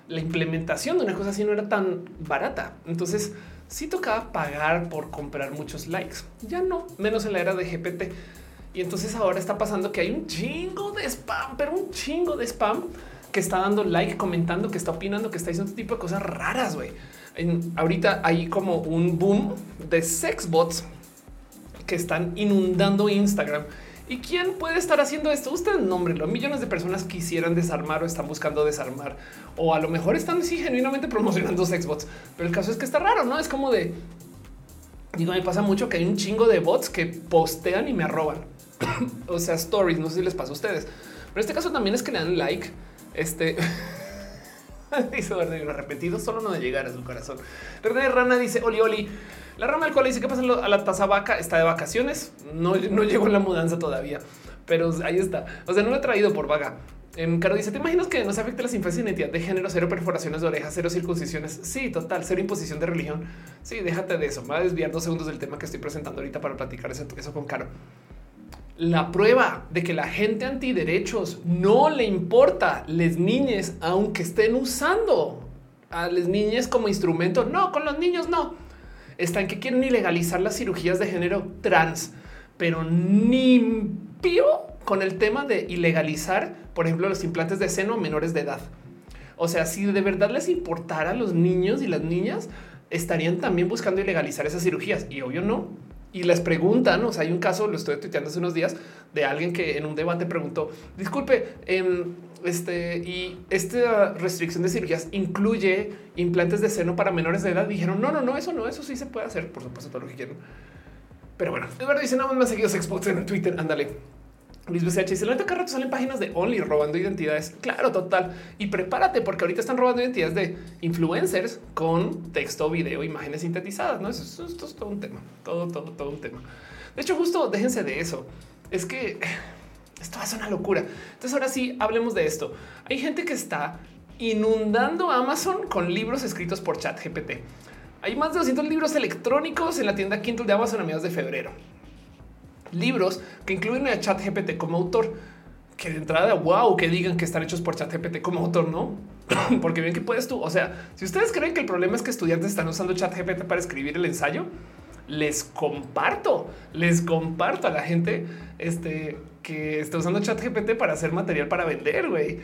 la implementación de una cosa así no era tan barata. Entonces sí tocaba pagar por comprar muchos likes. Ya no, menos en la era de GPT. Y entonces ahora está pasando que hay un chingo de spam, pero un chingo de spam que está dando like, comentando, que está opinando, que está diciendo este tipo de cosas raras, güey ahorita hay como un boom de sex bots que están inundando Instagram. ¿Y quién puede estar haciendo esto? Ustedes nómbrenlo. Millones de personas quisieran desarmar o están buscando desarmar. O a lo mejor están sí, genuinamente promocionando sex bots. Pero el caso es que está raro, ¿no? Es como de... Digo, me pasa mucho que hay un chingo de bots que postean y me arroban. o sea, stories, no sé si les pasa a ustedes. Pero en este caso también es que le dan like. Este... dice Verde arrepentido, solo no de llegar a su corazón. René Rana dice Oli Oli. La rama del cual dice que pasa a la taza vaca está de vacaciones. No, no llegó la mudanza todavía, pero ahí está. O sea, no lo he traído por vaga. En Caro dice: ¿Te imaginas que no se afecte las infancias en identidad de género, cero perforaciones de orejas, cero circuncisiones? Sí, total, cero imposición de religión. Sí, déjate de eso. Me va a desviar dos segundos del tema que estoy presentando ahorita para platicar eso con Caro la prueba de que la gente antiderechos no le importa les niñes, aunque estén usando a las niñas como instrumento. No, con los niños no. Están que quieren ilegalizar las cirugías de género trans, pero ni pío con el tema de ilegalizar, por ejemplo, los implantes de seno a menores de edad. O sea, si de verdad les importara a los niños y las niñas, estarían también buscando ilegalizar esas cirugías. Y obvio no y les preguntan, o sea, hay un caso, lo estoy tuiteando hace unos días, de alguien que en un debate preguntó, disculpe, em, este, y esta restricción de cirugías incluye implantes de seno para menores de edad. Dijeron, no, no, no, eso no, eso sí se puede hacer, por supuesto, todo lo que quieran. Pero bueno, Eduardo dice, nada más me ha seguido Xbox en Twitter, ándale. Luis BCH dice: La neta, rato salen páginas de Only robando identidades. Claro, total. Y prepárate, porque ahorita están robando identidades de influencers con texto, video, imágenes sintetizadas. No, eso, esto es todo un tema, todo, todo, todo un tema. De hecho, justo déjense de eso. Es que esto hace una locura. Entonces, ahora sí, hablemos de esto. Hay gente que está inundando Amazon con libros escritos por Chat GPT. Hay más de 200 libros electrónicos en la tienda Kindle de Amazon a mediados de febrero libros que incluyen a ChatGPT como autor. Que de entrada, wow, que digan que están hechos por ChatGPT como autor, no? Porque bien que puedes tú. O sea, si ustedes creen que el problema es que estudiantes están usando ChatGPT para escribir el ensayo, les comparto, les comparto a la gente este, que está usando ChatGPT para hacer material para vender, güey.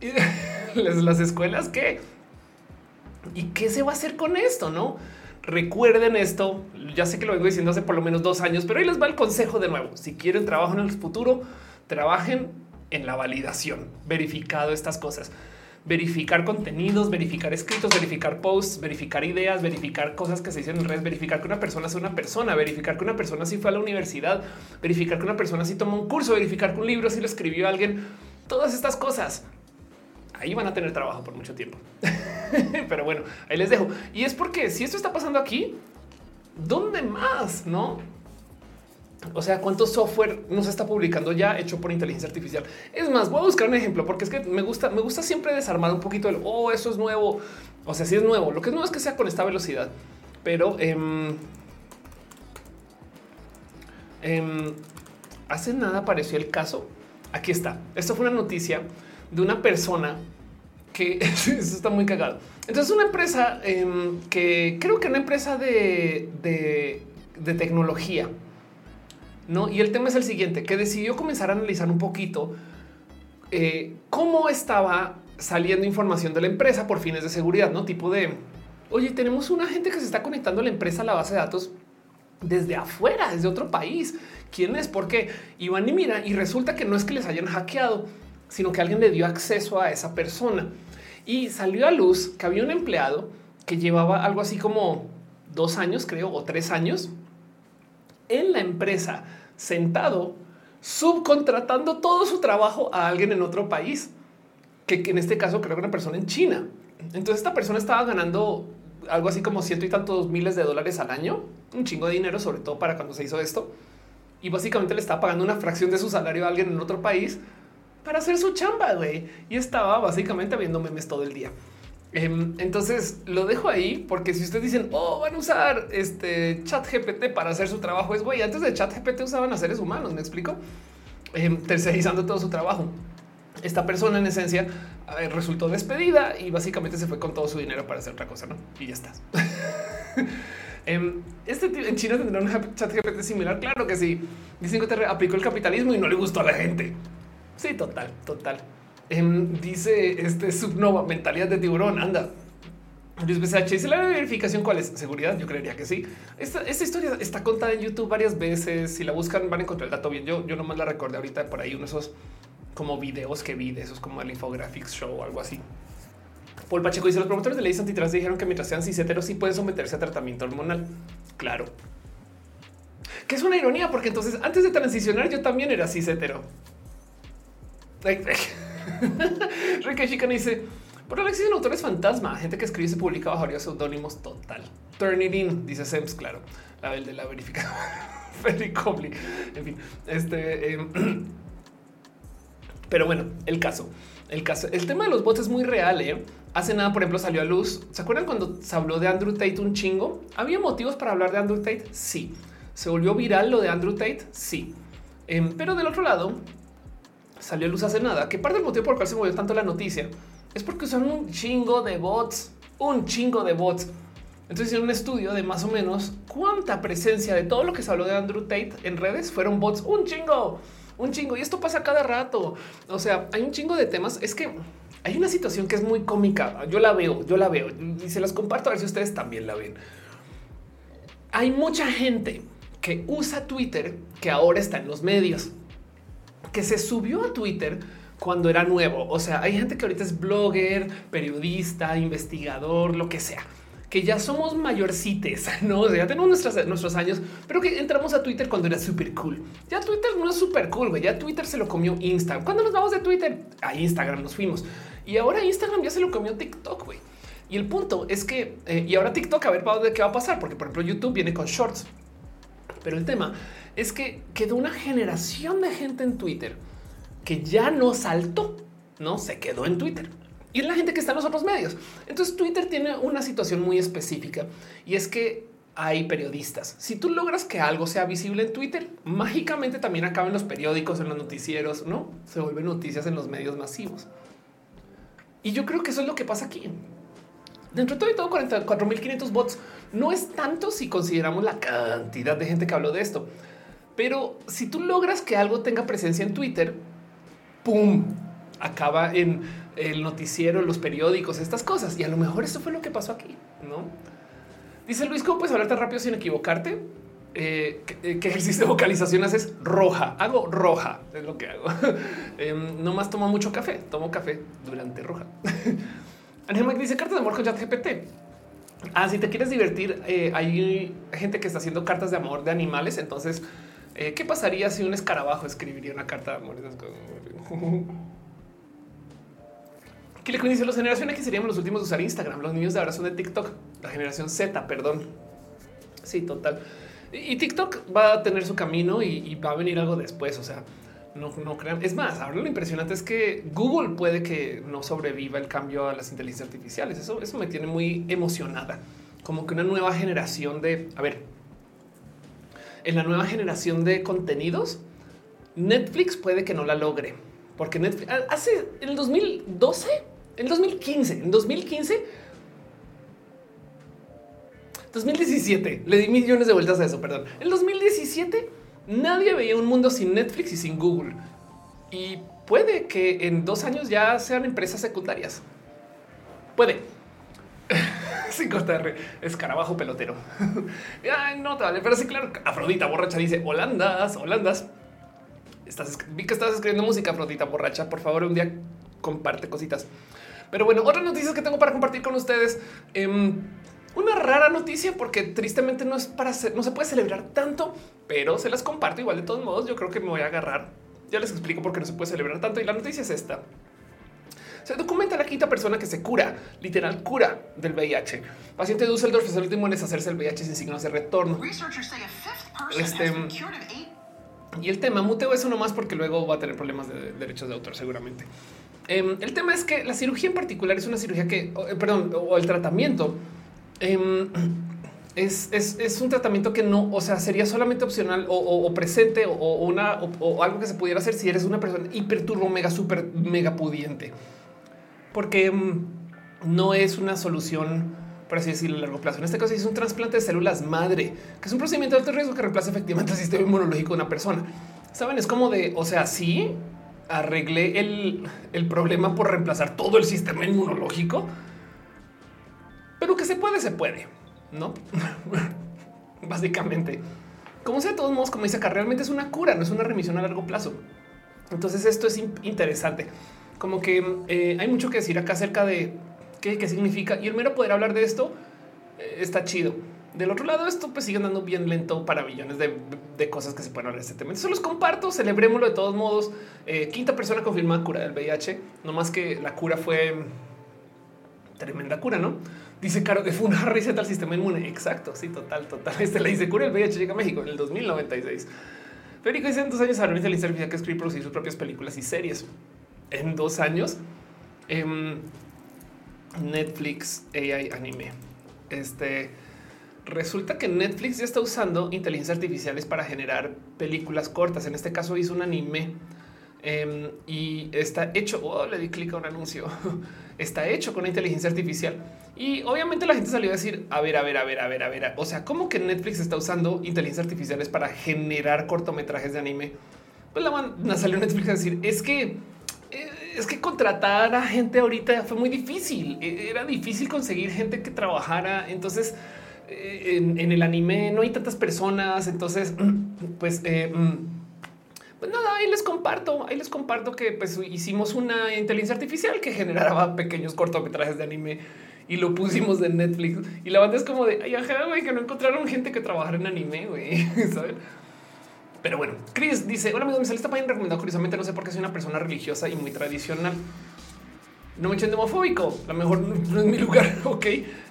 las escuelas, ¿qué? ¿Y qué se va a hacer con esto? No? Recuerden esto. Ya sé que lo vengo diciendo hace por lo menos dos años, pero ahí les va el consejo de nuevo. Si quieren trabajo en el futuro, trabajen en la validación, verificado estas cosas. Verificar contenidos, verificar escritos, verificar posts, verificar ideas, verificar cosas que se dicen en redes, verificar que una persona es una persona, verificar que una persona sí fue a la universidad, verificar que una persona sí tomó un curso, verificar que un libro sí lo escribió alguien. Todas estas cosas ahí van a tener trabajo por mucho tiempo. Pero bueno, ahí les dejo. Y es porque si esto está pasando aquí, ¿dónde más? No? O sea, cuánto software nos está publicando ya hecho por inteligencia artificial. Es más, voy a buscar un ejemplo porque es que me gusta, me gusta siempre desarmar un poquito el oh, eso es nuevo. O sea, si es nuevo, lo que es nuevo es que sea con esta velocidad, pero eh, hace nada apareció el caso. Aquí está. Esto fue una noticia de una persona que eso está muy cagado. Entonces, una empresa em, que creo que una empresa de, de, tecnología, no? Y el tema es el siguiente: que decidió comenzar a analizar un poquito eh, cómo estaba saliendo información de la empresa por fines de seguridad, no tipo de oye, tenemos una gente que se está conectando a la empresa a la base de datos desde afuera, desde otro país. ¿Quién es? ¿Por qué? Y van y mira y resulta que no es que les hayan hackeado, sino que alguien le dio acceso a esa persona y salió a luz que había un empleado que llevaba algo así como dos años, creo, o tres años en la empresa, sentado, subcontratando todo su trabajo a alguien en otro país, que, en este caso creo que una persona en China. Entonces esta persona estaba ganando algo así como ciento y tantos miles de dólares al año, un chingo de dinero, sobre todo para cuando se hizo esto. Y básicamente le estaba pagando una fracción de su salario a alguien en otro país para hacer su chamba, güey. Y estaba básicamente viendo memes todo el día. Em, entonces lo dejo ahí porque si ustedes dicen, oh, van a usar este chat GPT para hacer su trabajo, es güey, antes de chat GPT usaban a seres humanos, me explico, em, tercerizando todo su trabajo. Esta persona en esencia eh, resultó despedida y básicamente se fue con todo su dinero para hacer otra cosa, ¿no? Y ya está. Em, este en China tendrá un chat GPT similar. Claro que sí. Dicen que aplicó el capitalismo y no le gustó a la gente. Sí, total, total. Em, dice este subnova mentalidad de tiburón. Anda. Luis BCH dice la verificación. ¿Cuál es? Seguridad. Yo creería que sí. Esta, historia está contada en YouTube varias veces. Si la buscan, van a encontrar el dato bien. Yo, yo nomás la recordé ahorita por ahí, uno de esos como videos que vi de esos como el Infographics Show o algo así. Paul Pacheco dice: Los promotores de leyes antitrans dijeron que mientras sean ciseteros, sí pueden someterse a tratamiento hormonal. Claro. Que es una ironía, porque entonces antes de transicionar, yo también era cisetero. Ricky Chican dice: Por ahora existen autores fantasma, gente que escribe y se publica bajo varios seudónimos total. Turn it in, dice Sems, claro. La del de la verificación. Ferry Cobley. En fin, este. Em, pero bueno, el caso. El caso, el tema de los bots es muy real. ¿eh? Hace nada, por ejemplo, salió a luz. ¿Se acuerdan cuando se habló de Andrew Tate un chingo? ¿Había motivos para hablar de Andrew Tate? Sí. ¿Se volvió viral lo de Andrew Tate? Sí. Em, pero del otro lado, salió a luz hace nada, que parte del motivo por el cual se movió tanto la noticia es porque son un chingo de bots, un chingo de bots. Entonces hicieron un estudio de más o menos cuánta presencia de todo lo que se habló de Andrew Tate en redes fueron bots, un chingo, un chingo. Y esto pasa cada rato. O sea, hay un chingo de temas. Es que hay una situación que es muy cómica. Yo la veo, yo la veo y se las comparto a ver si ustedes también la ven. Hay mucha gente que usa Twitter que ahora está en los medios que se subió a Twitter cuando era nuevo. O sea, hay gente que ahorita es blogger, periodista, investigador, lo que sea, que ya somos mayorcites, no? O sea, ya tenemos nuestros años, pero que entramos a Twitter cuando era súper cool. Ya Twitter no es súper cool, güey. Ya Twitter se lo comió Instagram. Cuando nos vamos de Twitter a Instagram nos fuimos y ahora Instagram ya se lo comió TikTok, güey. Y el punto es que, eh, y ahora TikTok, a ver de qué va a pasar, porque por ejemplo YouTube viene con shorts. Pero el tema es que quedó una generación de gente en Twitter que ya no saltó, no se quedó en Twitter y es la gente que está en los otros medios. Entonces Twitter tiene una situación muy específica y es que hay periodistas. Si tú logras que algo sea visible en Twitter, mágicamente también acaba en los periódicos, en los noticieros, no se vuelven noticias en los medios masivos. Y yo creo que eso es lo que pasa aquí. Dentro de todo y todo, 44.500 bots no es tanto si consideramos la cantidad de gente que habló de esto. Pero si tú logras que algo tenga presencia en Twitter, ¡pum! Acaba en el noticiero, los periódicos, estas cosas. Y a lo mejor eso fue lo que pasó aquí, ¿no? Dice Luis, ¿cómo puedes hablar tan rápido sin equivocarte? Eh, ¿qué, ejercicio de vocalización haces? Roja. Hago roja, es lo que hago. eh, no más tomo mucho café, tomo café durante roja. Ángel dice cartas de amor con ChatGPT. Ah, si te quieres divertir, eh, hay gente que está haciendo cartas de amor de animales. Entonces, eh, ¿qué pasaría si un escarabajo escribiría una carta de amor? que le dice los generación X seríamos los últimos de usar Instagram. Los niños de ahora son de TikTok, la generación Z, perdón. Sí, total. Y, TikTok va a tener su camino y, va a venir algo después. O sea, no, no crean. Es más, ahora lo impresionante es que Google puede que no sobreviva el cambio a las inteligencias artificiales. Eso, eso me tiene muy emocionada. Como que una nueva generación de, a ver, en la nueva generación de contenidos, Netflix puede que no la logre. Porque Netflix hace en el 2012 en 2015, en 2015, 2017, le di millones de vueltas a eso, perdón. En 2017 nadie veía un mundo sin Netflix y sin Google. Y puede que en dos años ya sean empresas secundarias. Puede. Sin cortar escarabajo pelotero. Ay, no, vale, pero sí, claro. Afrodita borracha dice Holandas, Holandas. Estás, vi que estás escribiendo música, Afrodita borracha. Por favor, un día comparte cositas. Pero bueno, otras noticias que tengo para compartir con ustedes. Em, una rara noticia porque tristemente no es para hacer, no se puede celebrar tanto, pero se las comparto igual de todos modos. Yo creo que me voy a agarrar. Ya les explico por qué no se puede celebrar tanto. Y la noticia es esta. Se documenta la quinta persona que se cura, literal cura del VIH. Paciente de Dusseldorf es el último en deshacerse del VIH sin signos de retorno. Este, y el tema muteo eso nomás porque luego va a tener problemas de derechos de autor seguramente. Em, el tema es que la cirugía en particular es una cirugía que, eh, perdón, o el tratamiento em, es, un tratamiento que no, o sea, sería solamente opcional o, presente o, una o, algo que se pudiera hacer si eres una persona hiperturbo mega super mega pudiente, porque em, no es una solución por así decirlo, a largo plazo. En este caso es un trasplante de células madre, que es un procedimiento de alto riesgo que reemplaza efectivamente el sistema inmunológico de una persona. Saben, es como de, o sea, sí, arreglé el, problema por reemplazar todo el sistema inmunológico. Pero que se puede, se puede, ¿no? Básicamente. Como sea, de todos modos, como dice acá, realmente es una cura, no es una remisión a largo plazo. Entonces esto es interesante. Como que eh, hay mucho que decir acá acerca de qué, qué significa. Y el mero poder hablar de esto eh, está chido. Del otro lado, esto pues sigue andando bien lento para millones de, cosas que se pueden hablar de este tema. Eso los comparto, celebrémoslo de todos modos. Eh, quinta persona confirmada cura del VIH, no más que la cura fue tremenda cura, ¿no? Dice Caro que fue una reset al sistema inmune. Exacto, sí, total, total. Este le dice cura el VIH llega a México en el 2096. Federico dice en dos años ahora inteligencia artificial que escribe producir sus propias películas y series. En dos años, em, Netflix AI anime. Este resulta que Netflix ya está usando inteligencias artificiales para generar películas cortas. En este caso hizo un anime em, y está hecho. Oh, le di clic a un anuncio. está hecho con inteligencia artificial. Y obviamente la gente salió a decir, a ver, a ver, a ver, a ver, a ver. O sea, ¿cómo que Netflix está usando inteligencias artificiales para generar cortometrajes de anime? Pues la van salió Netflix a decir, es que es que contratar a gente ahorita fue muy difícil. E, era difícil conseguir gente que trabajara. Entonces, eh, en, el anime no hay tantas personas, entonces pues, eh, mm, pues nada, ahí les comparto, ahí les comparto que pues hicimos una inteligencia artificial que generaba pequeños cortometrajes de anime y lo pusimos en Netflix. Y la banda es como de, ay, ajá, que no encontraron gente que trabajara en anime, güey. Pero bueno, Chris dice, hola amigos, me sale esta página recomendada curiosamente, no sé por qué soy una persona religiosa y muy tradicional. No me echen de homofóbico, a lo mejor no es mi lugar, ok.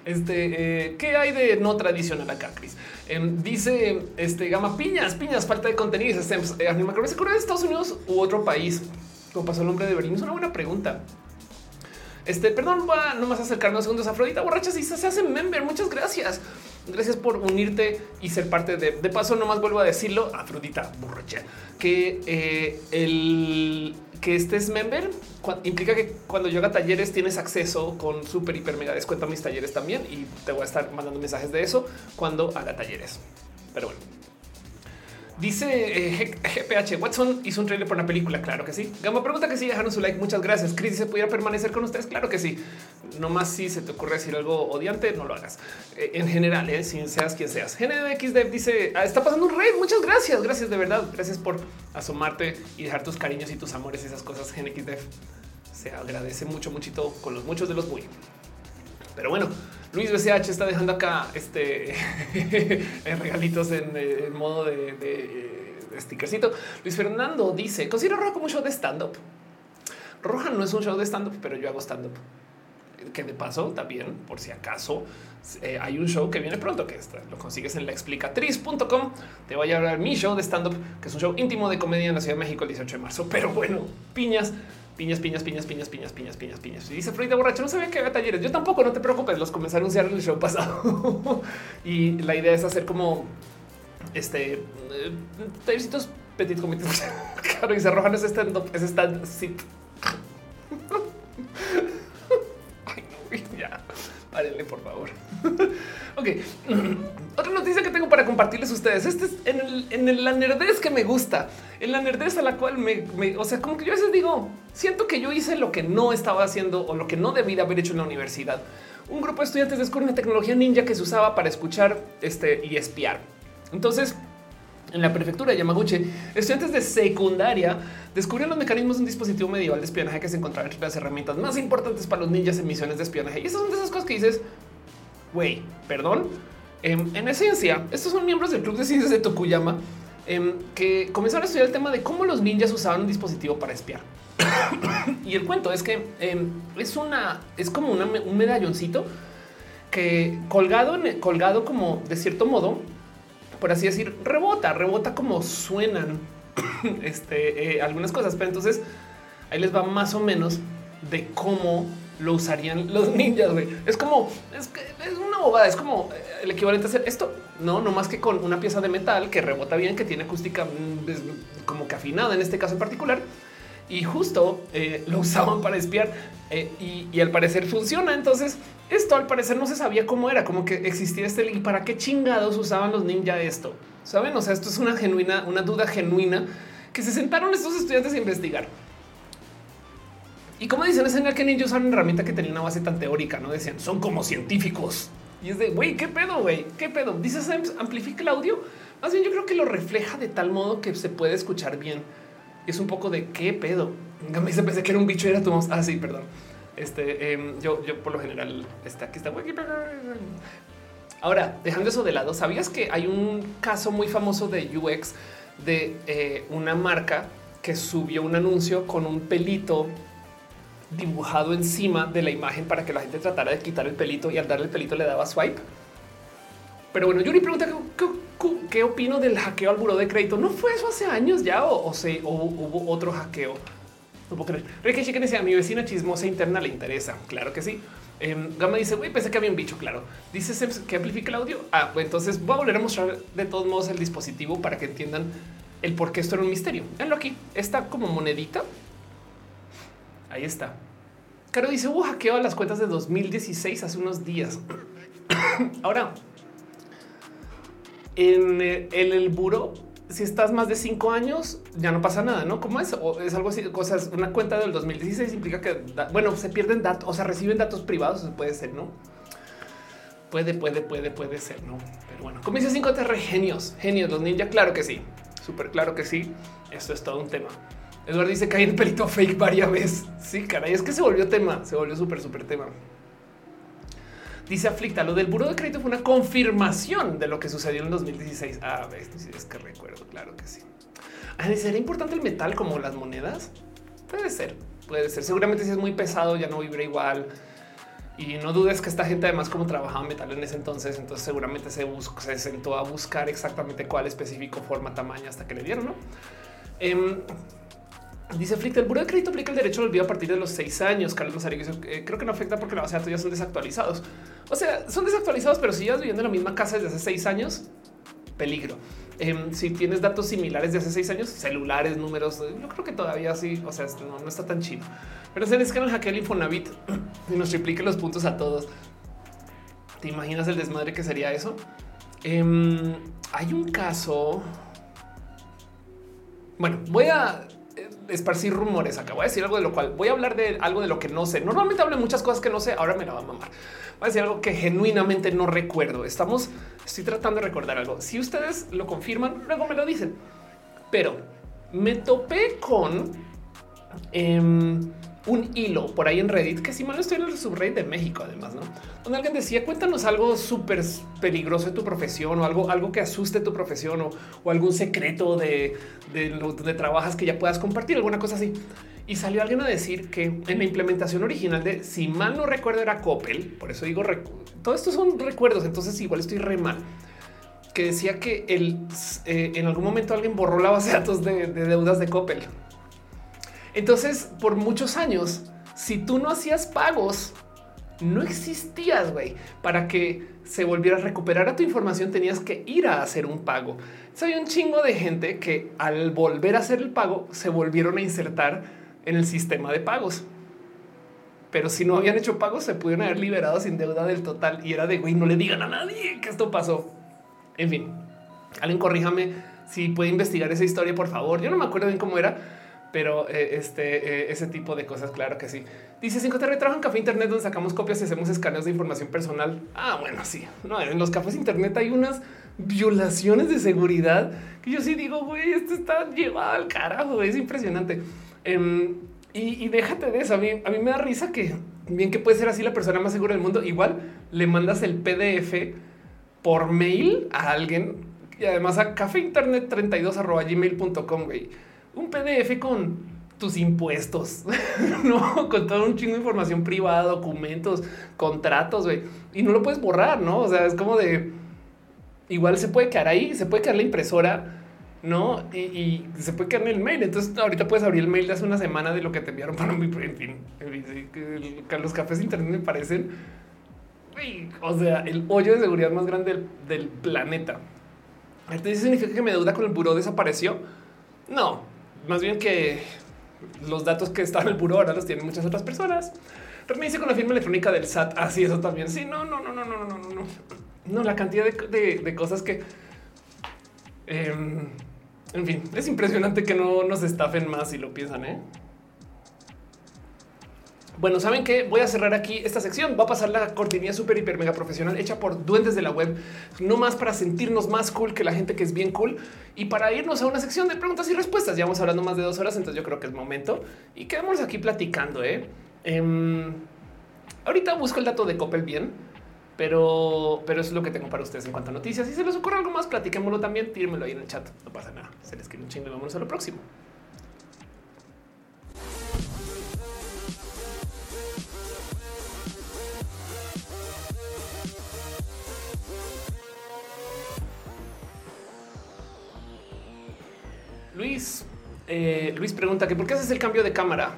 Este, eh, ¿qué hay de no tradicional acá, Chris? Em, dice, este, Gama, piñas, piñas, falta de contenido. Este, eh, ¿se de Estados Unidos u otro país? Como pasó el hombre de Berlín, es una buena pregunta. Este, perdón, va nomás acercarnos segundos. Afrodita borracha si se hace member. Muchas gracias. Gracias por unirte y ser parte de. De paso, nomás vuelvo a decirlo, Afrodita borracha, que eh, el que estés member implica que cuando yo haga talleres tienes acceso con súper, hiper, mega descuento a mis talleres también y te voy a estar mandando mensajes de eso cuando haga talleres. Pero bueno. Dice eh, GPH Watson hizo un trailer para una película. Claro que sí. Gama pregunta que sí, dejaron su like. Muchas gracias. Chris, ¿se pudiera permanecer con ustedes? Claro que sí. No más si se te ocurre decir algo odiante, no lo hagas. Eh, en general, eh, si seas quien seas. GNXDev dice ah, está pasando un raid. Muchas gracias. Gracias de verdad. Gracias por asomarte y dejar tus cariños y tus amores y esas cosas. GNXDev se agradece mucho, muchito con los muchos de los muy. Pero bueno, Luis BCH está dejando acá este regalitos en, modo de, de, stickercito. Luis Fernando dice: Considero Roja como un show de stand up. Roja no es un show de stand up, pero yo hago stand up. Que de paso también, por si acaso, eh, hay un show que viene pronto que lo consigues en la explicatriz.com. Te voy a hablar mi show de stand up, que es un show íntimo de comedia en la Ciudad de México el 18 de marzo. Pero bueno, piñas piñas, piñas, piñas, piñas, piñas, piñas, piñas, piñas. Y dice Frida borracho, no sabía que había talleres. Yo tampoco, no te preocupes, los comencé a anunciar en el show pasado. y la idea es hacer como este eh, tallercitos petit comités. claro, y se arrojan ese stand up, ese stand. Ay, no, ya, párenle, por favor. Ok. Otra noticia que tengo para compartirles a ustedes. Este es en, el, en la nerdez que me gusta, en la nerdez a la cual me, o sea, como que yo a veces digo, siento que yo hice lo que no estaba haciendo o lo que no debí haber hecho en la universidad. Un grupo de estudiantes descubrió una tecnología ninja que se usaba para escuchar este y espiar. Entonces, en la prefectura de Yamaguchi, estudiantes de secundaria descubrieron los mecanismos de un dispositivo medieval de espionaje que se encontraba entre las herramientas más importantes para los ninjas en misiones de espionaje. Y esas son de esas cosas que dices, güey, perdón. Em, en esencia, estos son miembros del Club de Ciencias de Tokuyama em, que comenzaron a estudiar el tema de cómo los ninjas usaban un dispositivo para espiar. y el cuento es que em, es una, es como un medalloncito que colgado, colgado como de cierto modo, por así decir, rebota, rebota como suenan este, eh, algunas cosas. Pero entonces ahí les va más o menos de cómo lo usarían los ninjas. Es como es, una bobada, es como eh, el equivalente a hacer esto, no, no más que con una pieza de metal que rebota bien, que tiene acústica mm, como que afinada en este caso en particular. Y justo eh, lo usaban para espiar y, y, al parecer funciona. Entonces, esto al parecer no se sabía cómo era, como que existía este link. ¿Para qué chingados usaban los ninjas esto? Saben? O sea, esto es una genuina, una duda genuina que se sentaron estos estudiantes a investigar. Y como dicen, es en el que ninja usaron una herramienta que tenía una base tan teórica, no decían son como científicos. Y es de güey, qué pedo, güey, qué pedo. Dice amplifica el audio. Más bien, yo creo que lo refleja de tal modo que se puede escuchar bien. Es un poco de qué pedo. Me dice, pensé que era un bicho era tu voz. Ah, sí, perdón. Este em, yo, yo por lo general está aquí está. Ahora, dejando eso de lado, ¿sabías que hay un caso muy famoso de UX de eh, una marca que subió un anuncio con un pelito dibujado encima de la imagen para que la gente tratara de quitar el pelito y al darle el pelito le daba swipe. Pero bueno, Yuri pregunta qué, opino del hackeo al buro de crédito. ¿No fue eso hace años ya o, o, se, hubo otro hackeo? No puedo creer. Ricky Chicken dice a mi vecina chismosa interna le interesa. Claro que sí. Eh, Gama dice, güey, pensé que había un bicho, claro. Dice que amplifica el audio. Ah, pues entonces voy a volver a mostrar de todos modos el dispositivo para que entiendan el por qué esto era un misterio. Veanlo aquí. Está como monedita Ahí está. Caro dice, hubo hackeo las cuentas de 2016 hace unos días. Ahora, en, el buro, si estás más de cinco años, ya no pasa nada, ¿no? ¿Cómo es? O es algo así, cosas, una cuenta del 2016 implica que, bueno, se pierden datos, o sea, reciben datos privados, puede ser, ¿no? Puede, puede, puede, puede ser, ¿no? Pero bueno, como dice 5TR, genios, genios, los ninja, claro que sí, súper claro que sí, esto es todo un tema. Eduardo dice que hay el pelito fake varias veces. Sí, caray, es que se volvió tema, se volvió súper, súper tema. Dice Aflicta, lo del buro de crédito fue una confirmación de lo que sucedió en 2016. Ah, es que recuerdo, claro que sí. Ah, ¿Sería importante el metal como las monedas? Puede ser, puede ser. Seguramente si es muy pesado ya no vibra igual. Y no dudes que esta gente además como trabajaba metal en ese entonces, entonces seguramente se, buscó, se sentó a buscar exactamente cuál específico forma, tamaño hasta que le dieron, ¿no? Em, dice Flick, el buro de crédito aplica el derecho al olvido a partir de los seis años. Carlos Rosario eh, creo que no afecta porque la base de datos ya son desactualizados. O sea, son desactualizados, pero si ya viviendo en la misma casa desde hace seis años, peligro. Em, si tienes datos similares de hace seis años, celulares, números, yo creo que todavía sí, o sea, no, está tan chido. Pero se que el hackeo el Infonavit y nos triplique los puntos a todos. ¿Te imaginas el desmadre que sería eso? Em, hay un caso. Bueno, voy a eh, esparcir rumores acá. Voy a decir algo de lo cual voy a hablar de algo de lo que no sé. Normalmente hablo muchas cosas que no sé. Ahora me la va a mamar voy a decir algo que genuinamente no recuerdo. Estamos, estoy tratando de recordar algo. Si ustedes lo confirman, luego me lo dicen. Pero me topé con em, un hilo por ahí en Reddit, que si mal estoy en el subreddit de México, además, ¿no? Donde alguien decía, cuéntanos algo súper peligroso de tu profesión o algo, algo que asuste tu profesión o, algún secreto de, de lo de trabajas que ya puedas compartir, alguna cosa así. Y salió alguien a decir que en la implementación original de, si mal no recuerdo, era Coppel, por eso digo, todo esto son recuerdos, entonces igual estoy re mal, que decía que el, eh, en algún momento alguien borró la base de datos de, deudas de Coppel. Entonces, por muchos años, si tú no hacías pagos, no existías, güey. Para que se volviera a recuperar a tu información, tenías que ir a hacer un pago. Soy un chingo de gente que al volver a hacer el pago, se volvieron a insertar en el sistema de pagos. Pero si no habían hecho pagos, se pudieron haber liberado sin deuda del total. Y era de güey, no le digan a nadie que esto pasó. En fin, alguien corríjame si puede investigar esa historia, por favor. Yo no me acuerdo bien cómo era, pero eh, este, eh, ese tipo de cosas, claro que sí. Dice 5 te trabajo en café internet donde sacamos copias y hacemos escaneos de información personal. Ah, bueno, sí. No, en los cafés internet hay unas violaciones de seguridad que yo sí digo, güey, esto está llevado al carajo. Es impresionante. Em, y, déjate de eso. A mí, a mí me da risa que bien que puede ser así la persona más segura del mundo. Igual le mandas el PDF por mail a alguien y además a cafeinternet 32 gmail.com. Un PDF con tus impuestos, no con todo un chingo de información privada, documentos, contratos, y no lo puedes borrar, no? O sea, es como de igual se puede quedar ahí, se puede quedar la impresora no? Y, se puede quedar en el mail. Entonces, ahorita puedes abrir el mail de hace una semana de lo que te enviaron para mí. En fin, los cafés de internet me parecen, o sea, el hoyo de seguridad más grande del, planeta. Entonces, ¿significa que mi deuda con el buró desapareció? No, más bien que los datos que están en el buró ahora los tienen muchas otras personas. dice con la firma electrónica del SAT. Así, eso también. Sí, no, no, no, no, no, no, no. No, la cantidad de, cosas que. Em, en fin, es impresionante que no nos estafen más si lo piensan, ¿eh? Bueno, saben que voy a cerrar aquí esta sección. Va a pasar la cortinilla súper, hiper, mega profesional hecha por duendes de la web, no más para sentirnos más cool que la gente que es bien cool y para irnos a una sección de preguntas y respuestas. Ya vamos hablando más de dos horas, entonces yo creo que es momento y quedamos aquí platicando. ¿eh? Em, ahorita busco el dato de Coppel bien pero, pero eso es lo que tengo para ustedes en cuanto a noticias. Si se les ocurre algo más, platiquémoslo también. Tírenmelo ahí en el chat. No pasa nada. Se les quiere un chingo y vámonos a lo próximo. Luis, eh, Luis pregunta que por qué haces el cambio de cámara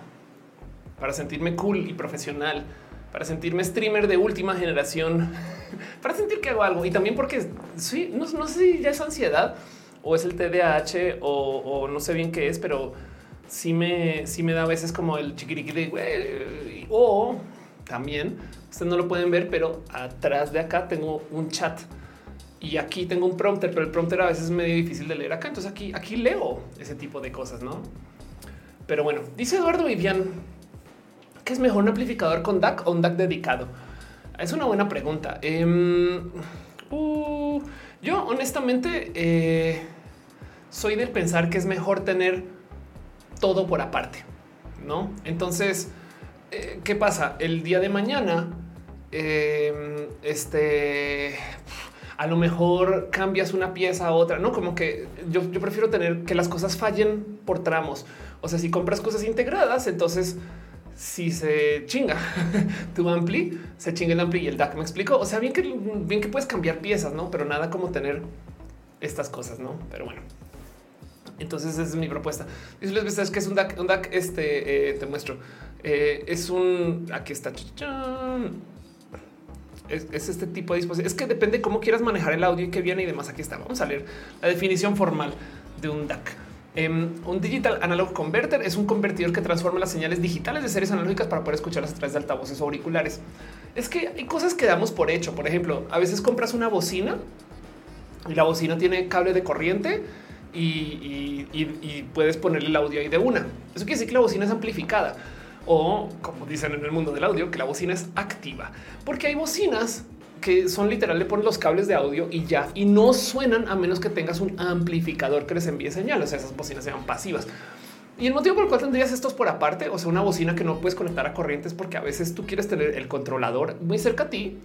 para sentirme cool y profesional para sentirme streamer de última generación, para sentir que hago algo. Y también porque sí, no, sé si ya es ansiedad o es el TDAH o, no sé bien qué es, pero sí me, sí me da a veces como el chiquiriqui de o también ustedes no lo pueden ver, pero atrás de acá tengo un chat y aquí tengo un prompter, pero el prompter a veces es medio difícil de leer acá. Entonces aquí, aquí leo ese tipo de cosas, no? Pero bueno, dice Eduardo Vivian ¿Qué es mejor un amplificador con DAC o un DAC dedicado? Es una buena pregunta. Em, uh, yo honestamente eh, soy del pensar que es mejor tener todo por aparte, ¿no? Entonces, eh, ¿qué pasa? El día de mañana eh, este a lo mejor cambias una pieza a otra, no como que yo, prefiero tener que las cosas fallen por tramos. O sea, si compras cosas integradas, entonces si se chinga tu ampli, se chinga el ampli y el DAC. Me explico. O sea, bien que bien que puedes cambiar piezas, no, pero nada como tener estas cosas, no? Pero bueno, entonces esa es mi propuesta. Y les ves que es un DAC, un DAC. Este eh, te muestro. Eh, es un aquí está. Es, es, este tipo de dispositivo. Es que depende cómo quieras manejar el audio y qué viene y demás. Aquí está. Vamos a leer la definición formal de un DAC. Um, un Digital Analog Converter es un convertidor que transforma las señales digitales de series analógicas para poder escucharlas a través de altavoces o auriculares. Es que hay cosas que damos por hecho. Por ejemplo, a veces compras una bocina y la bocina tiene cable de corriente y, y puedes ponerle el audio ahí de una. Eso quiere decir que la bocina es amplificada o como dicen en el mundo del audio, que la bocina es activa, porque hay bocinas que son literal, le ponen los cables de audio y ya, y no suenan a menos que tengas un amplificador que les envíe señales. O sea, esas bocinas sean pasivas. Y el motivo por el cual tendrías estos por aparte, o sea, una bocina que no puedes conectar a corrientes, porque a veces tú quieres tener el controlador muy cerca a ti,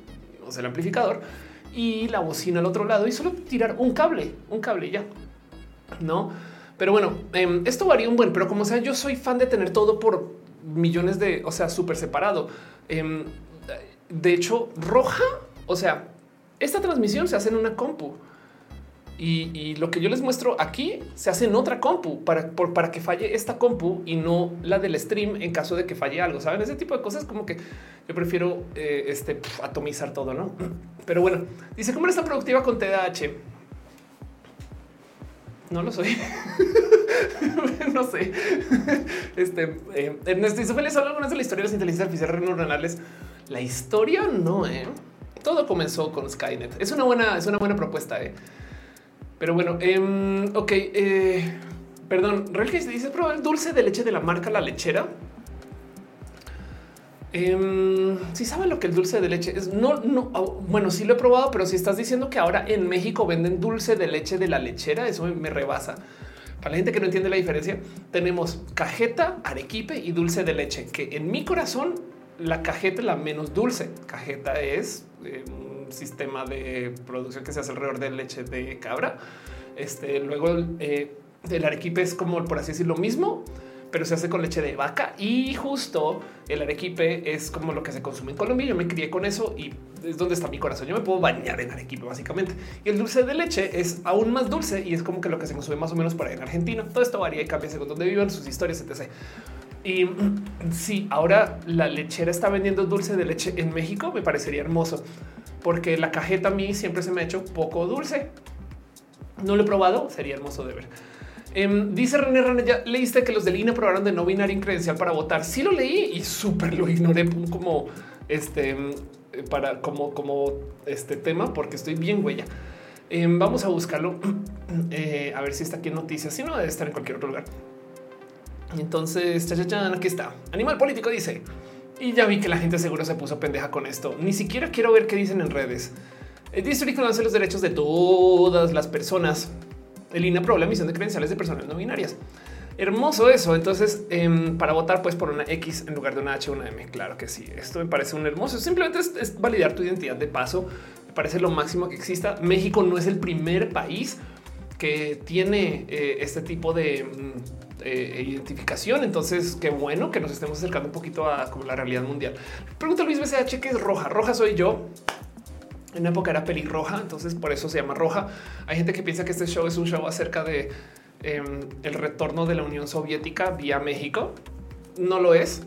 o sea, el amplificador, y la bocina al otro lado, y solo tirar un cable, un cable ya, no? Pero bueno, eh, esto varía un buen, pero como sea, yo soy fan de tener todo por millones de, o sea, súper separado. Eh, de hecho, roja o sea, esta transmisión se hace en una compu y, lo que yo les muestro aquí se hace en otra compu para, para que falle esta compu y no la del stream en caso de que falle algo. Saben ese tipo de cosas como que yo prefiero eh, este, atomizar todo, no? Pero bueno, dice cómo eres tan productiva con TDAH. No lo soy. no sé. Este eh, Ernesto dice feliz algunas de la historia de las inteligencias artificiales neuronales. La historia no, eh todo comenzó con Skynet. Es una buena, es una buena propuesta. ¿eh? Pero bueno, eh, ok. Eh, perdón, que dice probar el dulce de leche de la marca La Lechera. Eh, si saben lo que el dulce de leche es, no, no, oh, bueno, sí lo he probado, pero si estás diciendo que ahora en México venden dulce de leche de la lechera, eso me, rebasa. Para la gente que no entiende la diferencia, tenemos cajeta, arequipe y dulce de leche, que en mi corazón la cajeta es la menos dulce. Cajeta es un sistema de producción que se hace alrededor de leche de cabra. Este luego eh, el arequipe es como por así decirlo lo mismo, pero se hace con leche de vaca y justo el arequipe es como lo que se consume en Colombia. Yo me crié con eso y es donde está mi corazón. Yo me puedo bañar en arequipe básicamente. Y el dulce de leche es aún más dulce y es como que lo que se consume más o menos por ahí en Argentina. Todo esto varía y cambia según donde vivan sus historias, etc. Y si ahora la lechera está vendiendo dulce de leche en México, me parecería hermoso porque la cajeta a mí siempre se me ha hecho poco dulce. No lo he probado, sería hermoso de ver. Eh, dice René René, ya leíste que los del INE probaron de no binario credencial para votar. Sí lo leí y súper lo ignoré como este para como, como este tema porque estoy bien huella. Eh, vamos a buscarlo eh, a ver si está aquí en noticias. Si no, debe estar en cualquier otro lugar. Entonces, aquí está. Animal político dice, y ya vi que la gente seguro se puso pendeja con esto. Ni siquiera quiero ver qué dicen en redes. El distrito conoce los derechos de todas las personas. El INE aprobó la emisión de credenciales de personas no binarias. Hermoso eso. Entonces, eh, para votar, pues por una X en lugar de una H una M. Claro que sí. Esto me parece un hermoso. Simplemente es, es validar tu identidad de paso. Me parece lo máximo que exista. México no es el primer país que tiene eh, este tipo de mm, eh, identificación. Entonces, qué bueno que nos estemos acercando un poquito a como la realidad mundial. Pregunta Luis BCH que es roja. Roja soy yo. En una época era pelirroja, entonces por eso se llama roja. Hay gente que piensa que este show es un show acerca de eh, el retorno de la Unión Soviética vía México. No lo es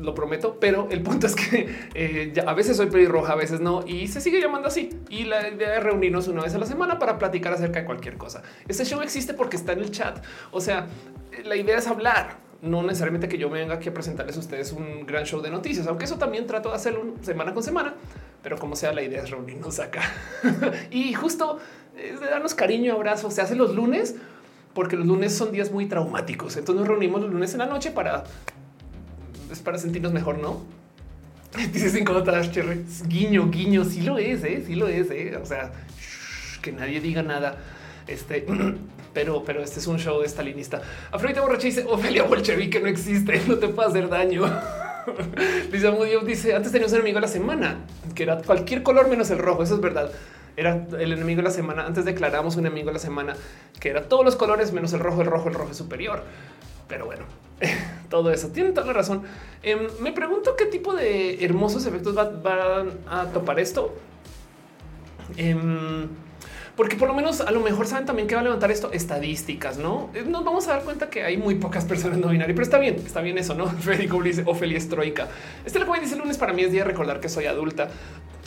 lo prometo, pero el punto es que eh, a veces soy pelirroja, a veces no, y se sigue llamando así. Y la idea es reunirnos una vez a la semana para platicar acerca de cualquier cosa. Este show existe porque está en el chat. O sea, la idea es hablar, no necesariamente que yo venga aquí a presentarles a ustedes un gran show de noticias, aunque eso también trato de hacerlo semana con semana, pero como sea, la idea es reunirnos acá y justo es de darnos cariño, abrazo. Se hace los lunes porque los lunes son días muy traumáticos. Entonces nos reunimos los lunes en la noche para para sentirnos mejor, ¿no? Dice sin notas. Guiño, guiño, sí lo es, ¿eh? sí lo es. ¿eh? O sea, que nadie diga nada. Este, pero, pero este es un show de stalinista. Afrodita borracha dice Ofelia Bolchevique no existe, no te puede hacer daño. Lisa Mudio dice antes teníamos un enemigo de la semana que era cualquier color menos el rojo. Eso es verdad. Era el enemigo de la semana. Antes declaramos un enemigo de la semana que era todos los colores menos el rojo, el rojo, el rojo superior. Pero bueno, todo eso tiene toda la razón. Em, me pregunto qué tipo de hermosos efectos van a topar esto. Em, porque por lo menos a lo mejor saben también que va a levantar esto estadísticas, no eh, nos vamos a dar cuenta que hay muy pocas personas no binarias, pero está bien, está bien eso, no? Federico dice Ofelia Estroica. Este lo dice el lunes para mí es día de recordar que soy adulta.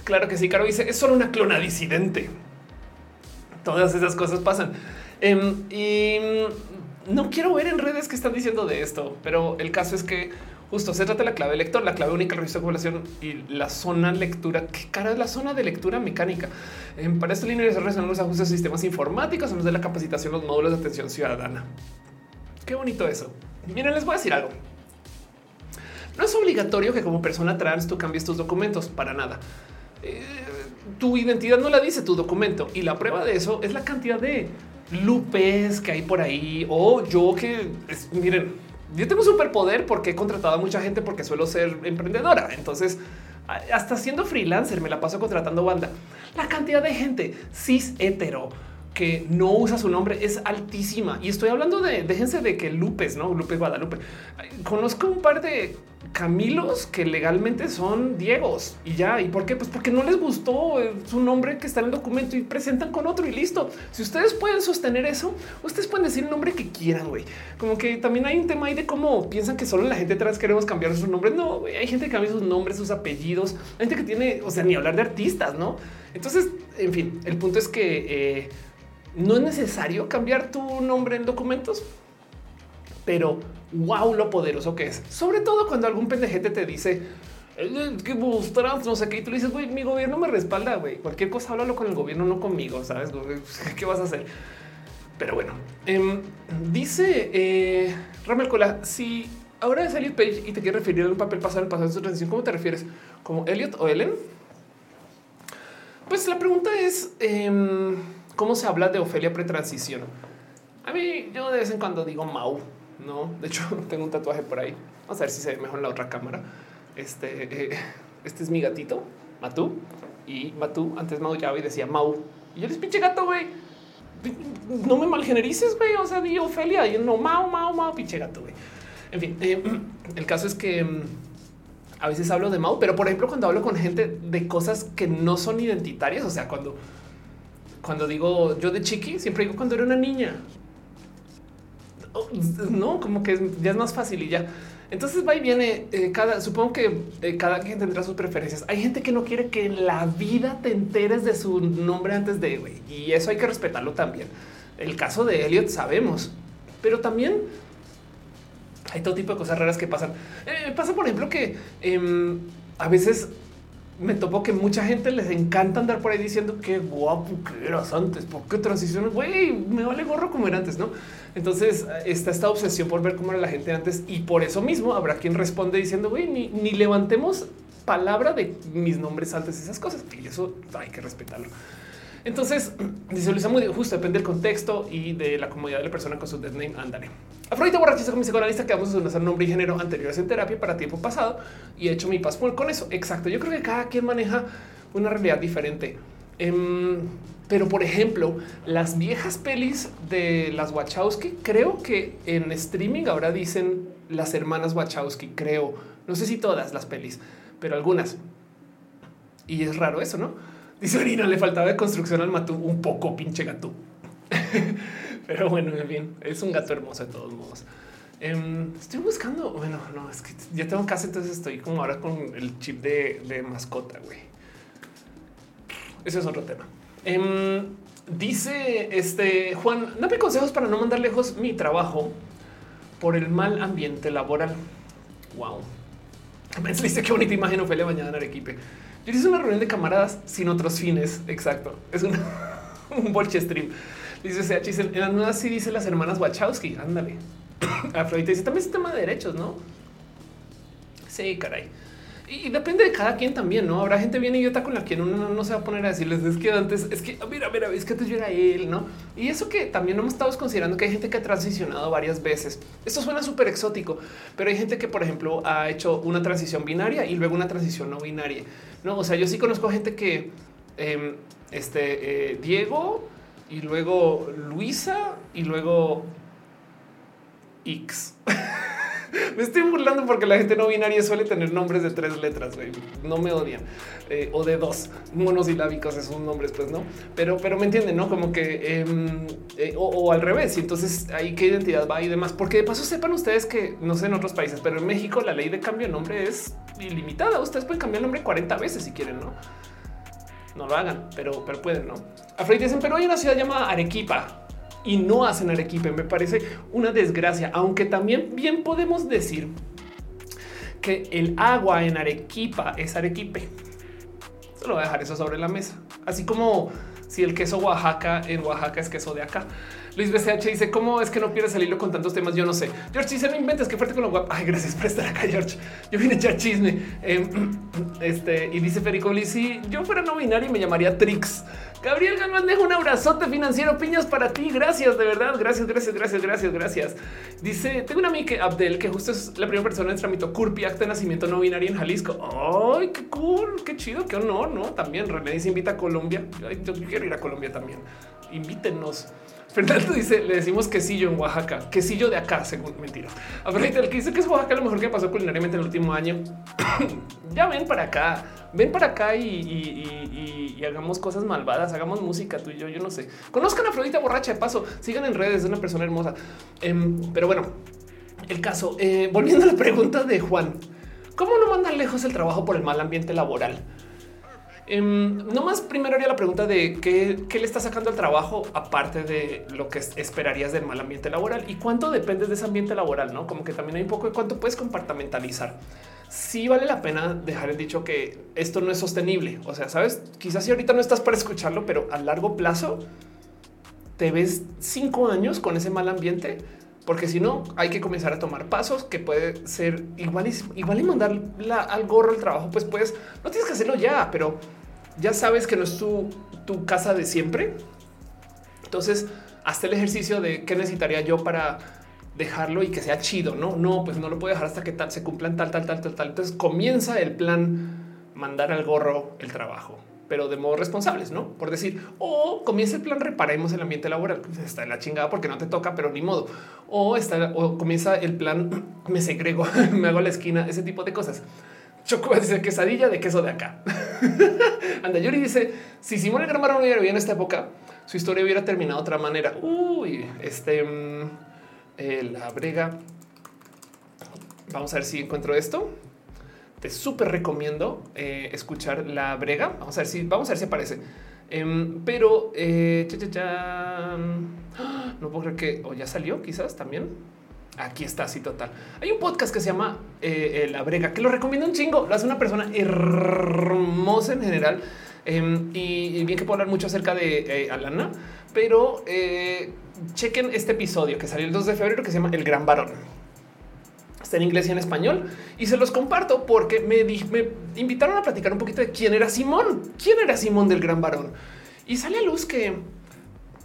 Claro que sí, Caro dice es solo una clona disidente. Todas esas cosas pasan. Em, y no quiero ver en redes que están diciendo de esto, pero el caso es que justo se trata de la clave lector, la clave única, el registro de población y la zona lectura. ¿Qué cara es la zona de lectura mecánica? para esta línea de son los ajustes de sistemas informáticos, en de la capacitación, los módulos de atención ciudadana. Qué bonito eso. Miren, les voy a decir algo. No es obligatorio que como persona trans tú cambies tus documentos para nada. Eh, tu identidad no la dice tu documento y la prueba de eso es la cantidad de lupes que hay por ahí o yo que miren, yo tengo superpoder porque he contratado a mucha gente porque suelo ser emprendedora. Entonces, hasta siendo freelancer me la paso contratando banda. La cantidad de gente cis hetero que no usa su nombre es altísima. Y estoy hablando de, déjense de que Lupes, no Lupe Guadalupe. Conozco un par de Camilos que legalmente son Diegos y ya. ¿Y por qué? Pues porque no les gustó eh, su nombre que está en el documento y presentan con otro y listo. Si ustedes pueden sostener eso, ustedes pueden decir el nombre que quieran, güey. Como que también hay un tema ahí de cómo piensan que solo la gente trans queremos cambiar sus nombres. No, hay gente que cambia sus nombres, sus apellidos. Gente que tiene, o sea, ni hablar de artistas, ¿no? Entonces, en fin, el punto es que... Eh, no es necesario cambiar tu nombre en documentos, pero wow, lo poderoso que es. Sobre todo cuando algún pendejete te dice eh, que vos trans, no sé qué, y tú dices, güey, mi gobierno me respalda, güey. Cualquier cosa, háblalo con el gobierno, no conmigo, sabes qué vas a hacer. Pero bueno, em, dice eh, Ramel Cola, si ahora es Elliot Page y te quieres referir a un papel pasado el pasado de su transición, ¿cómo te refieres? ¿Como Elliot o Ellen? Pues la pregunta es, em, cómo se habla de Ofelia pretransición. A mí, yo de vez en cuando digo Mau, no? De hecho, tengo un tatuaje por ahí. Vamos a ver si se ve mejor en la otra cámara. Este, eh, este es mi gatito, Matú, y Matú antes maullaba y decía Mau. Y yo les pinche gato, güey. No me malgenerices, güey. O sea, di Ofelia, y no Mau, Mau, Mau, pinche gato, güey. En fin, eh, el caso es que mm, a veces hablo de Mau, pero por ejemplo, cuando hablo con gente de cosas que no son identitarias, o sea, cuando cuando digo yo de chiqui, siempre digo cuando era una niña. Oh, no, como que ya es más fácil y ya. Entonces va y viene eh, cada, supongo que eh, cada quien tendrá sus preferencias. Hay gente que no quiere que en la vida te enteres de su nombre antes de güey, y eso hay que respetarlo también. El caso de Elliot sabemos, pero también hay todo tipo de cosas raras que pasan. Eh, pasa, por ejemplo, que em, a veces me topo que mucha gente les encanta andar por ahí diciendo qué guapo que eras antes, por qué transiciones, güey, me vale gorro como era antes, ¿no? Entonces está esta obsesión por ver cómo era la gente antes y por eso mismo habrá quien responde diciendo, güey, ni, ni levantemos palabra de mis nombres antes, esas cosas, y eso hay que respetarlo. Entonces, dice Luisa muy justo, depende del contexto y de la comodidad de la persona con su dead name. Ándale. Afrodita borrachiza con mi psicoanalista que vamos a usar nombre y género anteriores en terapia para tiempo pasado y he hecho mi paso con eso. Exacto. Yo creo que cada quien maneja una realidad diferente. Em, pero por ejemplo, las viejas pelis de las Wachowski, creo que en streaming ahora dicen las hermanas Wachowski, creo. No sé si todas las pelis, pero algunas. Y es raro eso, ¿no? Dice Orina, le faltaba de construcción al matú un poco pinche gato. Pero bueno, en fin, es un gato hermoso de todos modos. Em, estoy buscando, bueno, no, es que ya tengo casa, entonces estoy como ahora con el chip de, mascota, güey. Ese es otro tema. Em, dice este Juan, dame consejos para no mandar lejos mi trabajo por el mal ambiente laboral. Wow. Me dice qué bonita imagen Ophelia bañada en Arequipe. Yo hice una reunión de camaradas sin otros fines. Exacto. Es un bolche stream. Dice CH, en la nueva sí dice las hermanas Wachowski. Ándale. Afrodita dice también es tema de derechos, no? Sí, caray. y depende de cada quien también, ¿no? Habrá gente bien idiota con la que uno no, se va a poner a decirles, es que antes, es que, mira, mira, es que antes yo era él, ¿no? Y eso que también hemos estado considerando que hay gente que ha transicionado varias veces. Esto suena súper exótico, pero hay gente que, por ejemplo, ha hecho una transición binaria y luego una transición no binaria, ¿no? O sea, yo sí conozco gente que, em, este, eh, Diego y luego Luisa y luego X. me estoy burlando porque la gente no binaria suele tener nombres de tres letras. No me odian eh, o de dos monosilábicos esos nombres, pues no, pero, pero me entienden, no como que em, eh, o, al revés. Y entonces ahí qué identidad va y demás, porque de paso sepan ustedes que no sé en otros países, pero en México la ley de cambio de nombre es ilimitada. Ustedes pueden cambiar el nombre 40 veces si quieren, no? No lo hagan, pero, pero pueden, no? Afraid dicen, pero hay una ciudad llamada Arequipa y no hacen Arequipe. Me parece una desgracia, aunque también bien podemos decir que el agua en Arequipa es Arequipe. Solo voy a dejar eso sobre la mesa, así como si el queso Oaxaca en Oaxaca es queso de acá. Luis BCH dice cómo es que no pierdes el hilo con tantos temas. Yo no sé. George dice no inventes que fuerte con lo guapo. Ay, gracias por estar acá, George. Yo vine a echar chisme. Em, este y dice Federico si yo fuera no binario me llamaría Trix. Gabriel Galván deja un abrazote financiero, piñas para ti. Gracias, de verdad. Gracias, gracias, gracias, gracias, gracias. Dice: Tengo una amiga Abdel, que justo es la primera persona en tramito Curpi, acta de nacimiento no binario en Jalisco. Ay, qué cool, qué chido, qué honor, no? También René dice: invita a Colombia. yo quiero ir a Colombia también. Invítenos. Fernando dice, le decimos quesillo en Oaxaca, quesillo de acá, según mentira. A el que dice que es Oaxaca lo mejor que pasó culinariamente en el último año. ya ven para acá, ven para acá y, hagamos cosas malvadas, hagamos música tú y yo, yo no sé. Conozcan a Afrodita borracha de paso, sigan en redes, es una persona hermosa. Em, pero bueno, el caso, eh, volviendo a la pregunta de Juan, ¿cómo no mandan lejos el trabajo por el mal ambiente laboral? Em, no más primero haría la pregunta de qué, le está sacando el trabajo aparte de lo que esperarías del mal ambiente laboral y cuánto depende de ese ambiente laboral, no como que también hay un poco de cuánto puedes compartamentalizar. Si vale la pena dejar el dicho que esto no es sostenible. O sea, sabes, quizás si ahorita no estás para escucharlo, pero a largo plazo te ves cinco años con ese mal ambiente porque si no hay que comenzar a tomar pasos que puede ser igual y, igual y mandar al gorro el trabajo. Pues pues no tienes que hacerlo ya, pero ya sabes que no es tu, tu casa de siempre. Entonces, hasta el ejercicio de qué necesitaría yo para dejarlo y que sea chido. No, no, pues no lo puedo dejar hasta que tal se cumplan tal, tal, tal, tal, tal. Entonces comienza el plan mandar al gorro el trabajo, pero de modo responsables, no por decir o comienza el plan reparemos el ambiente laboral. Pues está en la chingada porque no te toca, pero ni modo. O está o comienza el plan me segrego, me hago la esquina, ese tipo de cosas. Choco dice quesadilla de queso de acá. Anda, Yuri dice: Si Simón el Gran Barón hubiera vivido en esta época, su historia hubiera terminado de otra manera. Uy, este mm, eh, la brega. Vamos a ver si encuentro esto. Te súper recomiendo eh, escuchar la brega. Vamos a ver si vamos a ver si aparece. Em, pero eh, no puedo creer que o ya salió, quizás también. Aquí está, así total. Hay un podcast que se llama eh, La Brega, que lo recomiendo un chingo. Lo hace una persona hermosa en general. Em, y, bien que puedo hablar mucho acerca de eh, Alana, pero eh, chequen este episodio que salió el 2 de febrero que se llama El Gran Varón. Está en inglés y en español y se los comparto porque me, me invitaron a platicar un poquito de quién era Simón, quién era Simón del Gran Varón. Y sale a luz que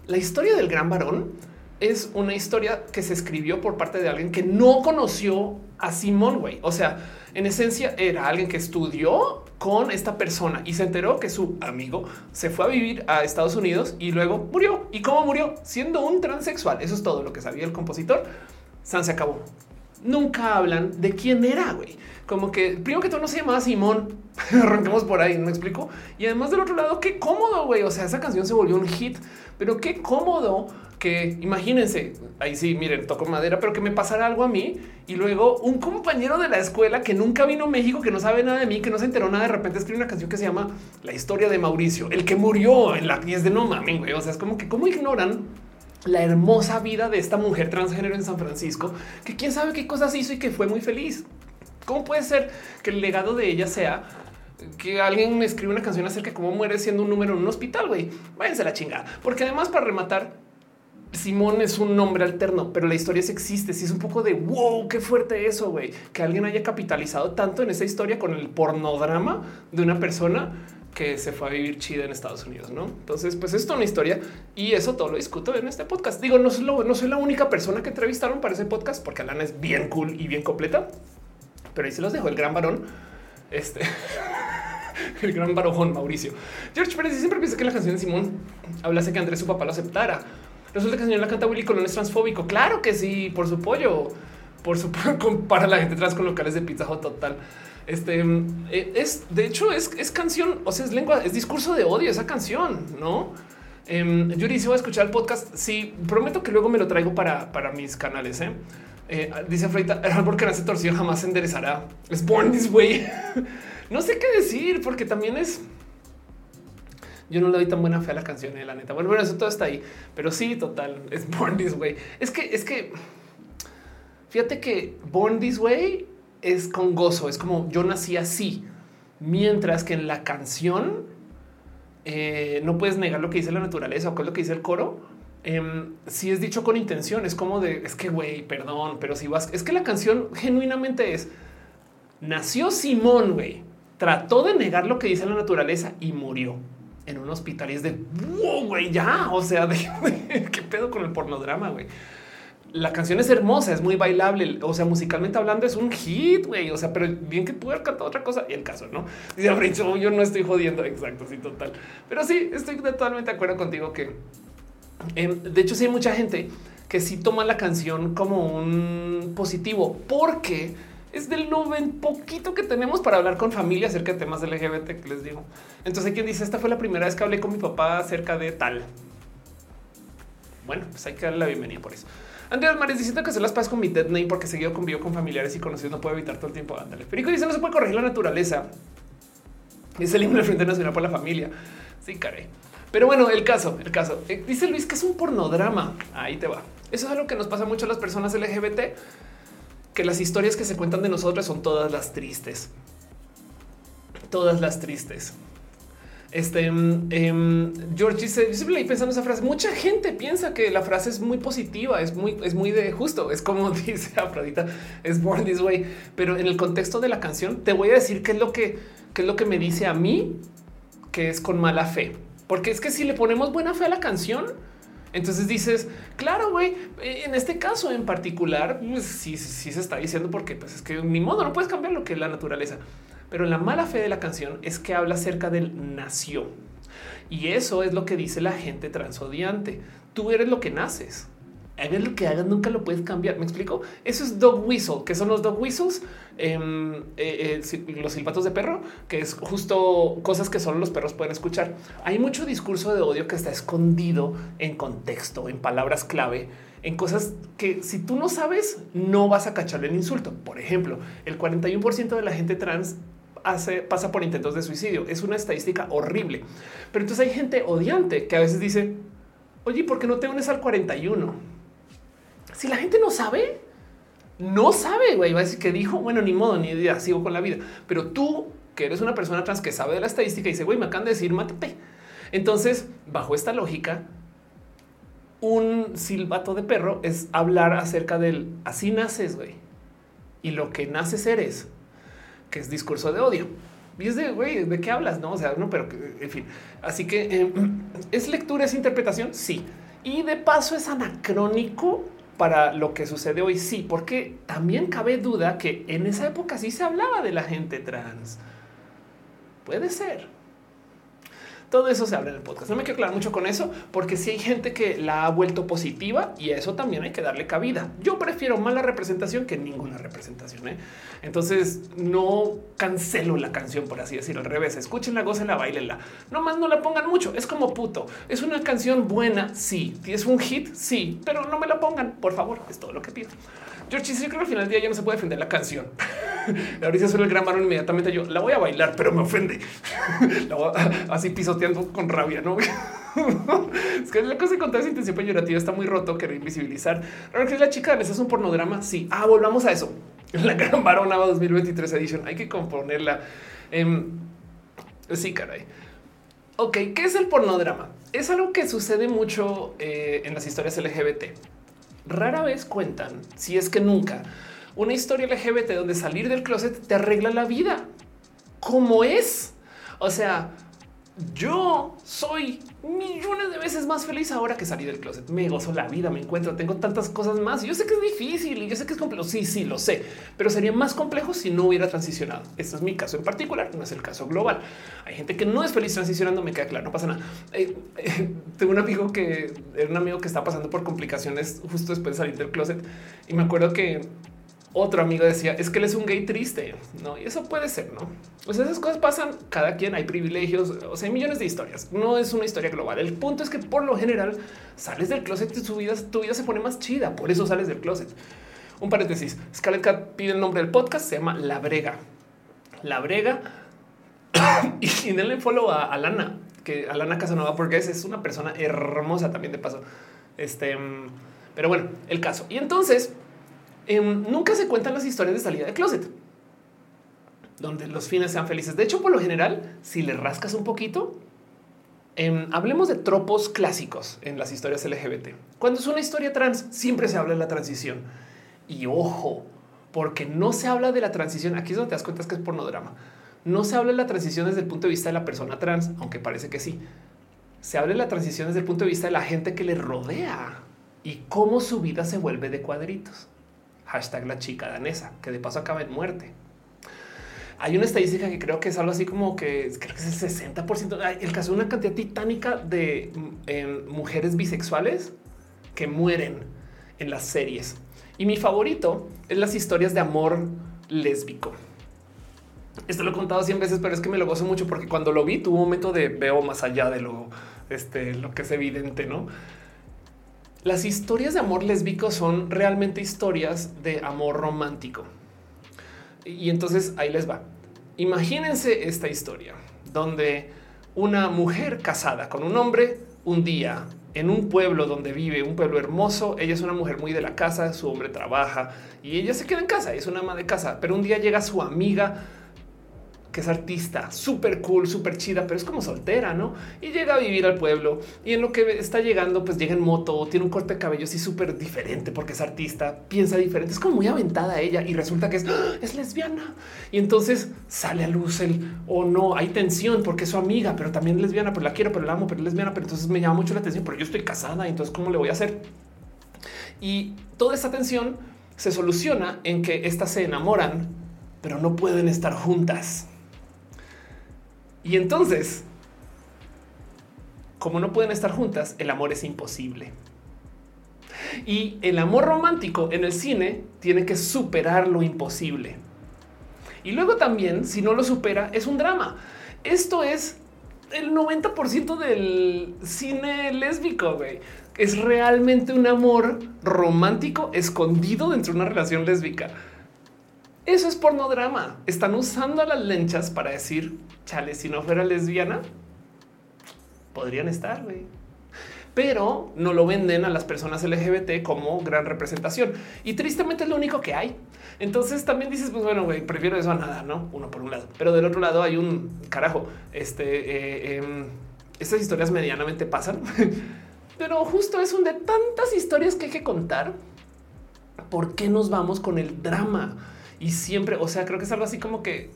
la historia del Gran Varón es una historia que se escribió por parte de alguien que no conoció a Simón, güey. O sea, en esencia era alguien que estudió con esta persona y se enteró que su amigo se fue a vivir a Estados Unidos y luego murió. ¿Y cómo murió? Siendo un transexual. Eso es todo lo que sabía el compositor. San se acabó. Nunca hablan de quién era, güey. Como que primero que todo no se llamaba Simón. Arranquemos por ahí, ¿me explico? Y además del otro lado, qué cómodo, güey. O sea, esa canción se volvió un hit, pero qué cómodo que imagínense, ahí sí, miren, toco madera, pero que me pasara algo a mí y luego un compañero de la escuela que nunca vino a México, que no sabe nada de mí, que no se enteró nada, de repente escribe una canción que se llama La historia de Mauricio, el que murió en la pieza de no mames, güey. O sea, es como que cómo ignoran la hermosa vida de esta mujer transgénero en San Francisco, que quién sabe qué cosas hizo y que fue muy feliz. ¿Cómo puede ser que el legado de ella sea que alguien me escribe una canción acerca de cómo muere siendo un número en un hospital, güey? Váyanse la chingada. Porque además, para rematar, Simón es un nombre alterno, pero la historia existe. Si sí es un poco de wow, qué fuerte eso, güey. Que alguien haya capitalizado tanto en esa historia con el pornodrama de una persona que se fue a vivir chida en Estados Unidos, ¿no? Entonces, pues esto es una historia y eso todo lo discuto en este podcast. Digo, no soy, la única persona que entrevistaron para ese podcast porque Alana es bien cool y bien completa, pero ahí se los dejo el gran varón. Este el gran barojón Mauricio. George Pérez siempre piensa que la canción de Simón hablase que Andrés su papá lo aceptara. Resulta que el señor la canta Willy Colón es transfóbico. Claro que sí, por su pollo, por su para la gente trans con locales de pizza total. Este eh, es de hecho es, es, canción, o sea, es lengua, es discurso de odio esa canción, no? Eh, Yuri, si voy a escuchar el podcast, sí, prometo que luego me lo traigo para, para mis canales. ¿eh? Eh, dice Freita, el árbol que nace torcido jamás se enderezará. Es born this way. no sé qué decir, porque también es yo no le doy tan buena fe a la canción, de eh, la neta. Bueno, bueno, eso todo está ahí, pero sí, total, es Born This Way. Es que, es que, fíjate que Born This Way es con gozo, es como yo nací así, mientras que en la canción eh, no puedes negar lo que dice la naturaleza o es lo que dice el coro. Em, si es dicho con intención, es como de es que güey, perdón, pero si vas, es que la canción genuinamente es nació Simón, güey, trató de negar lo que dice la naturaleza y murió en un hospital y es de wow, güey, ya. O sea, de, qué pedo con el pornodrama, güey. La canción es hermosa, es muy bailable. O sea, musicalmente hablando, es un hit, güey. O sea, pero bien que pude haber otra cosa. Y el caso, no dice oh, yo no estoy jodiendo. Exacto, sí, total. Pero sí, estoy totalmente de acuerdo contigo que em, de hecho, sí hay mucha gente que sí toma la canción como un positivo porque es del noven poquito que tenemos para hablar con familia acerca de temas LGBT les digo. Entonces hay quien dice esta fue la primera vez que hablé con mi papá acerca de tal. Bueno, pues hay que darle la bienvenida por eso. Andrés Mares diciendo que se las paz con mi dead name porque seguido convivo con familiares y conocidos. No puedo evitar todo el tiempo. Ándale. Perico dice no se puede corregir la naturaleza. Es el himno del Frente Nacional por la Familia. Sí, caray. Pero bueno, el caso, el caso. Eh, dice Luis que es un pornodrama. Ahí te va. Eso es algo que nos pasa mucho a las personas LGBT que las historias que se cuentan de nosotros son todas las tristes. Todas las tristes. Este um, George dice: Yo siempre leí pensando esa frase. Mucha gente piensa que la frase es muy positiva, es muy, es muy de justo. Es como dice Afrodita, es born this way. Pero en el contexto de la canción, te voy a decir qué es lo que, qué es lo que me dice a mí que es con mala fe, porque es que si le ponemos buena fe a la canción, entonces dices, claro, güey, eh, en este caso en particular, pues se está diciendo porque pues es que ni modo, no puedes cambiar lo que es la naturaleza. Pero la mala fe de la canción es que habla acerca del nació. Y eso es lo que dice la gente transodiante. Tú eres lo que naces hagan lo que hagan, nunca lo puedes cambiar. Me explico. Eso es dog whistle. que son los dog whistles? Em, eh, eh, los silbatos de perro, que es justo cosas que solo los perros pueden escuchar. Hay mucho discurso de odio que está escondido en contexto, en palabras clave, en cosas que si tú no sabes, no vas a cacharle el insulto. Por ejemplo, el 41% de la gente trans hace, pasa por intentos de suicidio. Es una estadística horrible. Pero entonces hay gente odiante que a veces dice, oye, ¿por qué no te unes al 41? Si la gente no sabe, no sabe, güey, va a decir que dijo, bueno, ni modo, ni idea, sigo con la vida. Pero tú, que eres una persona trans que sabe de la estadística dice, güey, me acaban de decir, mátate. Entonces, bajo esta lógica, un silbato de perro es hablar acerca del así naces, güey. Y lo que naces eres, que es discurso de odio. Y es de, güey, ¿de qué hablas? No, o sea, no, pero en fin. Así que eh, es lectura, es interpretación, sí. Y de paso es anacrónico para lo que sucede hoy. Sí, porque también cabe duda que en esa época sí se hablaba de la gente trans. Puede ser. Todo eso se habla en el podcast. No me quiero aclarar mucho con eso, porque si hay gente que la ha vuelto positiva y a eso también hay que darle cabida. Yo prefiero mala representación que ninguna representación. ¿eh? Entonces no cancelo la canción, por así decirlo. Al revés, escúchenla, gócenla, bailenla. No más no la pongan mucho. Es como puto. Es una canción buena. Sí, es un hit. Sí, pero no me la pongan, por favor. Es todo lo que pido. George, yo creo que al final del día ya no se puede defender la canción. Ahorita suena el gran varón inmediatamente yo la voy a bailar, pero me ofende. así pisoteando con rabia, ¿no? es que la cosa de contar esa intención peyorativa está muy roto, querer invisibilizar. Ahora que es la chica de es un pornodrama. Sí. Ah, volvamos a eso. La gran varona 2023 edition. Hay que componerla. Eh, sí, caray. Ok, ¿qué es el pornodrama? es algo que sucede mucho eh, en las historias LGBT. Rara vez cuentan, si es que nunca, una historia LGBT donde salir del closet te arregla la vida. Como es. O sea, yo soy millones de veces más feliz ahora que salí del closet. Me gozo la vida, me encuentro, tengo tantas cosas más. Yo sé que es difícil y yo sé que es complejo. Sí, sí, lo sé, pero sería más complejo si no hubiera transicionado. Este es mi caso en particular, no es el caso global. Hay gente que no es feliz transicionando, me queda claro, no pasa nada. Eh, eh, tengo un amigo que era un amigo que está pasando por complicaciones justo después de salir del closet y me acuerdo que otro amigo decía es que él es un gay triste, no? Y eso puede ser, no? Pues esas cosas pasan. Cada quien hay privilegios, o sea, hay millones de historias. No es una historia global. El punto es que por lo general sales del closet y tu vida, tu vida se pone más chida. Por eso sales del closet. Un paréntesis. Scarlett Cat pide el nombre del podcast. Se llama La Brega. La Brega. y denle follow a Alana, que Alana Casanova, porque es una persona hermosa también de paso. Este, pero bueno, el caso. Y entonces Em, nunca se cuentan las historias de salida de closet, donde los fines sean felices. De hecho, por lo general, si le rascas un poquito, em, hablemos de tropos clásicos en las historias LGBT. Cuando es una historia trans, siempre se habla de la transición. Y ojo, porque no se habla de la transición. Aquí es donde te das cuenta que es pornodrama. No se habla de la transición desde el punto de vista de la persona trans, aunque parece que sí. Se habla de la transición desde el punto de vista de la gente que le rodea y cómo su vida se vuelve de cuadritos hashtag la chica danesa, que de paso acaba en muerte. Hay una estadística que creo que es algo así como que creo que es el 60%. El caso de una cantidad titánica de em, mujeres bisexuales que mueren en las series. Y mi favorito es las historias de amor lésbico. Esto lo he contado 100 veces, pero es que me lo gozo mucho porque cuando lo vi tuvo un momento de veo más allá de lo, este, lo que es evidente, ¿no? Las historias de amor lésbico son realmente historias de amor romántico. Y entonces ahí les va. Imagínense esta historia donde una mujer casada con un hombre un día en un pueblo donde vive, un pueblo hermoso. Ella es una mujer muy de la casa, su hombre trabaja y ella se queda en casa, es una ama de casa, pero un día llega su amiga que es artista, súper cool, súper chida, pero es como soltera, ¿no? Y llega a vivir al pueblo y en lo que está llegando, pues llega en moto, tiene un corte de cabello así súper diferente porque es artista, piensa diferente, es como muy aventada ella y resulta que es, ¡ah! es lesbiana. Y entonces sale a luz el, o oh, no, hay tensión porque es su amiga, pero también es lesbiana, pero la quiero, pero la amo, pero es lesbiana, pero entonces me llama mucho la atención, pero yo estoy casada, entonces ¿cómo le voy a hacer? Y toda esta tensión se soluciona en que estas se enamoran, pero no pueden estar juntas. Y entonces, como no pueden estar juntas, el amor es imposible. Y el amor romántico en el cine tiene que superar lo imposible. Y luego también, si no lo supera, es un drama. Esto es el 90% del cine lésbico, güey. Es realmente un amor romántico escondido dentro de una relación lésbica. Eso es pornodrama. Están usando a las lenchas para decir, chale, si no fuera lesbiana, podrían estar, güey. Pero no lo venden a las personas LGBT como gran representación. Y tristemente es lo único que hay. Entonces también dices, pues bueno, güey, prefiero eso a nada, ¿no? Uno por un lado. Pero del otro lado hay un carajo. Este, eh, em, estas historias medianamente pasan. Pero justo es un de tantas historias que hay que contar. ¿Por qué nos vamos con el drama? Y siempre, o sea, creo que es algo así como que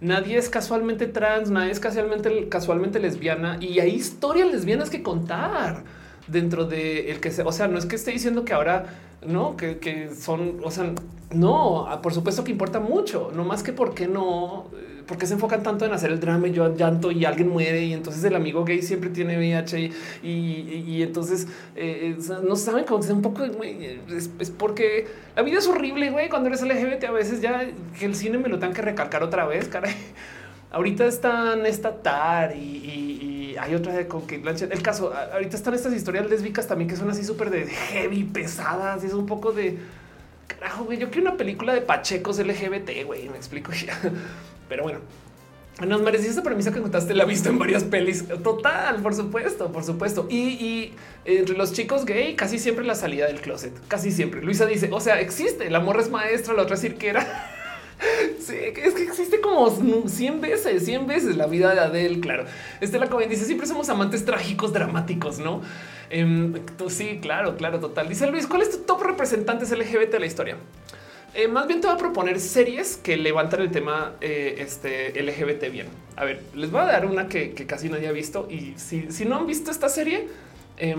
nadie es casualmente trans, nadie es casualmente, casualmente lesbiana y hay historias lesbianas que contar dentro de el que se, o sea, no es que esté diciendo que ahora no, que, que son, o sea, no, por supuesto que importa mucho, no más que por qué no ¿Por qué se enfocan tanto en hacer el drama y yo llanto y alguien muere y entonces el amigo gay siempre tiene VIH y, entonces eh, eh, no saben cómo es un poco es, porque la vida es horrible, güey. Cuando eres LGBT a veces ya que el cine me lo tengan que recalcar otra vez, caray. Ahorita están esta Tar y, hay otra de con que Blanchett. El caso, ahorita están estas historias lésbicas también que son así súper de heavy, pesadas. Y es un poco de carajo, güey. Yo quiero una película de pachecos LGBT, güey. Me explico. Pero bueno, nos merecía esa premisa que contaste, la visto en varias pelis. Total, por supuesto, por supuesto. Y, entre los chicos gay, casi siempre la salida del closet, casi siempre. Luisa dice: O sea, existe el amor es maestra, la otra es cirquera. Sí, es que existe como 100 veces, 100 veces la vida de Adele, claro. Estela Cohen dice, siempre somos amantes trágicos, dramáticos, ¿no? Eh, sí, claro, claro, total. Dice Luis, ¿cuál es tu top representantes LGBT de la historia? Eh, más bien te voy a proponer series que levantan el tema eh, este, LGBT bien. A ver, les voy a dar una que, casi nadie ha visto y si, no han visto esta serie, eh,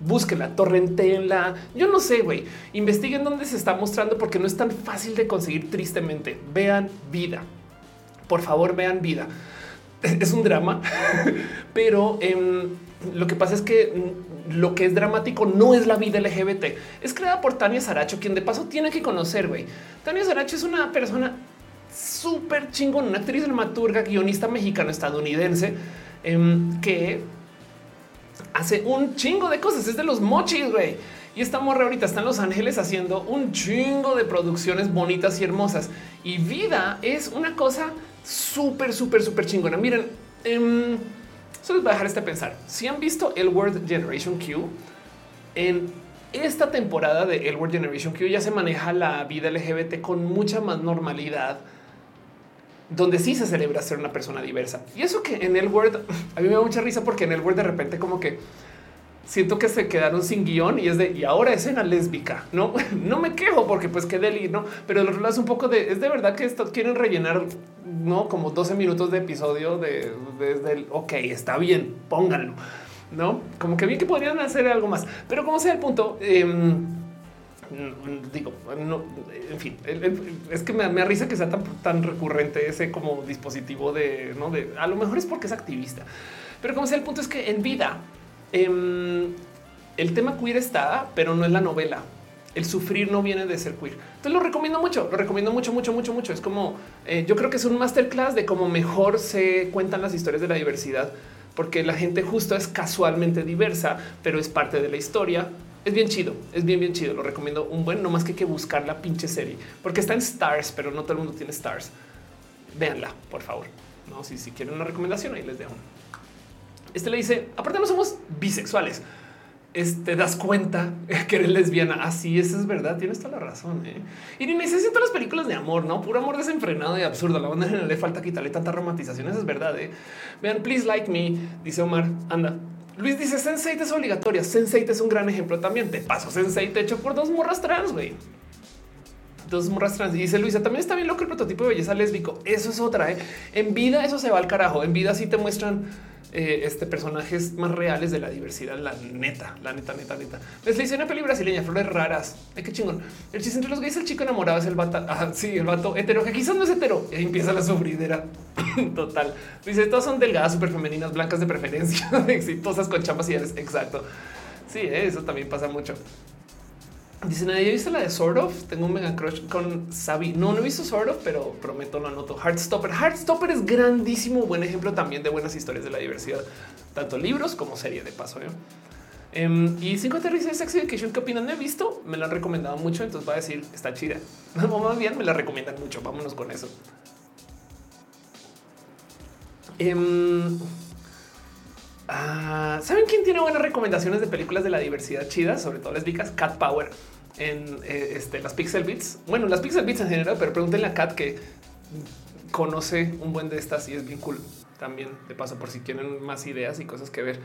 búsquenla, torrentenla. Yo no sé, güey. Investiguen dónde se está mostrando porque no es tan fácil de conseguir tristemente. Vean vida. Por favor, vean vida. Es un drama, pero em, lo que pasa es que lo que es dramático no es la vida LGBT. Es creada por Tania Saracho, quien de paso tiene que conocer, güey. Tania Saracho es una persona súper chingón, una actriz dramaturga, guionista mexicano-estadounidense em, que hace un chingo de cosas. Es de los mochis, güey. Y esta morra ahorita está en Los Ángeles haciendo un chingo de producciones bonitas y hermosas. Y vida es una cosa súper, súper, súper chingona. Miren, eh, solo les voy a dejar este pensar. Si han visto el World Generation Q, en esta temporada de el World Generation Q ya se maneja la vida LGBT con mucha más normalidad donde sí se celebra ser una persona diversa. Y eso que en el Word a mí me da mucha risa porque en el Word de repente como que siento que se quedaron sin guion y es de y ahora escena lésbica. No, no me quejo porque pues qué deli, pero lo otro es un poco de es de verdad que esto quieren rellenar no como 12 minutos de episodio de desde el ok, está bien, pónganlo, no como que bien que podrían hacer algo más, pero como sea el punto. Eh, digo, no, en fin, es que me, me risa que sea tan, tan recurrente ese como dispositivo de, no de a lo mejor es porque es activista, pero como sea, el punto es que en vida em, el tema queer está, pero no es la novela. El sufrir no viene de ser queer. Entonces lo recomiendo mucho, lo recomiendo mucho, mucho, mucho, mucho. Es como eh, yo creo que es un masterclass de cómo mejor se cuentan las historias de la diversidad, porque la gente justo es casualmente diversa, pero es parte de la historia es bien chido, es bien, bien chido. Lo recomiendo un buen, no más que que buscar la pinche serie porque está en Stars, pero no todo el mundo tiene Stars. Véanla, por favor. No, si, si quieren una recomendación, ahí les dejo. Este le dice: Aparte, no somos bisexuales. Te das cuenta que eres lesbiana. Así es, es verdad. Tienes toda la razón. ¿eh? Y ni necesito las películas de amor, no puro amor desenfrenado y absurdo. La banda le falta quitarle tanta romantización. Eso es verdad. ¿eh? Vean, please like me, dice Omar. Anda, Luis dice Sensei es obligatoria. Sensei es un gran ejemplo también. Te paso Sensei hecho por dos morras trans, güey. Dos morras trans. Y dice Luisa, también está bien loco el prototipo de belleza lésbico. Eso es otra. ¿eh? En vida eso se va al carajo. En vida sí te muestran eh, este personajes más reales de la diversidad, la neta, la neta, neta, neta. Les dice una peli brasileña, flores raras. Ay, qué chingón. El chiste entre los gays, el chico enamorado es el vato. Ah, sí, el vato hetero, que quizás no es hetero. Y ahí empieza la sufridera total. Dice, todas son delgadas, súper femeninas, blancas de preferencia, exitosas con chapas y Exacto. Sí, eso también pasa mucho. Dice nadie visto la de Sort of. Tengo un mega crush con Sabi. No, no he visto Sort of, pero prometo lo anoto. Heartstopper. Heartstopper es grandísimo, buen ejemplo también de buenas historias de la diversidad, tanto libros como serie de paso. ¿eh? Em, y cinco aterrizajes de Sex Education, ¿qué opinan? No he visto, me lo han recomendado mucho, entonces va a decir está chida. No, más bien me la recomiendan mucho. Vámonos con eso. Em, ah, ¿Saben quién tiene buenas recomendaciones de películas de la diversidad chidas? Sobre todo lésbicas, Cat Power en eh, este, las Pixel Beats. Bueno, las Pixel Beats en general, pero pregúntenle a Kat que conoce un buen de estas y es bien cool también. De paso, por si quieren más ideas y cosas que ver.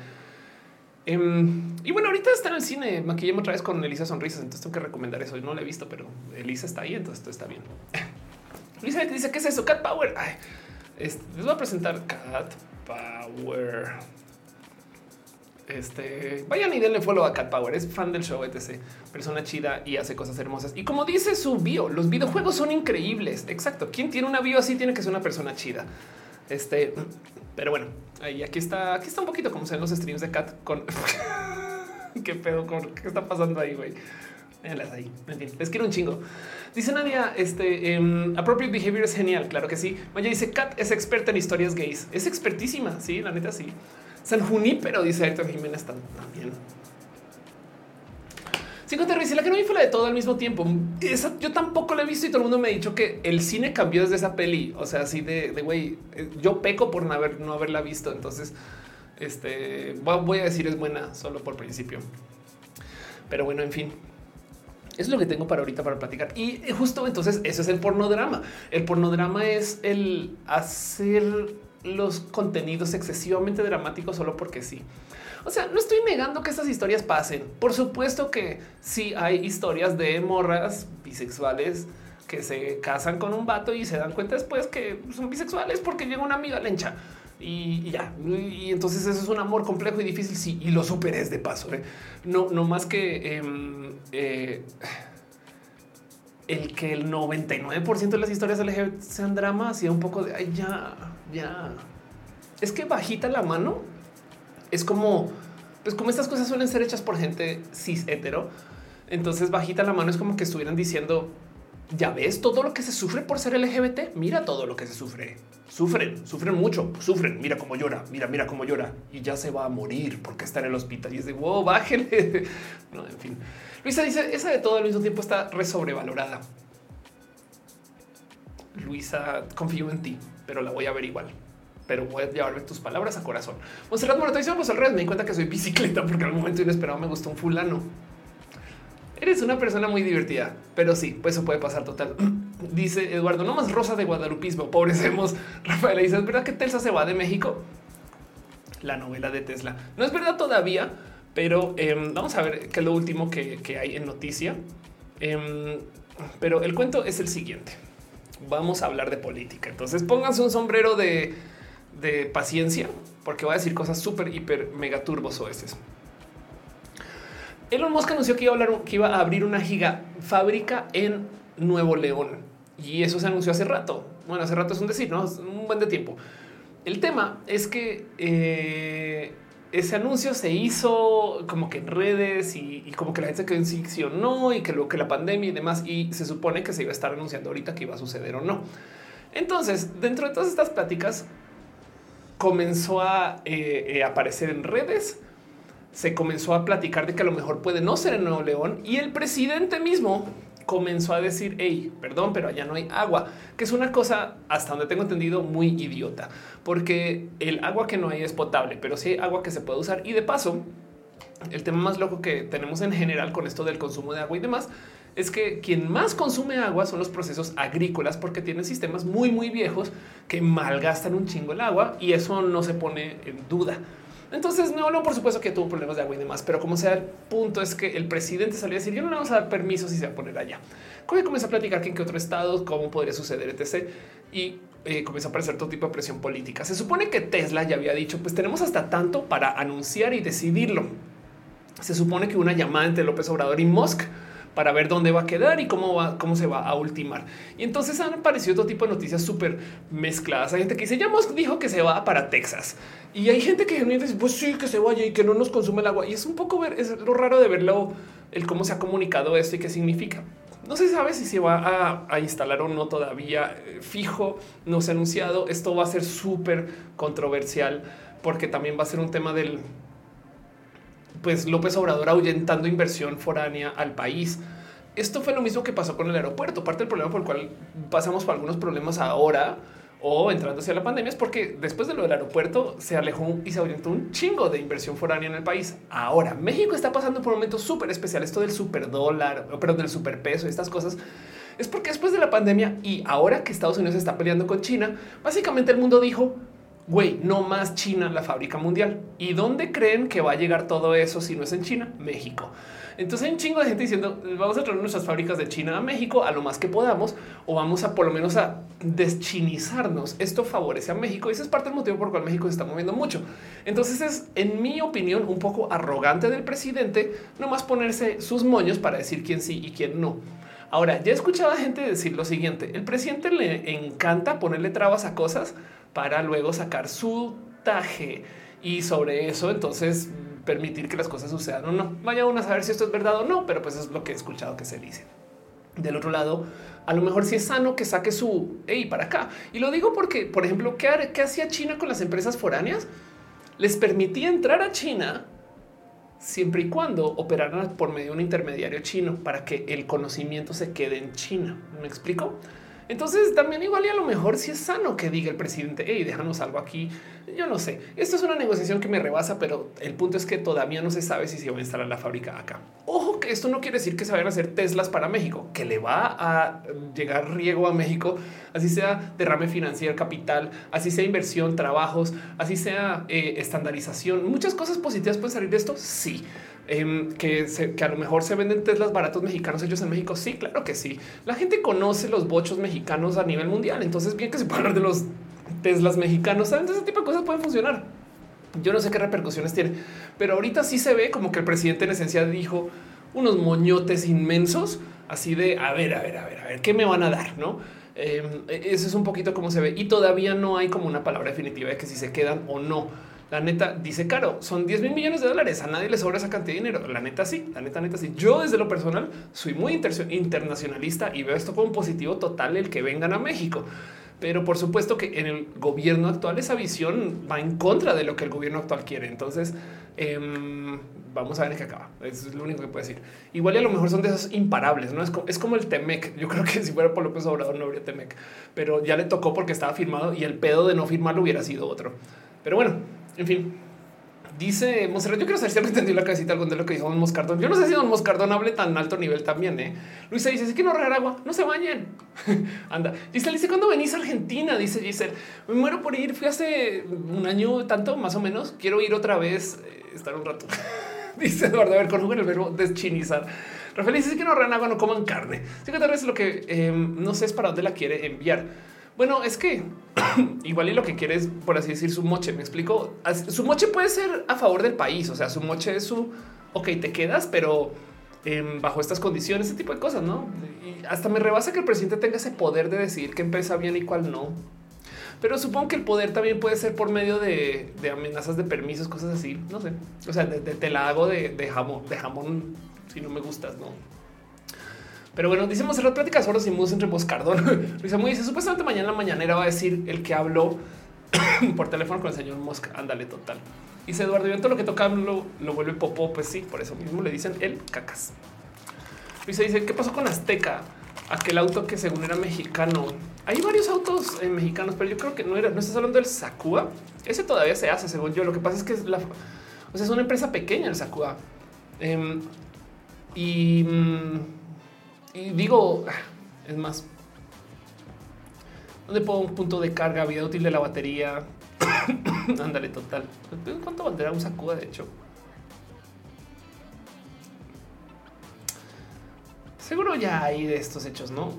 Em, y bueno, ahorita está en el cine. Maquillemos otra vez con Elisa Sonrisas. Entonces tengo que recomendar eso. No lo he visto, pero Elisa está ahí. Entonces esto está bien. Elisa dice: ¿Qué es eso? Cat Power. les voy a presentar Cat Power. Este vayan y denle follow a Cat Power. Es fan del show, etc. Persona chida y hace cosas hermosas. Y como dice su bio, los videojuegos son increíbles. Exacto. Quien tiene una bio así tiene que ser una persona chida. Este, pero bueno, ahí aquí está, aquí está un poquito como se ven los streams de Cat con qué pedo con qué está pasando ahí, güey. ahí. En fin, les quiero un chingo. Dice Nadia, este um, appropriate behavior es genial. Claro que sí. Maya dice Cat es experta en historias gays. Es expertísima. Sí, la neta, sí. San Junípero, dice Héctor Jiménez también. Cinco y la que no vi fue la de todo al mismo tiempo. Esa yo tampoco la he visto y todo el mundo me ha dicho que el cine cambió desde esa peli. O sea, así de güey, eh, yo peco por no, haber, no haberla visto. Entonces, este voy a decir es buena solo por principio. Pero bueno, en fin. Es lo que tengo para ahorita para platicar. Y justo entonces eso es el pornodrama. El pornodrama es el hacer los contenidos excesivamente dramáticos solo porque sí. O sea, no estoy negando que estas historias pasen. Por supuesto que sí hay historias de morras bisexuales que se casan con un vato y se dan cuenta después que son bisexuales porque llega una amiga lencha y, ya. Y entonces eso es un amor complejo y difícil. Sí, y lo superes de paso. ¿eh? No, no más que em, eh, el que el 99% de las historias LGBT sean dramas y un poco de ya, ya. Es que bajita la mano es como, pues como estas cosas suelen ser hechas por gente cis hetero. Entonces bajita la mano es como que estuvieran diciendo ya ves todo lo que se sufre por ser LGBT. Mira todo lo que se sufre. Sufren, sufren mucho, sufren. Mira cómo llora, mira, mira cómo llora y ya se va a morir porque está en el hospital y es de wow, bájele. No, en fin. Luisa dice esa de todo al mismo tiempo está re sobrevalorada. Luisa, confío en ti, pero la voy a ver igual. Pero voy a llevarme tus palabras a corazón. Monserrat Morato dice vamos al revés. Me di cuenta que soy bicicleta porque al momento inesperado me gustó un fulano. Eres una persona muy divertida, pero sí, pues eso puede pasar total. Dice Eduardo, no más rosa de guadalupismo, pobrecemos. Rafael dice, ¿es verdad que Telsa se va de México? La novela de Tesla. No es verdad todavía, pero em, vamos a ver qué es lo último que, hay en noticia. Em, pero el cuento es el siguiente. Vamos a hablar de política. Entonces pónganse un sombrero de, de paciencia, porque voy a decir cosas súper, hiper, mega turbos oestes. Elon Musk anunció que iba a, hablar, que iba a abrir una giga fábrica en Nuevo León y eso se anunció hace rato. Bueno, hace rato es un decir, no un buen de tiempo. El tema es que eh, ese anuncio se hizo como que en redes y, como que la gente quedó en sí, o no, y que luego que la pandemia y demás, y se supone que se iba a estar anunciando ahorita que iba a suceder o no. Entonces, dentro de todas estas pláticas, comenzó a eh, eh, aparecer en redes se comenzó a platicar de que a lo mejor puede no ser en Nuevo León y el presidente mismo comenzó a decir, hey, perdón, pero allá no hay agua, que es una cosa, hasta donde tengo entendido, muy idiota, porque el agua que no hay es potable, pero sí hay agua que se puede usar. Y de paso, el tema más loco que tenemos en general con esto del consumo de agua y demás, es que quien más consume agua son los procesos agrícolas porque tienen sistemas muy, muy viejos que malgastan un chingo el agua y eso no se pone en duda. Entonces, no, no, por supuesto que tuvo problemas de agua y demás, pero como sea, el punto es que el presidente salió a decir yo no le vamos a dar permiso si se va a poner allá. Como comenzó a platicar que en qué otro estado, cómo podría suceder, etc. Y eh, comenzó a aparecer todo tipo de presión política. Se supone que Tesla ya había dicho, pues tenemos hasta tanto para anunciar y decidirlo. Se supone que una llamada entre López Obrador y Musk para ver dónde va a quedar y cómo va, cómo se va a ultimar. Y entonces han aparecido todo tipo de noticias súper mezcladas. Hay gente que dice ya Musk dijo que se va para Texas y hay gente que dice pues sí que se vaya y que no nos consume el agua. Y es un poco es lo raro de verlo, el cómo se ha comunicado esto y qué significa. No se sabe si se va a, instalar o no todavía eh, fijo, no se ha anunciado. Esto va a ser súper controversial porque también va a ser un tema del pues López Obrador ahuyentando inversión foránea al país. Esto fue lo mismo que pasó con el aeropuerto. Parte del problema por el cual pasamos por algunos problemas ahora o entrando hacia la pandemia es porque después de lo del aeropuerto se alejó y se ahuyentó un chingo de inversión foránea en el país. Ahora México está pasando por un momento súper especial. Esto del super dólar, perdón, del superpeso y estas cosas es porque después de la pandemia y ahora que Estados Unidos está peleando con China, básicamente el mundo dijo güey, no más China la fábrica mundial. ¿Y dónde creen que va a llegar todo eso si no es en China? México. Entonces hay un chingo de gente diciendo vamos a traer nuestras fábricas de China a México a lo más que podamos o vamos a por lo menos a deschinizarnos. Esto favorece a México y ese es parte del motivo por el cual México se está moviendo mucho. Entonces es, en mi opinión, un poco arrogante del presidente nomás ponerse sus moños para decir quién sí y quién no. Ahora, ya he escuchado a gente decir lo siguiente, el presidente le encanta ponerle trabas a cosas para luego sacar su taje y sobre eso entonces permitir que las cosas sucedan o no. Vaya uno a saber si esto es verdad o no, pero pues es lo que he escuchado que se dice. Del otro lado, a lo mejor si es sano que saque su hey para acá. Y lo digo porque, por ejemplo, ¿qué, ¿qué hacía China con las empresas foráneas? Les permitía entrar a China siempre y cuando operaran por medio de un intermediario chino para que el conocimiento se quede en China. ¿Me explico? Entonces también igual y a lo mejor si es sano que diga el presidente, hey, déjanos algo aquí. Yo no sé. Esto es una negociación que me rebasa, pero el punto es que todavía no se sabe si se va a instalar la fábrica acá. Ojo que esto no quiere decir que se vayan a hacer Teslas para México, que le va a llegar riego a México, así sea derrame financiero, capital, así sea inversión, trabajos, así sea eh, estandarización. Muchas cosas positivas pueden salir de esto. Sí. Em, que, a lo mejor se venden Teslas baratos mexicanos hechos en México. Sí, claro que sí. La gente conoce los bochos mexicanos a nivel mundial. Entonces, bien que se puede hablar de los Teslas mexicanos. ¿saben? Ese tipo de cosas pueden funcionar. Yo no sé qué repercusiones tiene, pero ahorita sí se ve como que el presidente en esencia dijo unos moñotes inmensos, así de a ver, a ver, a ver, a ver, ¿qué me van a dar? No? Eh, eso es un poquito como se ve y todavía no hay como una palabra definitiva de que si se quedan o no. La neta dice caro, son 10 mil millones de dólares. A nadie le sobra esa cantidad de dinero. La neta sí, la neta, neta sí. Yo desde lo personal soy muy internacionalista y veo esto como positivo total el que vengan a México. Pero por supuesto que en el gobierno actual esa visión va en contra de lo que el gobierno actual quiere. Entonces em, vamos a ver qué acaba. Eso es lo único que puedo decir. Igual y a lo mejor son de esos imparables. No es como, es como el Temec. Yo creo que si fuera por López Obrador no habría Temec, pero ya le tocó porque estaba firmado y el pedo de no firmarlo hubiera sido otro. Pero bueno, en fin, dice Monserrat, yo quiero saber si entendió la casita algo de lo que dijo Don Moscardón. Yo no sé si Don Moscardón hable tan alto nivel también. ¿eh? Luisa dice, si que no regar agua, no se bañen. Anda. Giselle dice, ¿cuándo venís a Argentina? Dice Giselle, me muero por ir. Fui hace un año tanto, más o menos. Quiero ir otra vez, eh, estar un rato. dice Eduardo, a ver, conjuga el verbo deschinizar. Rafael dice que no regan agua, no coman carne. Sí que tal vez lo que eh, no sé es para dónde la quiere enviar. Bueno, es que igual y lo que quiere es, por así decir, su moche. Me explico. Su moche puede ser a favor del país. O sea, su moche es su ok, te quedas, pero em, bajo estas condiciones, ese tipo de cosas, no? Y hasta me rebasa que el presidente tenga ese poder de decidir qué empresa bien y cuál no. Pero supongo que el poder también puede ser por medio de, amenazas de permisos, cosas así. No sé. O sea, te la hago de, de jamón, de jamón si no me gustas, no? Pero bueno, decimos cerrar pláticas horas y mus entre Moscardón. Luisa muy dice supuestamente mañana la mañanera va a decir el que habló por teléfono con el señor Mosca. Ándale, total. Dice Eduardo, todo lo que toca lo, lo vuelve popó. Pues sí, por eso mismo le dicen el cacas. Luisa dice, ¿qué pasó con Azteca? Aquel auto que según era mexicano. Hay varios autos eh, mexicanos, pero yo creo que no era. No estás hablando del Sakua. Ese todavía se hace, según yo. Lo que pasa es que es la, o sea, es una empresa pequeña el Sakua. Em, y mm, y digo, es más, ¿dónde pongo un punto de carga? Vida útil de la batería. Ándale, total. ¿Cuánto valdrá un sacuda, de hecho? Seguro ya hay de estos hechos, ¿no?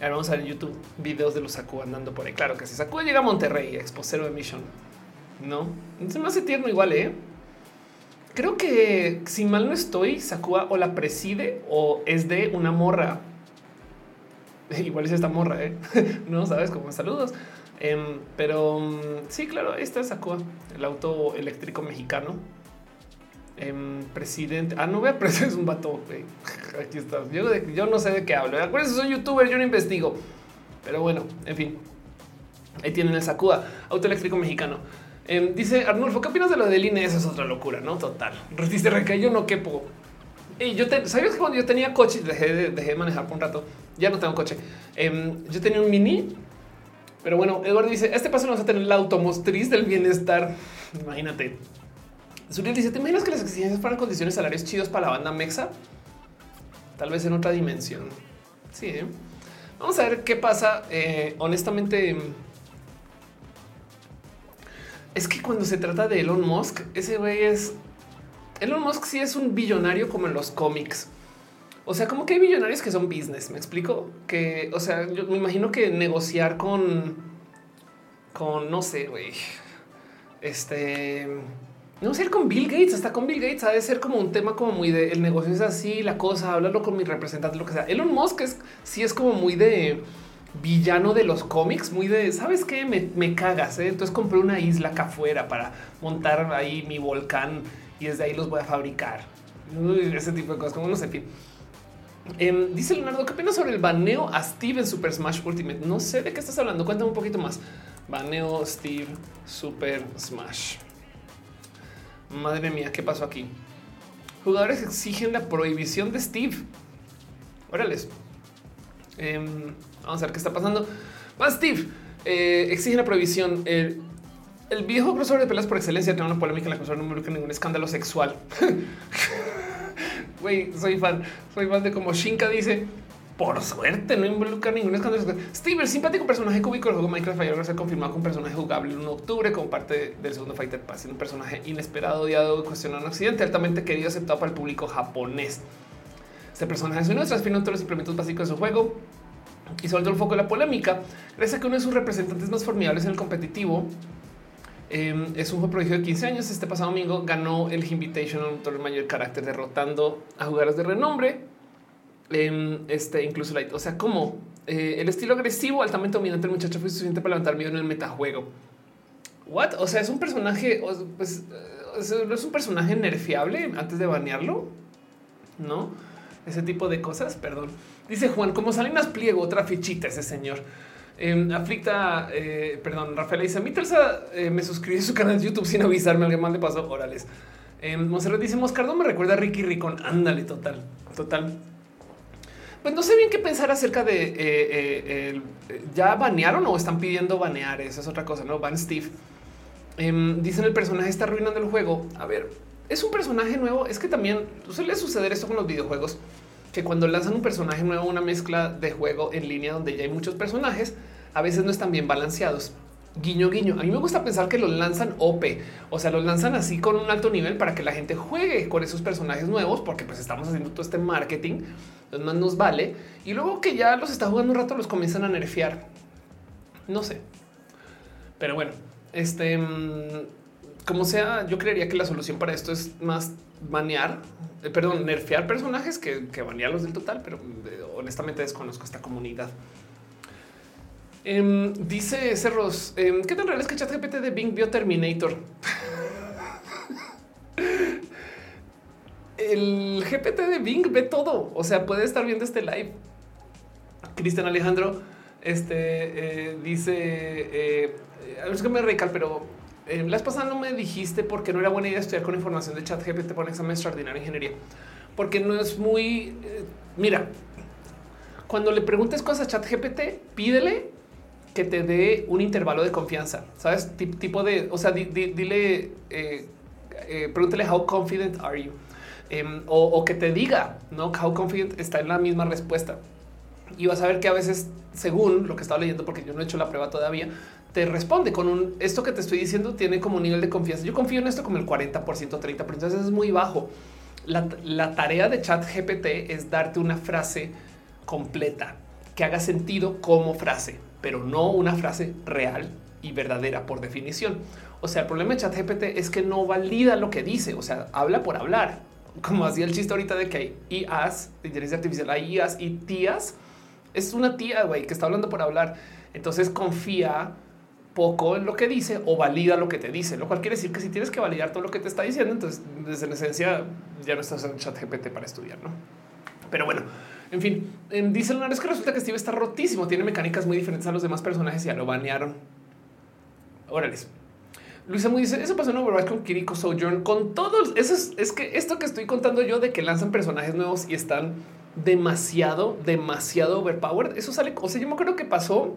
Ahora vamos a ver en YouTube videos de los Saku andando por ahí. Claro que si Saku llega a Monterrey, Expo Zero Emission, ¿no? Se me hace tierno igual, ¿eh? Creo que si mal no estoy, Sakua o la preside o es de una morra. Igual es esta morra, ¿eh? no sabes cómo saludos. Em, pero mm, sí, claro, esta es Sakua, el auto eléctrico mexicano. Em, presidente. Ah, no vea, pero es un vato. Aquí está. Yo, no sé de qué hablo. Acuérdense, soy youtuber, yo no investigo. Pero bueno, en fin. Ahí tienen el Sakua, auto eléctrico mexicano. Em, dice Arnulfo, ¿qué opinas de lo del INE? Eso es otra locura, ¿no? Total. Dice Reca, yo no quepo. Y yo te, ¿sabes que cuando yo tenía coche, dejé de, manejar por un rato, ya no tengo coche. Em, yo tenía un mini, pero bueno, Eduardo dice, este paso nos va a tener la automotriz del bienestar. Imagínate. Suriel dice, ¿te imaginas que las exigencias para condiciones salarios chidos para la banda Mexa? Tal vez en otra dimensión. Sí, ¿eh? Vamos a ver qué pasa. Eh, honestamente, es que cuando se trata de Elon Musk, ese güey es Elon Musk sí es un billonario como en los cómics. O sea, como que hay billonarios que son business. Me explico que, o sea, yo me imagino que negociar con, con no sé, güey, este, no sé, con Bill Gates, hasta con Bill Gates ha de ser como un tema como muy de el negocio es así, la cosa, hablarlo con mi representante, lo que sea. Elon Musk es sí es como muy de villano de los cómics, muy de, ¿sabes qué? Me, cagas, ¿eh? Entonces compré una isla acá afuera para montar ahí mi volcán y desde ahí los voy a fabricar. ese tipo de cosas, como no sé, fin. Em, dice Leonardo, ¿qué opinas sobre el baneo a Steve en Super Smash Ultimate? No sé de qué estás hablando, cuéntame un poquito más. Baneo Steve Super Smash. Madre mía, ¿qué pasó aquí? Jugadores exigen la prohibición de Steve. Órales. Em, vamos a ver qué está pasando. Más Steve eh, exige la prohibición. El, viejo crossover de pelas por excelencia tiene una polémica en la crossover no involucra ningún escándalo sexual. Güey, soy fan, soy fan de como Shinka dice. Por suerte, no involucra ningún escándalo. sexual. Steve, el simpático personaje cúbico del juego Minecraft Fire se confirmado con un personaje jugable el 1 de octubre como parte del segundo Fighter Pass. Un personaje inesperado, odiado, cuestionado en Occidente, altamente querido, aceptado para el público japonés. Este personaje es uno de los implementos básicos de su juego y sobre el foco de la polémica. Gracias a que uno de sus representantes más formidables en el competitivo eh, es un juego prodigio de 15 años. Este pasado domingo ganó el Invitational torneo mayor carácter, derrotando a jugadores de renombre. Eh, este incluso, la, o sea, como eh, el estilo agresivo, altamente dominante, el muchacho fue suficiente para levantar miedo en el metajuego. What? O sea, es un personaje, pues no es un personaje nerfeable antes de banearlo, no? Ese tipo de cosas. Perdón. Dice Juan, como Salinas Pliego, otra fichita ese señor. Eh, aflicta, perdón, Rafael dice, a mí Telsa eh, me suscribí a su canal de YouTube sin avisarme, alguien más le pasó, órales. Eh, Monserrat dice, Moscardo me recuerda a Ricky Ricón, ándale, total, total. Pues no sé bien qué pensar acerca de, eh, eh, ya banearon o están pidiendo banear, esa es otra cosa, ¿no? Van Steve. Em, dicen el personaje está arruinando el juego. A ver, es un personaje nuevo, es que también suele suceder esto con los videojuegos que cuando lanzan un personaje nuevo, una mezcla de juego en línea donde ya hay muchos personajes, a veces no están bien balanceados. Guiño, guiño. A mí me gusta pensar que los lanzan OP, o sea, los lanzan así con un alto nivel para que la gente juegue con esos personajes nuevos, porque pues estamos haciendo todo este marketing, entonces más nos vale. Y luego que ya los está jugando un rato, los comienzan a nerfear. No sé. Pero bueno, este, mm, como sea, yo creería que la solución para esto es más banear, eh, perdón, nerfear personajes que, que banearlos del total, pero eh, honestamente desconozco esta comunidad. Em, dice Cerros, em, ¿qué tan real es que ChatGPT de Bing vio Terminator? El GPT de Bing ve todo, o sea, puede estar viendo este live. Cristian Alejandro este, eh, dice, es que me recal, pero eh, la vez pasada no me dijiste porque no era buena idea estudiar con información de chat GPT para un examen extraordinario de ingeniería. Porque no es muy... eh, mira, cuando le preguntes cosas a chat GPT, pídele que te dé un intervalo de confianza, ¿sabes? Tip- tipo de, o sea, di- di- dile, eh, eh, pregúntale how confident are you? Em, o, o que te diga, ¿no? How confident está en la misma respuesta. Y vas a ver que a veces, según lo que estaba leyendo, porque yo no he hecho la prueba todavía, te responde con un, esto que te estoy diciendo tiene como un nivel de confianza. Yo confío en esto como el 40%, 30%, entonces es muy bajo. La, la tarea de chat GPT es darte una frase completa que haga sentido como frase, pero no una frase real y verdadera por definición. O sea, el problema de chat GPT es que no valida lo que dice, o sea, habla por hablar. Como hacía el chiste ahorita de que hay IAs, de inteligencia artificial, hay IAs y tías. Es una tía, güey, que está hablando por hablar. Entonces confía poco en lo que dice o valida lo que te dice, lo cual quiere decir que si tienes que validar todo lo que te está diciendo, entonces desde la esencia ya no estás en chat GPT para estudiar, ¿no? Pero bueno, en fin, em, dice Leonardo, es que resulta que Steve está rotísimo, tiene mecánicas muy diferentes a los demás personajes y ya lo banearon. Órales. Luisa muy dice, eso pasó en Overwatch con Kiriko Sojourn, con todos, eso es, es que esto que estoy contando yo de que lanzan personajes nuevos y están demasiado, demasiado overpowered, eso sale, o sea, yo me acuerdo que pasó,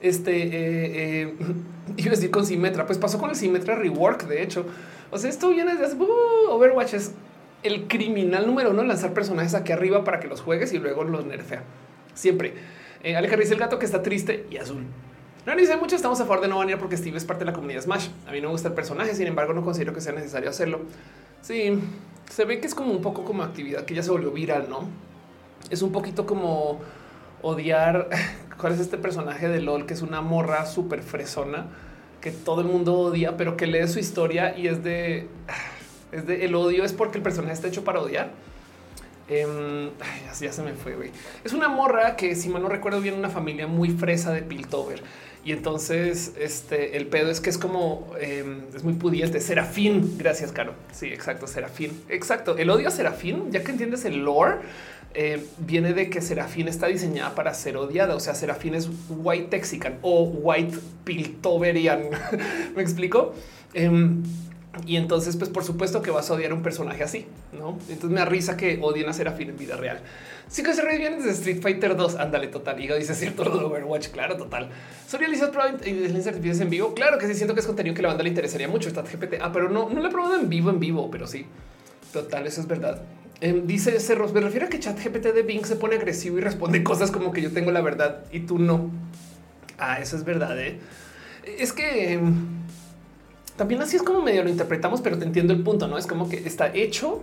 este, eh, eh, iba a decir con Symmetra, pues pasó con el Symmetra Rework, de hecho, o sea, esto viene desde uh, Overwatch es el criminal número uno lanzar personajes aquí arriba para que los juegues y luego los nerfea. Siempre. Eh, Aleja dice el gato que está triste y azul. No dice mucho, estamos a favor de no banear porque Steve es parte de la comunidad Smash. A mí no me gusta el personaje, sin embargo, no considero que sea necesario hacerlo. Sí, se ve que es como un poco como actividad que ya se volvió viral, ¿no? Es un poquito como odiar. ¿Cuál es este personaje de LOL que es una morra súper fresona que todo el mundo odia, pero que lee su historia y es de. Es de el odio es porque el personaje está hecho para odiar. Em, ya, se me fue. Es una morra que, si mal no recuerdo bien, una familia muy fresa de Piltover. Y entonces, este, el pedo es que es como, em, es muy pudiente. Serafín, gracias, Caro. Sí, exacto, Serafín. Exacto. El odio a Serafín, ya que entiendes el lore, eh, viene de que Serafín está diseñada para ser odiada. O sea, Serafín es white texican o white piltoverian. ¿Me explico? Em, Y entonces, pues por supuesto que vas a odiar a un personaje así, ¿no? Entonces me da risa que odien a Serafín en vida real. Sí que se reviven desde Street Fighter 2. Ándale, total. Y dice cierto lo de Overwatch. Claro, total. Soria Lizard prueba inteligencia artificial en vivo. Claro que sí, siento que es contenido que la banda le interesaría mucho. Está GPT. Ah, pero no, no lo he probado en vivo, en vivo, pero sí. Total, eso es verdad. Eh, dice Cerros, me refiero a que chat GPT de Bing se pone agresivo y responde cosas como que yo tengo la verdad y tú no. Ah, eso es verdad. ¿eh? Es que em, también así es como medio lo interpretamos, pero te entiendo el punto, no es como que está hecho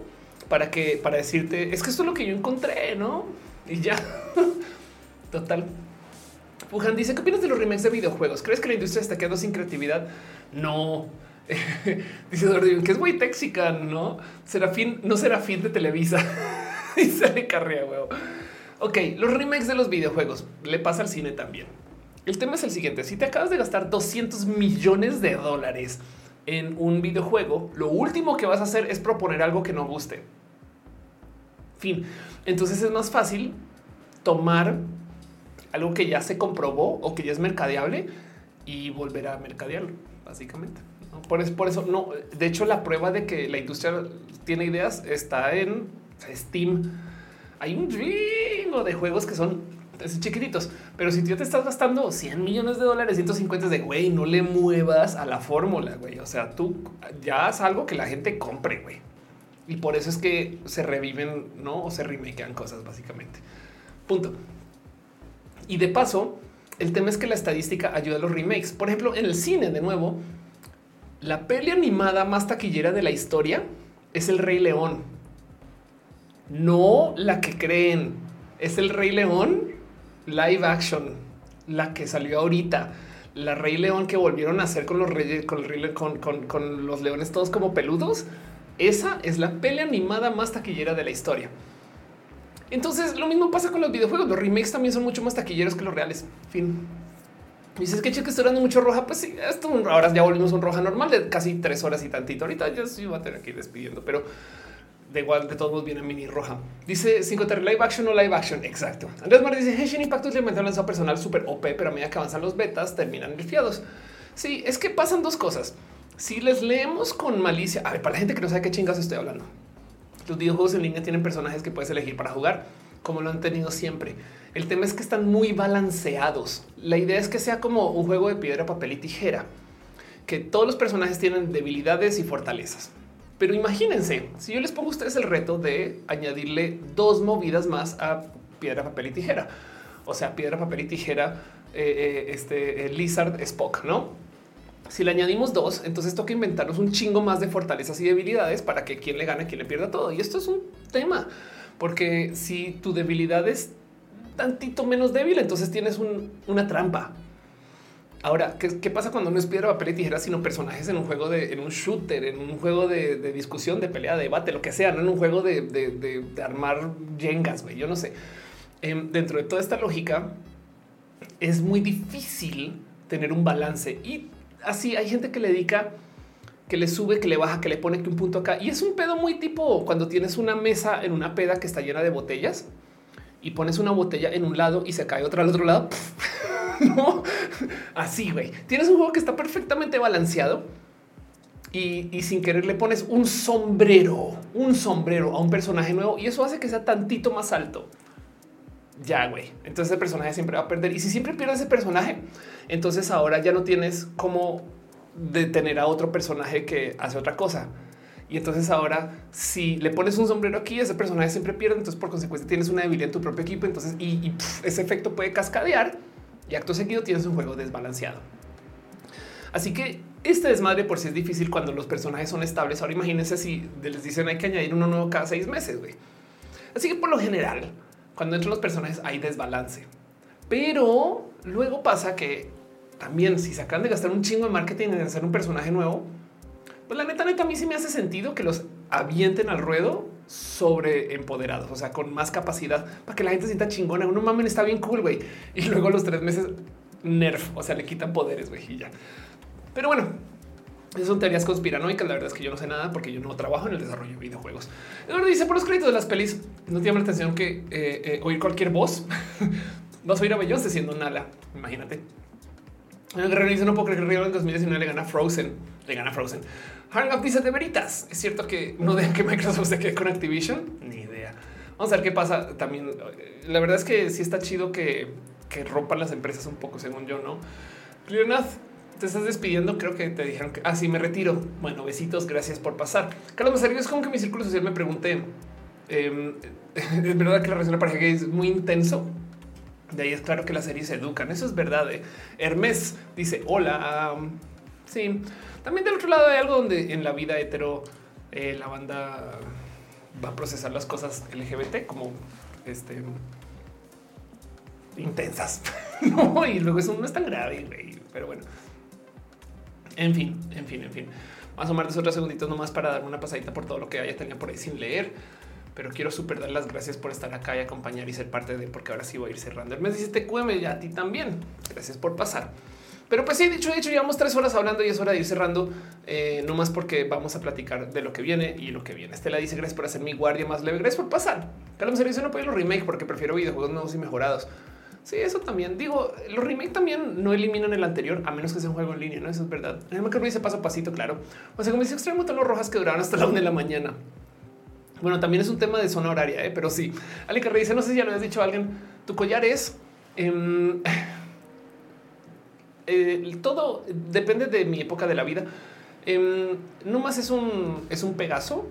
para que para decirte es que esto es lo que yo encontré, no? Y ya total. Pujan dice: ¿Qué opinas de los remakes de videojuegos? ¿Crees que la industria está quedando sin creatividad? No. dice que es muy texica, no será fin, no será fin de Televisa y sale carrea, huevo. Ok, los remakes de los videojuegos le pasa al cine también. El tema es el siguiente: si te acabas de gastar 200 millones de dólares en un videojuego, lo último que vas a hacer es proponer algo que no guste. Fin. Entonces es más fácil tomar algo que ya se comprobó o que ya es mercadeable y volver a mercadearlo, básicamente. Por, eso, por eso no. De hecho, la prueba de que la industria tiene ideas está en Steam. Hay un chingo de juegos que son chiquititos, pero si tú te estás gastando 100 millones de dólares, 150 de güey, no le muevas a la fórmula, güey. O sea, tú ya haz algo que la gente compre, güey. Y por eso es que se reviven, no o se remakean cosas, básicamente. Punto. Y de paso, el tema es que la estadística ayuda a los remakes. Por ejemplo, en el cine, de nuevo, la peli animada más taquillera de la historia es El Rey León. No la que creen. Es El Rey León live action, la que salió ahorita. La Rey León que volvieron a hacer con los reyes, con, con, los leones todos como peludos. Esa es la peli animada más taquillera de la historia. Entonces lo mismo pasa con los videojuegos. Los remakes también son mucho más taquilleros que los reales. Fin. Dices que que estoy dando mucho roja. Pues sí, esto ahora ya volvimos un roja normal de casi tres horas y tantito. Ahorita yo sí voy a tener que ir despidiendo, pero de igual de todos modos viene mini roja. Dice 5 live action o live action. Exacto. Andrés Mar dice Henshin Impact es un lanzado personal súper OP, pero a medida que avanzan los betas terminan nerfeados. Sí, es que pasan dos cosas. Si les leemos con malicia, a ver, para la gente que no sabe qué chingas estoy hablando, los videojuegos en línea tienen personajes que puedes elegir para jugar, como lo han tenido siempre. El tema es que están muy balanceados. La idea es que sea como un juego de piedra, papel y tijera, que todos los personajes tienen debilidades y fortalezas. Pero imagínense, si yo les pongo a ustedes el reto de añadirle dos movidas más a piedra, papel y tijera, o sea, piedra, papel y tijera, eh, eh, este Lizard Spock, no? Si le añadimos dos, entonces toca inventarnos un chingo más de fortalezas y debilidades para que quien le gane, quien le pierda todo. Y esto es un tema, porque si tu debilidad es tantito menos débil, entonces tienes una trampa. Ahora, ¿qué, pasa cuando no es piedra, papel y tijera, sino personajes en un juego de en un shooter, en un juego de, discusión, de pelea, de debate, lo que sea, no en un juego de, armar yengas, yo no sé. Em, dentro de toda esta lógica, es muy difícil tener un balance y así hay gente que le dedica, que le sube, que le baja, que le pone que un punto acá. Y es un pedo muy tipo cuando tienes una mesa en una peda que está llena de botellas y pones una botella en un lado y se cae otra al otro lado. no, así, güey. Tienes un juego que está perfectamente balanceado y, sin querer le pones un sombrero, un sombrero a un personaje nuevo y eso hace que sea tantito más alto. Ya, güey. Entonces el personaje siempre va a perder. Y si siempre pierde ese personaje, entonces ahora ya no tienes cómo detener a otro personaje que hace otra cosa. Y entonces ahora si le pones un sombrero aquí, ese personaje siempre pierde. Entonces por consecuencia tienes una debilidad en tu propio equipo. Entonces y, ese efecto puede cascadear y acto seguido tienes un juego desbalanceado. Así que este desmadre por si es difícil cuando los personajes son estables. Ahora imagínense si les dicen hay que añadir uno nuevo cada seis meses. güey. Así que por lo general, cuando entran los personajes hay desbalance, pero luego pasa que también si se acaban de gastar un chingo de marketing en hacer un personaje nuevo, pues la neta, neta, a mí sí me hace sentido que los avienten al ruedo sobre empoderados, o sea, con más capacidad para que la gente sienta chingona. Uno mamen está bien cool, güey. Y luego los tres meses nerf, o sea, le quitan poderes, güey. Pero bueno, esas son teorías conspiranoicas. La verdad es que yo no sé nada porque yo no trabajo en el desarrollo de videojuegos. Eduardo dice por los créditos de las pelis. No tiene la atención que eh, eh, oír cualquier voz. Vas a oír a Beyoncé siendo Nala. Imagínate. El guerrero dice no puedo creer que en 2019 le gana Frozen. Le gana Frozen. Hang dice de veritas. Es cierto que no dejan que Microsoft se quede con Activision. Ni idea. Vamos a ver qué pasa. También la verdad es que sí está chido que, que rompan las empresas un poco, según yo, no? Leonard, te estás despidiendo. Creo que te dijeron que así ah, me retiro. Bueno, besitos. Gracias por pasar. Carlos Masario es como que mi círculo social me pregunté. Em, es verdad que la relación de pareja es muy intenso. De ahí es claro que las series se educan. Eso es verdad. ¿eh? Hermes dice hola. Sí, también del otro lado hay algo donde en la vida hetero eh, la banda va a procesar las cosas LGBT como este intensas. y luego eso no es tan grave, pero bueno. En fin, en fin, en fin. Vamos a tomar otros segunditos nomás para dar una pasadita por todo lo que haya tenido por ahí sin leer. Pero quiero súper dar las gracias por estar acá y acompañar y ser parte de porque ahora sí voy a ir cerrando. El mes dice cueme ya a ti también. Gracias por pasar. Pero pues sí, dicho, hecho, llevamos tres horas hablando y es hora de ir cerrando, eh, no más porque vamos a platicar de lo que viene y lo que viene. Estela dice gracias por hacer mi guardia más leve. Gracias por pasar. Carlos dice no puedo los remake porque prefiero videojuegos nuevos y mejorados. Sí, eso también. Digo, los remake también no eliminan el anterior, a menos que sea un juego en línea, ¿no? Eso es verdad. Mí me dice paso a pasito, claro. O sea, como dice extremo, todos los rojas que duraron hasta la una de la mañana. Bueno, también es un tema de zona horaria, ¿eh? pero sí. Ale que dice, no sé si ya lo has dicho a alguien, tu collar es... Em, eh, todo depende de mi época de la vida. Em, no más es un, es un Pegaso.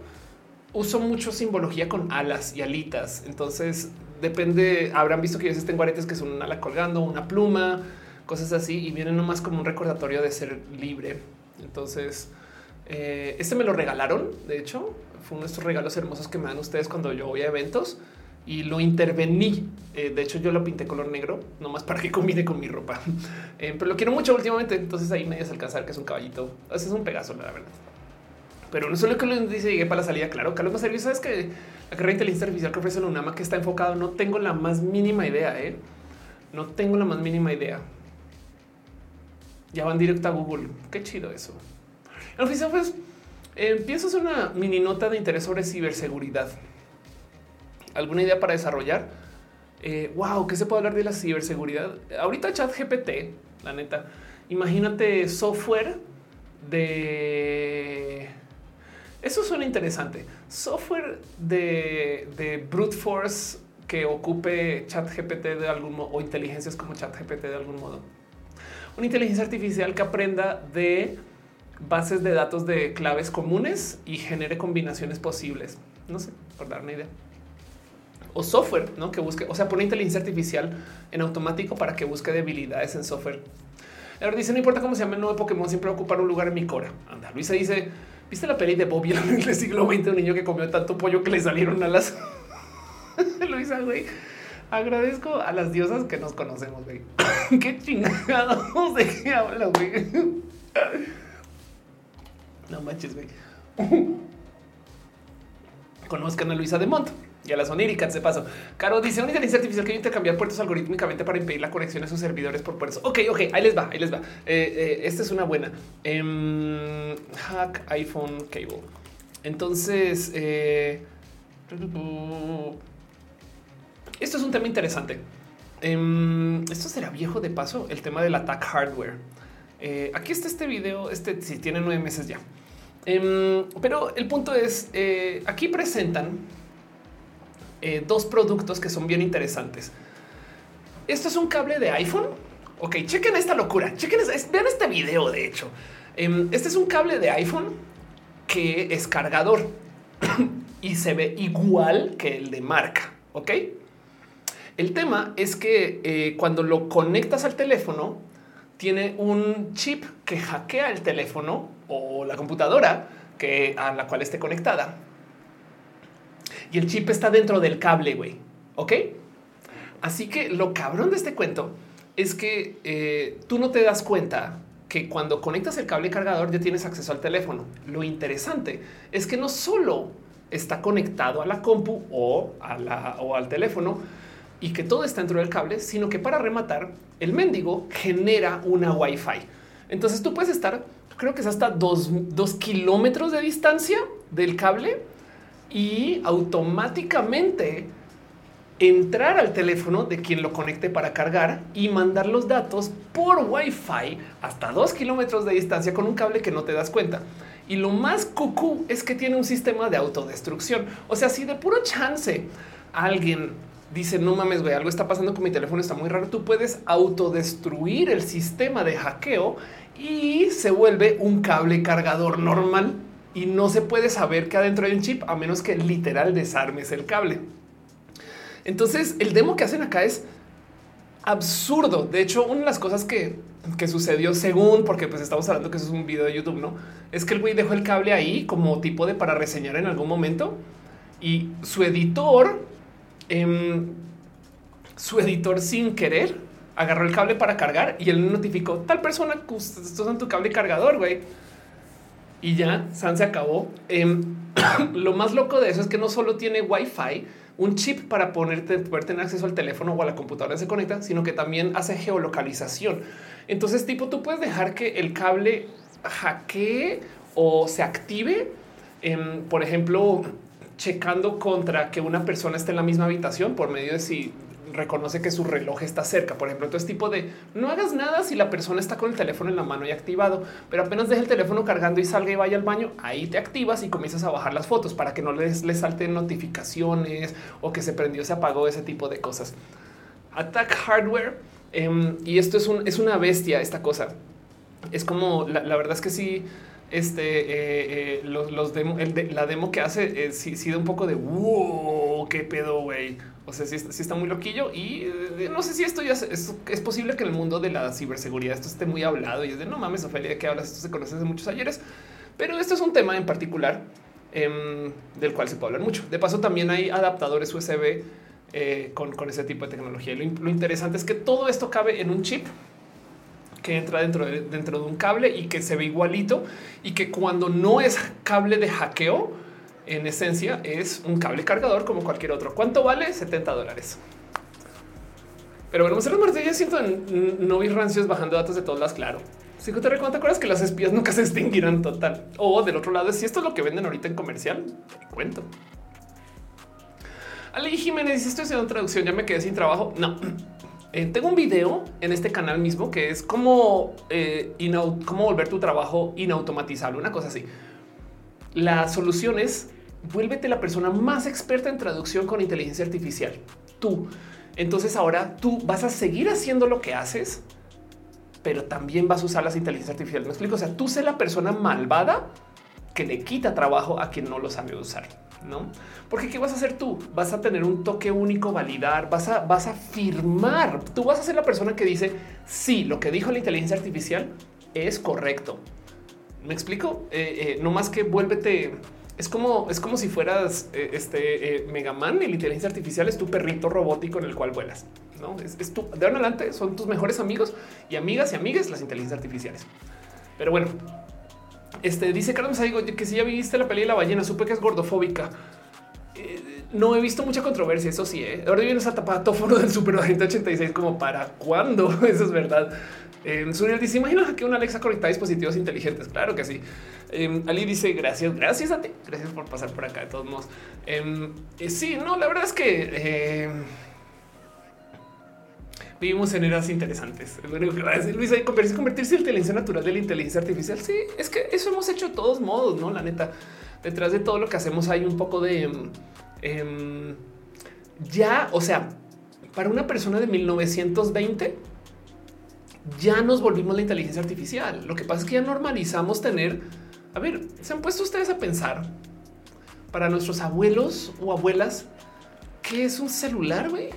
Uso mucho simbología con alas y alitas. Entonces depende, habrán visto que yo tengo aretes que son un ala colgando, una pluma, cosas así, y vienen nomás como un recordatorio de ser libre. Entonces, eh, este me lo regalaron, de hecho, fue uno de estos regalos hermosos que me dan ustedes cuando yo voy a eventos y lo intervení. Eh, de hecho, yo lo pinté color negro, nomás para que combine con mi ropa. Eh, pero lo quiero mucho últimamente, entonces ahí me alcanzar que es un caballito. Ese es un Pegaso, la verdad. Pero no solo que lo dice llegué para la salida. Claro, Carlos Macerio, sabes que la carrera de inteligencia artificial que ofrece la UNAMA que está enfocado, no tengo la más mínima idea. ¿eh? No tengo la más mínima idea. Ya van directo a Google. Qué chido eso. En oficina, pues empiezo a hacer una mini nota de interés sobre ciberseguridad. ¿Alguna idea para desarrollar? Eh, wow, ¿qué se puede hablar de la ciberseguridad? Ahorita chat GPT, la neta. Imagínate software de eso suena interesante. Software de, brute force que ocupe chat GPT de algún modo o inteligencias como chat GPT de algún modo. Una inteligencia artificial que aprenda de bases de datos de claves comunes y genere combinaciones posibles. No sé, por dar una idea. O software, ¿no? Que busque, o sea, pone inteligencia artificial en automático para que busque debilidades en software. Ahora dice, no importa cómo se llame el nuevo Pokémon, siempre ocupar un lugar en mi cora. Anda, Luisa dice, ¿Viste la peli de Bobby en el siglo XX? Un niño que comió tanto pollo que le salieron alas. Luisa, güey. Agradezco a las diosas que nos conocemos, güey. qué chingados de qué habla, güey. no manches, güey. Conozcan a Luisa de Monto y a las oníricas de paso. Caro dice una inteligencia artificial que intercambiar puertos algorítmicamente para impedir la conexión a sus servidores por puertos. Ok, ok, ahí les va, ahí les va. Eh, eh, esta es una buena. Em, hack iPhone cable. Entonces, eh, esto es un tema interesante. Em, esto será viejo de paso, el tema del attack hardware. aquí está este video, este si tiene nueve meses ya. Em, pero el punto es, aquí presentan eh, dos productos que son bien interesantes. Esto es un cable de iPhone. Ok, chequen esta locura. Chequen, vean este video. De hecho, em, este es un cable de iPhone que es cargador y se ve igual que el de marca. Ok. El tema es que eh, cuando lo conectas al teléfono, tiene un chip que hackea el teléfono o la computadora que a la cual esté conectada y el chip está dentro del cable, güey. Ok. Así que lo cabrón de este cuento es que eh, tú no te das cuenta que cuando conectas el cable cargador ya tienes acceso al teléfono. Lo interesante es que no solo está conectado a la compu o, al teléfono y que todo está dentro del cable, sino que para rematar, el mendigo genera una Wi-Fi. Entonces tú puedes estar, creo que es hasta dos, dos kilómetros de distancia del cable y automáticamente entrar al teléfono de quien lo conecte para cargar y mandar los datos por Wi-Fi hasta dos kilómetros de distancia con un cable que no te das cuenta. Y lo más cucú es que tiene un sistema de autodestrucción. O sea, si de puro chance alguien dice, no mames, güey, algo está pasando con mi teléfono, está muy raro, tú puedes autodestruir el sistema de hackeo y se vuelve un cable cargador normal y no se puede saber que adentro hay un chip a menos que literal desarmes el cable. Entonces, el demo que hacen acá es absurdo. De hecho, una de las cosas que, sucedió según, porque pues estamos hablando que eso es un video de YouTube, ¿no? Es que el güey dejó el cable ahí como tipo de para reseñar en algún momento y su editor, em, su editor sin querer, agarró el cable para cargar y él notificó tal persona que en tu cable cargador, güey. Y ya, San se acabó. Em, lo más loco de eso es que no solo tiene Wi-Fi, un chip para ponerte, poder tener acceso al teléfono o a la computadora se conecta, sino que también hace geolocalización. Entonces, tipo, tú puedes dejar que el cable hackee o se active, em, por ejemplo, checando contra que una persona esté en la misma habitación por medio de si reconoce que su reloj está cerca. Por ejemplo, entonces tipo de no hagas nada si la persona está con el teléfono en la mano y activado, pero apenas deje el teléfono cargando y salga y vaya al baño, ahí te activas y comienzas a bajar las fotos para que no les, les salten notificaciones o que se prendió, se apagó, ese tipo de cosas. Attack hardware. Em, y esto es, un, es una bestia, esta cosa. Es como, la, verdad es que sí, este, eh, eh, los, demo, la demo que hace, eh, sí, un poco de wow, qué pedo, güey. O sea, sí, está muy loquillo y eh, no sé si esto ya es, posible que en el mundo de la ciberseguridad esto esté muy hablado y es de no mames, Ophelia, ¿de qué hablas? Esto se conoce desde muchos ayeres, pero esto es un tema en particular em, del cual se puede hablar mucho. De paso, también hay adaptadores USB eh, con, ese tipo de tecnología. Y lo, interesante es que todo esto cabe en un chip que entra dentro de, dentro de un cable y que se ve igualito y que cuando no es cable de hackeo, en esencia es un cable cargador como cualquier otro. ¿Cuánto vale? 70 dólares. Pero bueno, hacer ya siento en no vi rancios bajando datos de todas las claro. Si te recuerdas, ¿te acuerdas que las espías nunca se extinguirán total? O del otro lado, si esto es lo que venden ahorita en comercial, te cuento. Ali Jiménez dice: Estoy haciendo traducción, ya me quedé sin trabajo. No, eh, tengo un video en este canal mismo que es como, eh, cómo volver tu trabajo inautomatizable, una cosa así. La solución es vuélvete la persona más experta en traducción con inteligencia artificial. Tú. Entonces ahora tú vas a seguir haciendo lo que haces, pero también vas a usar las inteligencias artificiales. Me explico. O sea, tú sé la persona malvada que le quita trabajo a quien no lo sabe usar. No, porque qué vas a hacer tú? Vas a tener un toque único, validar, vas a, vas a firmar. Tú vas a ser la persona que dice sí, lo que dijo la inteligencia artificial es correcto. Me explico. Eh, eh, no más que vuélvete es como, es como si fueras eh, este eh, Megaman la inteligencia artificial es tu perrito robótico en el cual vuelas. No es, tu de ahora en adelante son tus mejores amigos y amigas y amigas las inteligencias artificiales. Pero bueno, este dice Carlos digo que si ya viste la peli de la ballena, supe que es gordofóbica. Eh, no he visto mucha controversia. Eso sí, ahora viene esa tapatófono del super agente 86 como para cuándo. Eso es verdad. Eh, Suriel dice: Imagina que una Alexa conecta dispositivos inteligentes. Claro que sí. Em, Ali dice: Gracias, gracias a ti. Gracias por pasar por acá. De todos modos, em, eh, sí, no, la verdad es que em, vivimos en eras interesantes. Lo único Luis, convertirse en inteligencia natural de la inteligencia artificial. Sí, es que eso hemos hecho de todos modos, no? La neta, detrás de todo lo que hacemos hay un poco de ya, o sea, para una persona de 1920 ya nos volvimos la inteligencia artificial. Lo que pasa es que ya normalizamos tener, a ver, se han puesto ustedes a pensar para nuestros abuelos o abuelas qué es un celular, güey.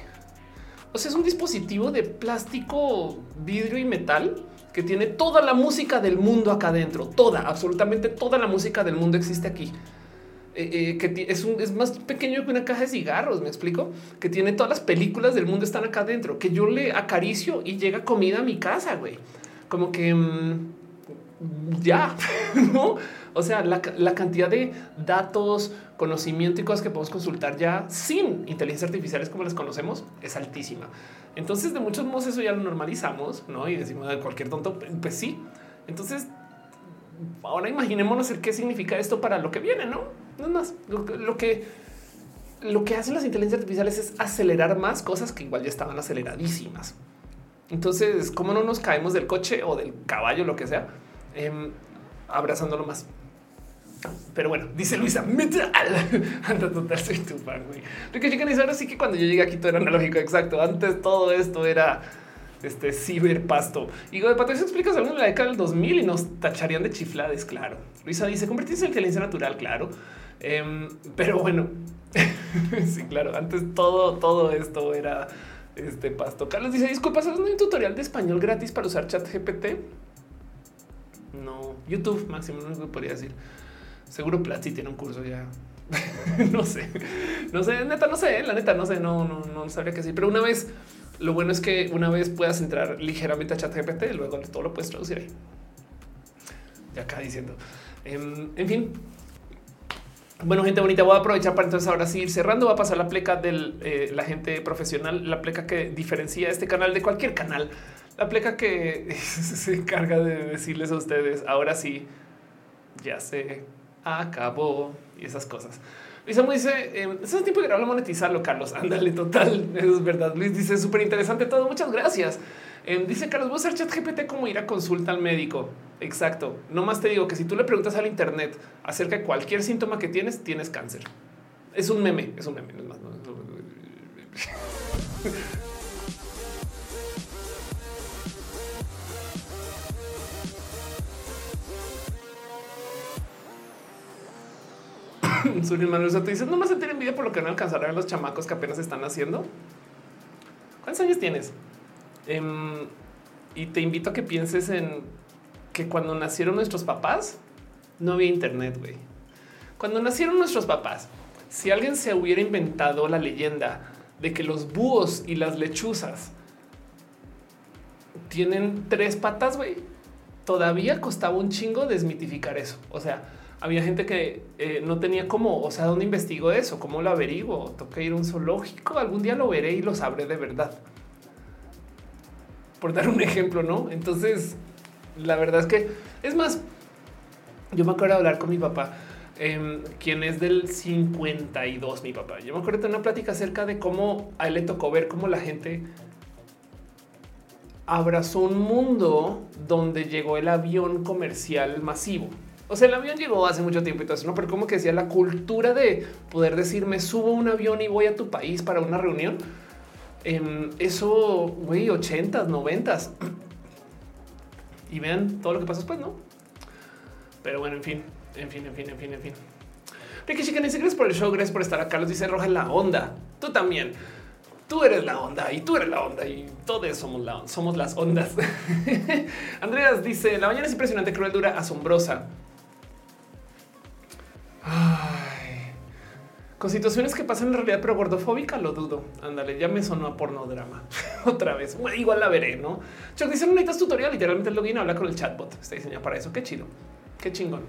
O sea, es un dispositivo de plástico, vidrio y metal que tiene toda la música del mundo acá adentro. Toda, absolutamente toda la música del mundo existe aquí. Eh, eh, que es, un, es más pequeño que una caja de cigarros, me explico, que tiene todas las películas del mundo están acá adentro, que yo le acaricio y llega comida a mi casa, güey. Como que mm, ya, ¿no? O sea, la, la, cantidad de datos, conocimiento y cosas que podemos consultar ya sin inteligencia artificiales como las conocemos es altísima. Entonces, de muchos modos eso ya lo normalizamos, ¿no? Y decimos de cualquier tonto, pues sí. Entonces, ahora imaginémonos el qué significa esto para lo que viene, ¿no? No más. Lo, que lo que hacen las inteligencias artificiales es acelerar más cosas que igual ya estaban aceleradísimas. Entonces, ¿cómo no nos caemos del coche o del caballo, lo que sea, em, abrazándolo más? Pero bueno, dice Luisa, metal. Anda total, soy tu fan, güey. Ahora sí que cuando yo llegué aquí todo era analógico, exacto. Antes todo esto era este ciberpasto. Y de Patricio explicas algo en la década del 2000 y nos tacharían de chiflades, claro. Luisa dice, convertirse en inteligencia natural, claro. Em, pero bueno, sí, claro, antes todo, todo esto era este pasto. Carlos dice, disculpa, ¿sabes un tutorial de español gratis para usar chat GPT? No, YouTube máximo, no podría decir. Seguro Platzi tiene un curso ya. no sé, no sé, neta, no sé, la neta, no sé, no, no, no sabría que sí. Pero una vez, lo bueno es que una vez puedas entrar ligeramente a chat GPT, luego todo lo puedes traducir ahí. Y acá diciendo, em, en fin, bueno, gente bonita, voy a aprovechar para entonces ahora sí ir cerrando. Va a pasar la pleca de eh, la gente profesional, la pleca que diferencia este canal de cualquier canal, la pleca que se encarga de decirles a ustedes ahora sí, ya se acabó y esas cosas. Luis dice: eh, Es tiempo de grabarlo, monetizarlo, Carlos. Ándale, total. Es verdad. Luis dice: Súper interesante todo. Muchas gracias. Em, dice Carlos, voy a usar chat GPT como ir a consulta al médico. Exacto. No más te digo que si tú le preguntas al Internet acerca de cualquier síntoma que tienes, tienes cáncer. Es un meme, es un meme. No no. Manuel te dice no más sentir envidia por lo que no alcanzarán los chamacos que apenas están haciendo. ¿Cuántos años tienes? Em, y te invito a que pienses en que cuando nacieron nuestros papás, no había internet, güey. Cuando nacieron nuestros papás, si alguien se hubiera inventado la leyenda de que los búhos y las lechuzas tienen tres patas, güey, todavía costaba un chingo desmitificar eso. O sea, había gente que eh, no tenía cómo, o sea, dónde investigo eso, cómo lo averiguo, toca ir a un zoológico, algún día lo veré y lo sabré de verdad por dar un ejemplo, ¿no? Entonces, la verdad es que es más, yo me acuerdo de hablar con mi papá, em, quien es del 52, mi papá. Yo me acuerdo de una plática acerca de cómo a él le tocó ver cómo la gente abrazó un mundo donde llegó el avión comercial masivo. O sea, el avión llegó hace mucho tiempo y todo eso, ¿no? Pero como que decía la cultura de poder decirme subo un avión y voy a tu país para una reunión Em, eso, güey, 80 noventas. Y vean todo lo que pasa después, ¿no? Pero bueno, en fin, en fin, en fin, en fin, en fin. Ricky Chicken dice gracias por el show, gracias por estar acá. Los dice Roja la onda. Tú también. Tú eres la onda y tú eres la onda y todos somos la somos las ondas. Andreas dice la mañana es impresionante, cruel, dura, asombrosa. Con situaciones que pasan en realidad, pero gordofóbica lo dudo. Ándale, ya me sonó a pornodrama. Otra vez. igual la veré, ¿no? Chuck dice, no necesitas tutorial. Literalmente el login habla con el chatbot. Está diseñado para eso. Qué chido. Qué chingón.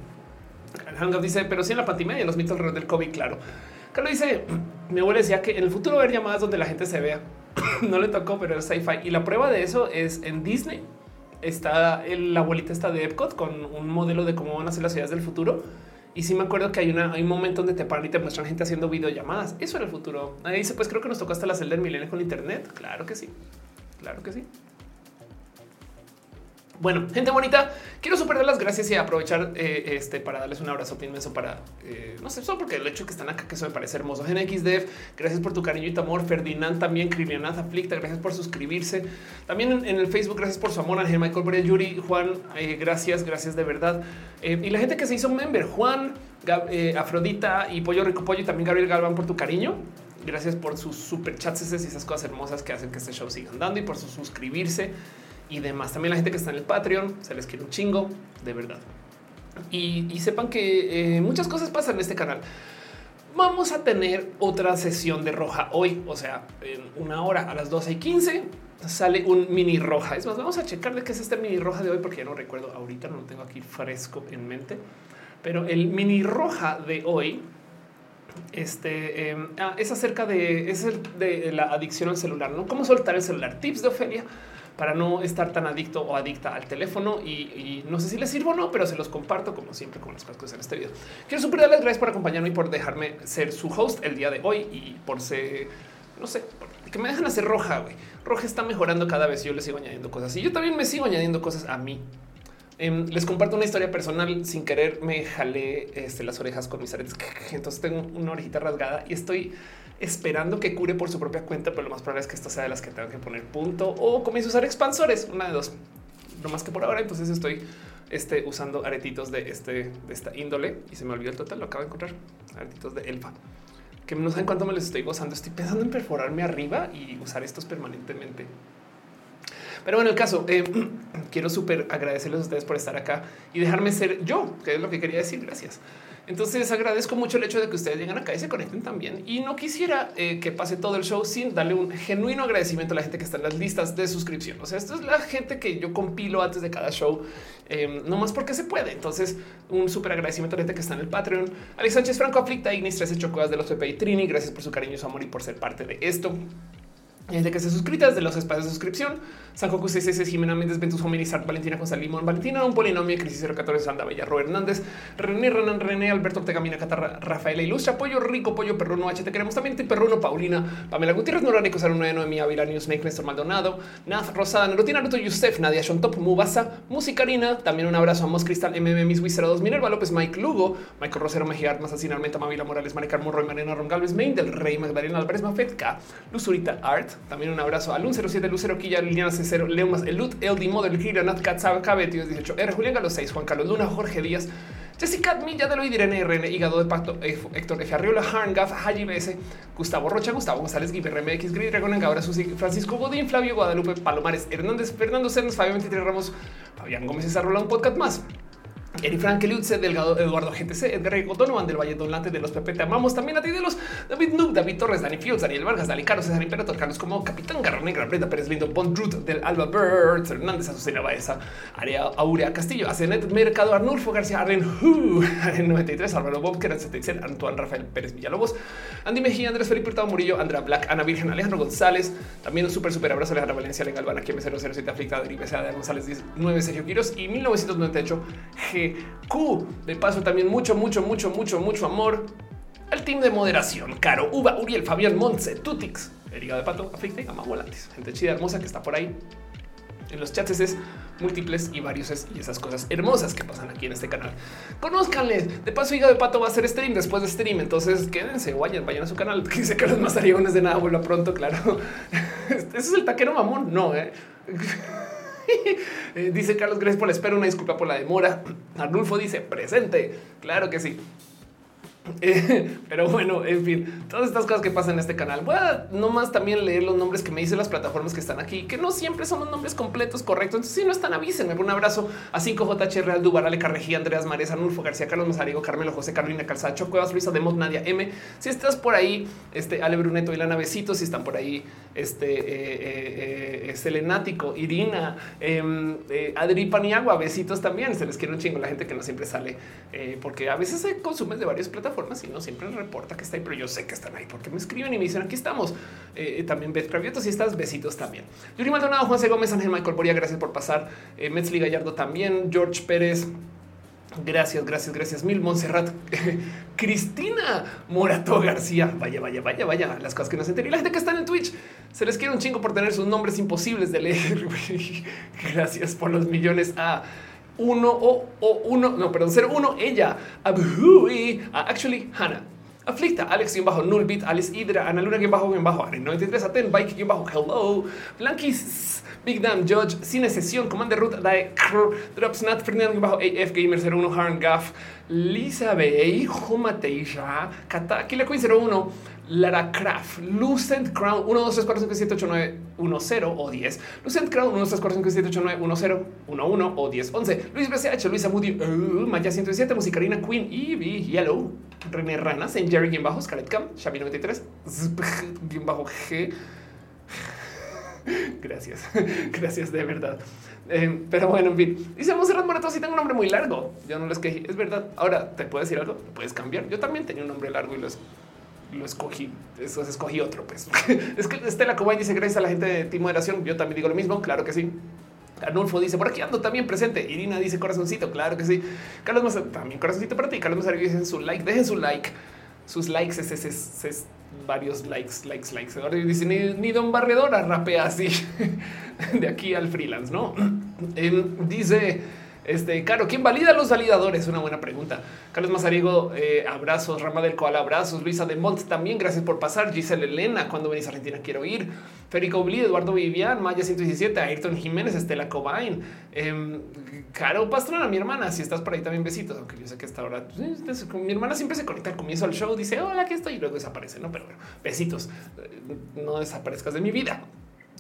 Hangout dice, pero sí en la pantimedia, los mitos alrededor del COVID, claro. Carlos dice, mi abuela decía que en el futuro haber llamadas donde la gente se vea. no le tocó, pero es sci-fi. Y la prueba de eso es en Disney. Está la abuelita está de Epcot con un modelo de cómo van a ser las ciudades del futuro y sí me acuerdo que hay, una, hay un momento donde te paran y te muestran gente haciendo videollamadas. Eso era el futuro. Ahí dice, pues creo que nos tocó hasta la celda del milenio con internet. Claro que sí. Claro que sí. Bueno, gente bonita, quiero super dar las gracias y aprovechar eh, este para darles un abrazo inmenso para eh, no sé, solo porque el hecho que están acá, que eso me parece hermoso. GenXDev, gracias por tu cariño y tu amor. Ferdinand también, Criminal Aflicta, gracias por suscribirse. También en, el Facebook, gracias por su amor. Ángel Michael Brea, Yuri, Juan, eh, gracias, gracias de verdad. y la gente que se hizo member, Juan, Afrodita y Pollo Rico Pollo y también Gabriel Galván por tu cariño. Gracias por sus super chats y esas cosas hermosas que hacen que este show siga andando y por su suscribirse y demás. También la gente que está en el Patreon, se les quiere un chingo, de verdad. Y, sepan que eh, muchas cosas pasan en este canal. Vamos a tener otra sesión de roja hoy, o sea, en una hora a las 12 y 15 sale un mini roja. Es más, vamos a checar de qué es este mini roja de hoy, porque ya no recuerdo ahorita, no lo tengo aquí fresco en mente. Pero el mini roja de hoy este, em, ah, es acerca de, es de la adicción al celular, ¿no? ¿Cómo soltar el celular? Tips de Ofelia para no estar tan adicto o adicta al teléfono y, no sé si les sirvo o no, pero se los comparto como siempre con las cosas en este video. Quiero super darles gracias por acompañarme y por dejarme ser su host el día de hoy y por ser, no sé, que me dejan hacer roja. Roja está mejorando cada vez. Yo les sigo añadiendo cosas y yo también me sigo añadiendo cosas a mí. Em, les comparto una historia personal. Sin querer me jalé este, las orejas con mis aretes. Entonces tengo una orejita rasgada y estoy esperando que cure por su propia cuenta, pero lo más probable es que esto sea de las que tengo que poner punto o comienzo a usar expansores, una de dos. No más que por ahora, entonces estoy este, usando aretitos de, este, de esta índole y se me olvidó el total, lo acabo de encontrar, aretitos de elfa, que no sé en cuánto me los estoy gozando, estoy pensando en perforarme arriba y usar estos permanentemente. Pero bueno, el caso, eh, quiero súper agradecerles a ustedes por estar acá y dejarme ser yo, que es lo que quería decir, gracias. Entonces agradezco mucho el hecho de que ustedes lleguen acá y se conecten también. Y no quisiera eh, que pase todo el show sin darle un genuino agradecimiento a la gente que está en las listas de suscripción. O sea, esto es la gente que yo compilo antes de cada show, eh, no más porque se puede. Entonces, un súper agradecimiento a la gente que está en el Patreon. Alex Sánchez Franco Aflicta, Ignis 13 Chocuas de los y Trini. Gracias por su cariño su amor y por ser parte de esto. Desde que se suscritas desde los espacios de suscripción. San Joku 66, Jimena Méndez, Ventus Hominizar, Valentina González Limón, Valentina, un polinomio, Crisis 014, Sanda Bella, Robert Hernández, René Renan, René, Alberto Ortega, Mina Catarra, Rafael Ilustra, Pollo Rico, Pollo Perruno, H, te queremos también, Perruno, Paulina, Pamela Gutiérrez, Nora, Nico, 09, Noemí, Avila, News, Snake, Néstor Maldonado, Naz, Rosada, Nerutina, Naruto, Yusef, Nadia, Shontop, Mubasa, Musicarina, también un abrazo a Mos Cristal, MM, Miss Wizard 2, Minerva López, Mike Lugo, Michael Rosero, Mejía, Masacina, Armenta, Mavila Morales, Maricar Morro, Mariana Rongalves, Main del Rey, Magdalena Álvarez, Mafetka, Luzurita Art, también un abrazo a Lun 07, Lucero Quilla, Liliana C0, Leumas, Elut, LD Model, Gira, Nat Katzab, KB, 18, R, Julián Galo 6, Juan Carlos Luna, Jorge Díaz, Jessica Milla de lo Irene RN, Hígado de Pacto, Héctor F. Arriola, Harngaf, Haji BS, Gustavo Rocha, Gustavo González, Giver MX, Gris Dragon, Engabra, Susi, Francisco Godín, Flavio Guadalupe, Palomares, Hernández, Fernando Cernes, Fabio 23 Ramos, Fabián Gómez Rola, un podcast más. Eri Frank Lutze, Delgado, Eduardo GTC, Edgar Donovan del Valle Donlante de los Pepe. Te amamos también a ti de los David Noob, David Torres, Dani Fields, Daniel Vargas, Dali Caro, César Imperator, Carlos como Capitán Garra Negra, Brenda Pérez Lindo, Bond Root del Alba Birds, Hernández, Azucena Baeza, Área Aurea Castillo, Acenet Mercado, Arnulfo García, Arlen Hu, Arlen 93, Álvaro Bob, Keran 76, Antoine Rafael Pérez Villalobos, Andy Mejía, Andrés Felipe Hurtado Murillo, Andrea Black, Ana Virgen, Alejandro González, también un súper, súper abrazo Alejandra Valencia, Legal Galvana, Kim 007 Aflicta, Derive, de González 19, Sergio Quiros y 1998 GQ. De paso, también mucho, mucho, mucho, mucho, mucho amor al team de moderación. Caro, Uva, Uriel, Fabián, Montse, Tutix, Eriga de Pato, Gama Volantes. Gente chida, hermosa que está por ahí. En los chats es múltiples y varios es, y esas cosas hermosas que pasan aquí en este canal. Conózcanle. De paso, Hígado de Pato va a hacer stream después de stream. Entonces quédense, vayan, vayan a su canal. Que dice que los más de nada vuelva pronto. Claro, ese es el taquero mamón. No, eh. Eh, dice Carlos Gracias por la espera. Una disculpa por la demora. Arnulfo dice presente. Claro que sí. pero bueno, en fin, todas estas cosas que pasan en este canal. Voy a nomás también leer los nombres que me dicen las plataformas que están aquí, que no siempre son los nombres completos correctos. Entonces, si no están, avísenme. Un abrazo a 5JH Real Dubar, Ale Carrejí, Andreas Mares, Anulfo García, Carlos Mazarigo, Carmelo José, Carolina Calzacho, Cuevas, Luisa Demos, Nadia M. Si estás por ahí, este Ale Bruneto y Lana Besitos, si están por ahí, este eh, eh, eh Selenático, Irina, em, eh, Adri Paniagua, besitos también. Se les quiere un chingo la gente que no siempre sale, porque a veces se consume de varias plataformas y no siempre reporta que está ahí, pero yo sé que están ahí porque me escriben y me dicen aquí estamos. Eh, también Beth Cravioto, si estás, besitos también. Yuri Maldonado, Juan C. Gómez, Ángel Michael Boria, gracias por pasar. Eh, Metzli Gallardo también, George Pérez. Gracias, gracias, gracias mil. Montserrat, Cristina Morato García. Vaya, vaya, vaya, vaya. Las cosas que no se enteran. Y la gente que está en Twitch se les quiere un chingo por tener sus nombres imposibles de leer. gracias por los millones a uno o, o uno, no, perdón, cero uno, ella, Abhui, actually Hannah. Aflicta, Alex y bajo Nullbit, Alice Hydra, Ana Luna bajo bien bajo, 93 Aten, Bike bajo Hello, Blankis, Big Damn Judge, Cine Sesión, Commander Root, Dae, Drops Nat, Fernando bajo AF Gamer 01, Harn Gaff, Lisa Bay, Jumateisha, Kata, Kila Queen 01, Lara Craft, Lucent Crown 1, 2, 3, 4, 5, 7, 8, 9, 1, 0 o 10. Lucent Crown 1, 2, 3, 4, 5, 7, 8, 9, 1, 0, 1, 1 o 10, 11. Luis BCH, Luisa Moody, uh, Maya 107, Musicarina, Queen, Evie, Yellow, René Rana, Saint Jerry, bien bajo, Scarlet Cam, Xavi 93, bien bajo G. Gracias, gracias de verdad. Eh, pero bueno, en fin, dice Monserrat Morato, si tengo un nombre muy largo. Yo no les quejé, es verdad. Ahora te puedo decir algo, puedes cambiar. Yo también tenía un nombre largo y lo lo escogí, eso escogí otro, pues. es que Estela Cobain dice gracias a la gente de Team Moderación, yo también digo lo mismo, claro que sí. Arnulfo dice por aquí ando también presente. Irina dice corazoncito. Claro que sí. Carlos Mazar, también corazoncito para ti. Carlos Mazar dice su like. Dejen su like. Sus likes es, es, es, varios likes, likes, likes. Ahora dice ni, ni Don Barredora rapea así de aquí al freelance, no? Em, dice Este, claro, ¿quién valida los validadores? Una buena pregunta. Carlos Mazariego, eh, abrazos. Rama del Coal, abrazos. Luisa de Mont, también gracias por pasar. Giselle Elena, cuando venís a Argentina quiero ir. Federico Bli, Eduardo Vivian, Maya 117, Ayrton Jiménez, Estela Cobain, eh, Caro Pastrana, mi hermana. Si estás por ahí también besitos, aunque yo sé que esta hora pues, mi hermana siempre se conecta al comienzo del show, dice hola, aquí estoy y luego desaparece. No, pero bueno, besitos. No desaparezcas de mi vida.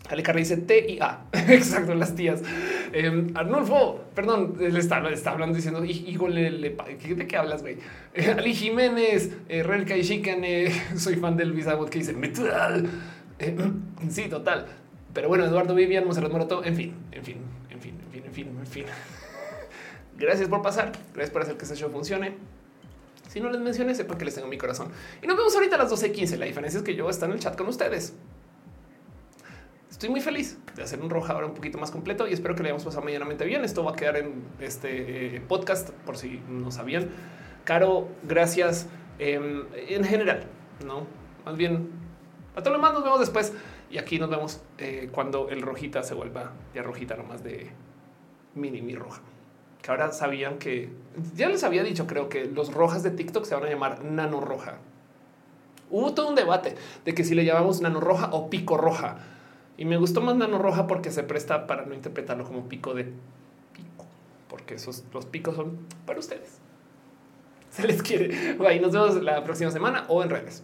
Ale dice T y A. Exacto, las tías. Eh, Arnulfo, perdón, le está, está hablando diciendo, híjole, ¿de qué hablas, güey? Ali Jiménez, eh, y Shikane, soy fan del Luis que dice metal. Eh, sí, total. Pero bueno, Eduardo Vivian, Monserrat Morato, en fin, en fin, en fin, en fin, en fin, en fin. Gracias por pasar, gracias por hacer que este show funcione. Si no les mencioné, sepan que les tengo mi corazón. Y nos vemos ahorita a las 12.15. La diferencia es que yo estoy en el chat con ustedes estoy muy feliz de hacer un roja ahora un poquito más completo y espero que le hayamos pasado medianamente bien. Esto va a quedar en este eh, podcast por si no sabían. Caro, gracias em, en general, no más bien a todo lo demás nos vemos después y aquí nos vemos eh, cuando el rojita se vuelva ya rojita nomás de mini mi roja. Que ahora sabían que ya les había dicho, creo que los rojas de TikTok se van a llamar nano roja. Hubo todo un debate de que si le llamamos nano roja o pico roja y me gustó más Nano Roja porque se presta para no interpretarlo como pico de pico, porque esos los picos son para ustedes. Se les quiere. Ahí nos vemos la próxima semana o en redes.